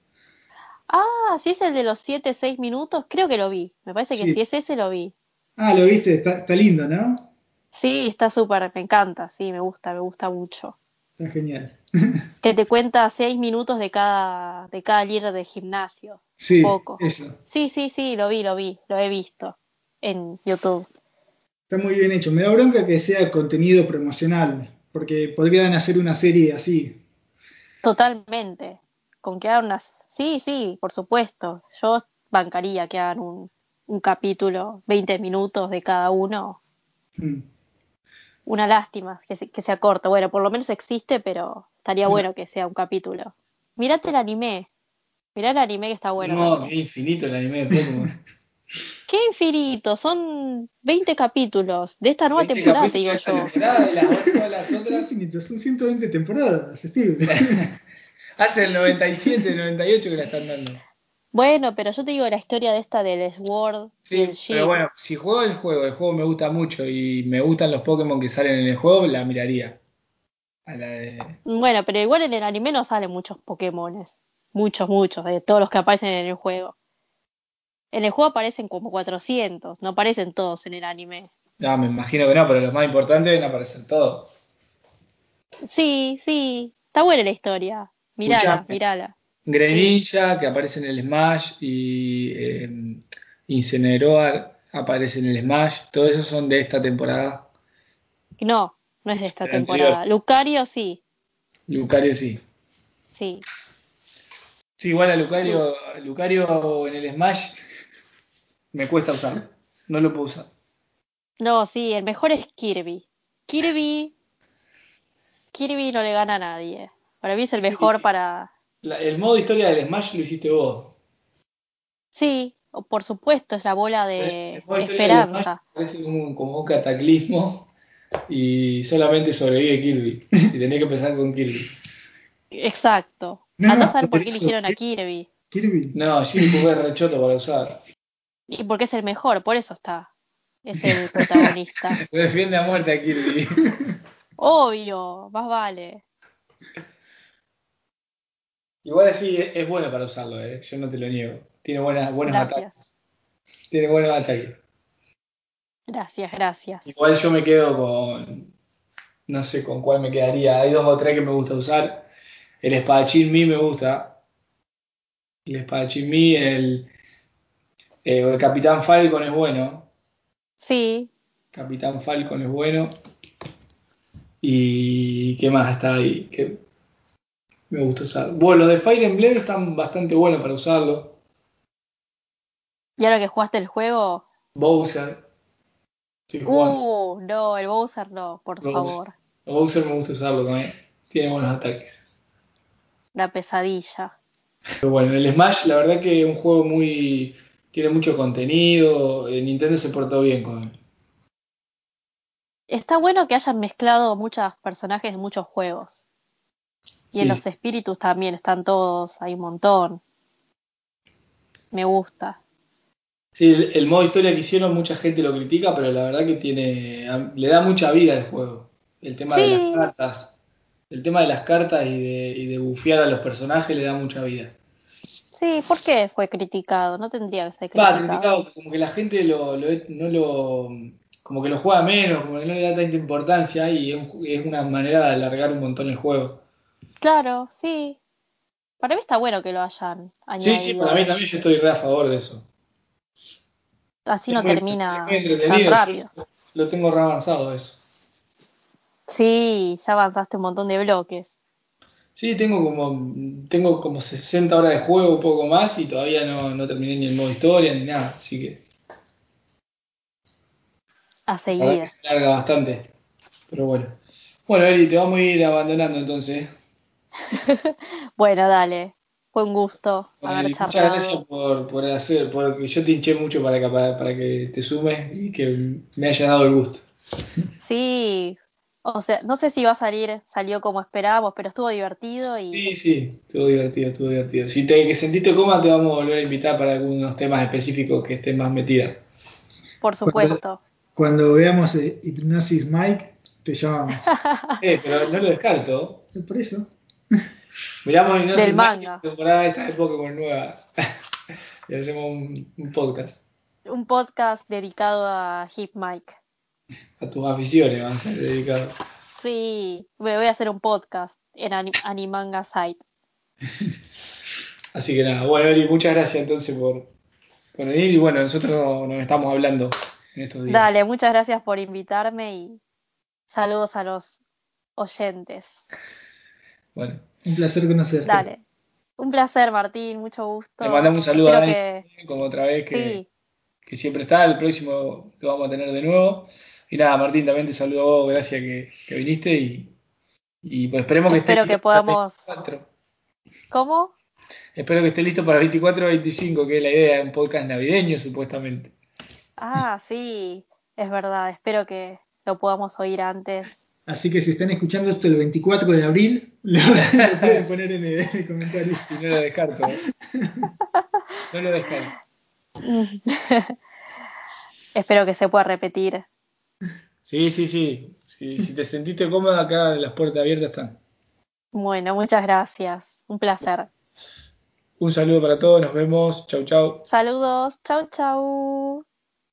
Ah, si es el de los 7, 6 minutos, creo que lo vi. Me parece que Sí. si es ese lo vi. Ah, lo viste, está, está lindo, ¿no? Sí, está súper, me encanta, sí, me gusta, me gusta mucho. Está genial. Que te cuenta 6 minutos de cada, de cada líder de gimnasio. Sí, Poco. eso. Sí, sí, sí, lo vi, lo vi, lo he visto en YouTube. Está muy bien hecho. Me da bronca que sea contenido promocional, porque podrían hacer una serie así. Totalmente. Con que hagan unas... Sí, sí, por supuesto. Yo bancaría que hagan un, un capítulo, 20 minutos de cada uno. Mm. Una lástima que, se- que sea corto. Bueno, por lo menos existe, pero estaría bueno que sea un capítulo. Mirate el anime. Mirá el anime que está bueno. no, es infinito el anime de Pokémon. ¡Qué infinito! Son 20 capítulos de esta nueva 20 temporada, te digo yo. temporada, las las otras. son 120 temporadas, Steve. Hace el 97, el 98 que la están dando. Bueno, pero yo te digo la historia de esta del Sword y Sí, el Shield. pero bueno, si juego el juego, el juego me gusta mucho y me gustan los Pokémon que salen en el juego, la miraría. A la de... Bueno, pero igual en el anime no salen muchos Pokémones. Muchos, muchos, de todos los que aparecen en el juego. En el juego aparecen como 400, no aparecen todos en el anime. No, me imagino que no, pero los más importantes deben aparecer todos. Sí, sí, está buena la historia. Mirala, Escuchame. mirala. Greninja, que aparece en el Smash, y eh, Incineroar aparece en el Smash. Todos esos son de esta temporada. No, no es de esta El temporada. Lucario sí, Lucario sí. sí. Sí, igual a Lucario, Lucario en el Smash me cuesta usarlo. No lo puedo usar. No, sí, el mejor es Kirby. Kirby. Kirby no le gana a nadie. Para mí es el mejor para. La- el modo historia del Smash lo hiciste vos. Sí, o- por supuesto, es la bola El de del Smash esperanza. parece como un, como un cataclismo y solamente sobrevive Kirby. Y tenés que empezar con Kirby. Exacto. No, a saber por qué eligieron a. Kirby. Kirby. No, Jimmy es rechoto para usar. Y porque es el mejor, por eso está. Es el protagonista. Defiende a muerte a Kirby. Obvio, más vale. Igual así es, es bueno para usarlo, eh. yo no te lo niego. Tiene buenas, buenos Gracias. ataques. Tiene buenos ataques. Gracias, gracias. Igual yo me quedo con. No sé con cuál me quedaría. Hay dos o tres que me gusta usar. El espadachín Mi me gusta. El espadachín Mi, el. Eh, el Capitán Falcon es bueno. Sí, Capitán Falcon es bueno. Y. ¿Qué más está ahí? Que me gusta usar. Bueno, los de Fire Emblem están bastante buenos para usarlo. y ahora que jugaste el juego. Bowser. Uh, no, el Bowser no, por Bowser. favor. Bowser me gusta usarlo también. Tiene buenos ataques. La pesadilla. Pero bueno, el Smash, la verdad que es un juego muy. Tiene mucho contenido. eh, Nintendo se portó bien con. Está bueno que hayan mezclado muchos personajes de muchos juegos. Y Sí, en los espíritus también están todos, hay un montón. Me gusta. sí, el, el modo historia que hicieron, mucha gente lo critica, pero la verdad que tiene. le da mucha vida al juego. El tema de las cartas. El tema de las cartas y de, y de bufear a los personajes le da mucha vida. Sí, ¿por qué fue criticado? No tendría que ser Va, criticado. criticado, como que la gente lo, lo- no lo. como que lo juega menos, como que no le da tanta importancia y es, un- es una manera de alargar un montón el juego. Claro, sí. Para mí está bueno que lo hayan Sí, añadido. sí, para mí también yo estoy re a favor de eso. Así Es no muy- termina tan rápido. yo lo tengo re avanzado eso. Sí, ya avanzaste un montón de bloques. Sí, tengo como, tengo como 60 horas de juego, un poco más, y todavía no, no terminé ni el modo historia ni nada, así que A seguir. se larga bastante. Pero bueno. Bueno, Eli, te vamos a ir abandonando entonces. Bueno, dale. Fue un gusto Bueno, haber Eli, muchas charlado. gracias por, por hacer, porque yo te hinché mucho para que, para, para que te sumes y que me hayas dado el gusto. Sí, o sea, no sé si va a salir, salió como esperábamos, pero estuvo divertido y Sí, sí, estuvo divertido, estuvo divertido. Si te que sentiste coma, te vamos a volver a invitar para algunos temas específicos que estés más metida. por supuesto. Cuando veamos eh, Hipnosis Mike, te llamamos. Eh, pero no lo descarto. Por eso. Miramos y no Del manga. temporada esta de Pokémon nueva. y hacemos un, un podcast. Un podcast dedicado a Hip Mike. A tus aficiones van a ser dedicados. Sí, voy voy a hacer un podcast en Ani- Animanga Site. Así que nada, bueno, Eli, muchas gracias entonces por, por venir y bueno, nosotros nos estamos hablando en estos días. Dale, muchas gracias por invitarme y saludos a los oyentes. Bueno, Un placer conocerte. Dale. Un placer, Martín, mucho gusto. le mandamos un saludo a Dani, que como otra vez, que, sí, que siempre está, el próximo lo vamos a tener de nuevo. Y nada, Martín, también te saludo a vos, gracias que, que viniste y, y pues esperemos que Espero estés que podamos- para 24. ¿Cómo? Espero que esté listo para 24 o 25, que es la idea de un podcast navideño, supuestamente. Ah, sí, es verdad. Espero que lo podamos oír antes. Así que si están escuchando esto el 24 de abril, lo, lo pueden poner en el, en el comentario. Y no lo descarto. ¿eh? No lo descarto. Espero que se pueda repetir. Sí, sí, sí. Si, si te sentiste cómoda, acá las puertas abiertas están. Bueno, muchas gracias. Un placer. Un saludo para todos, nos vemos. Chau, chau. Saludos. Chau, chau.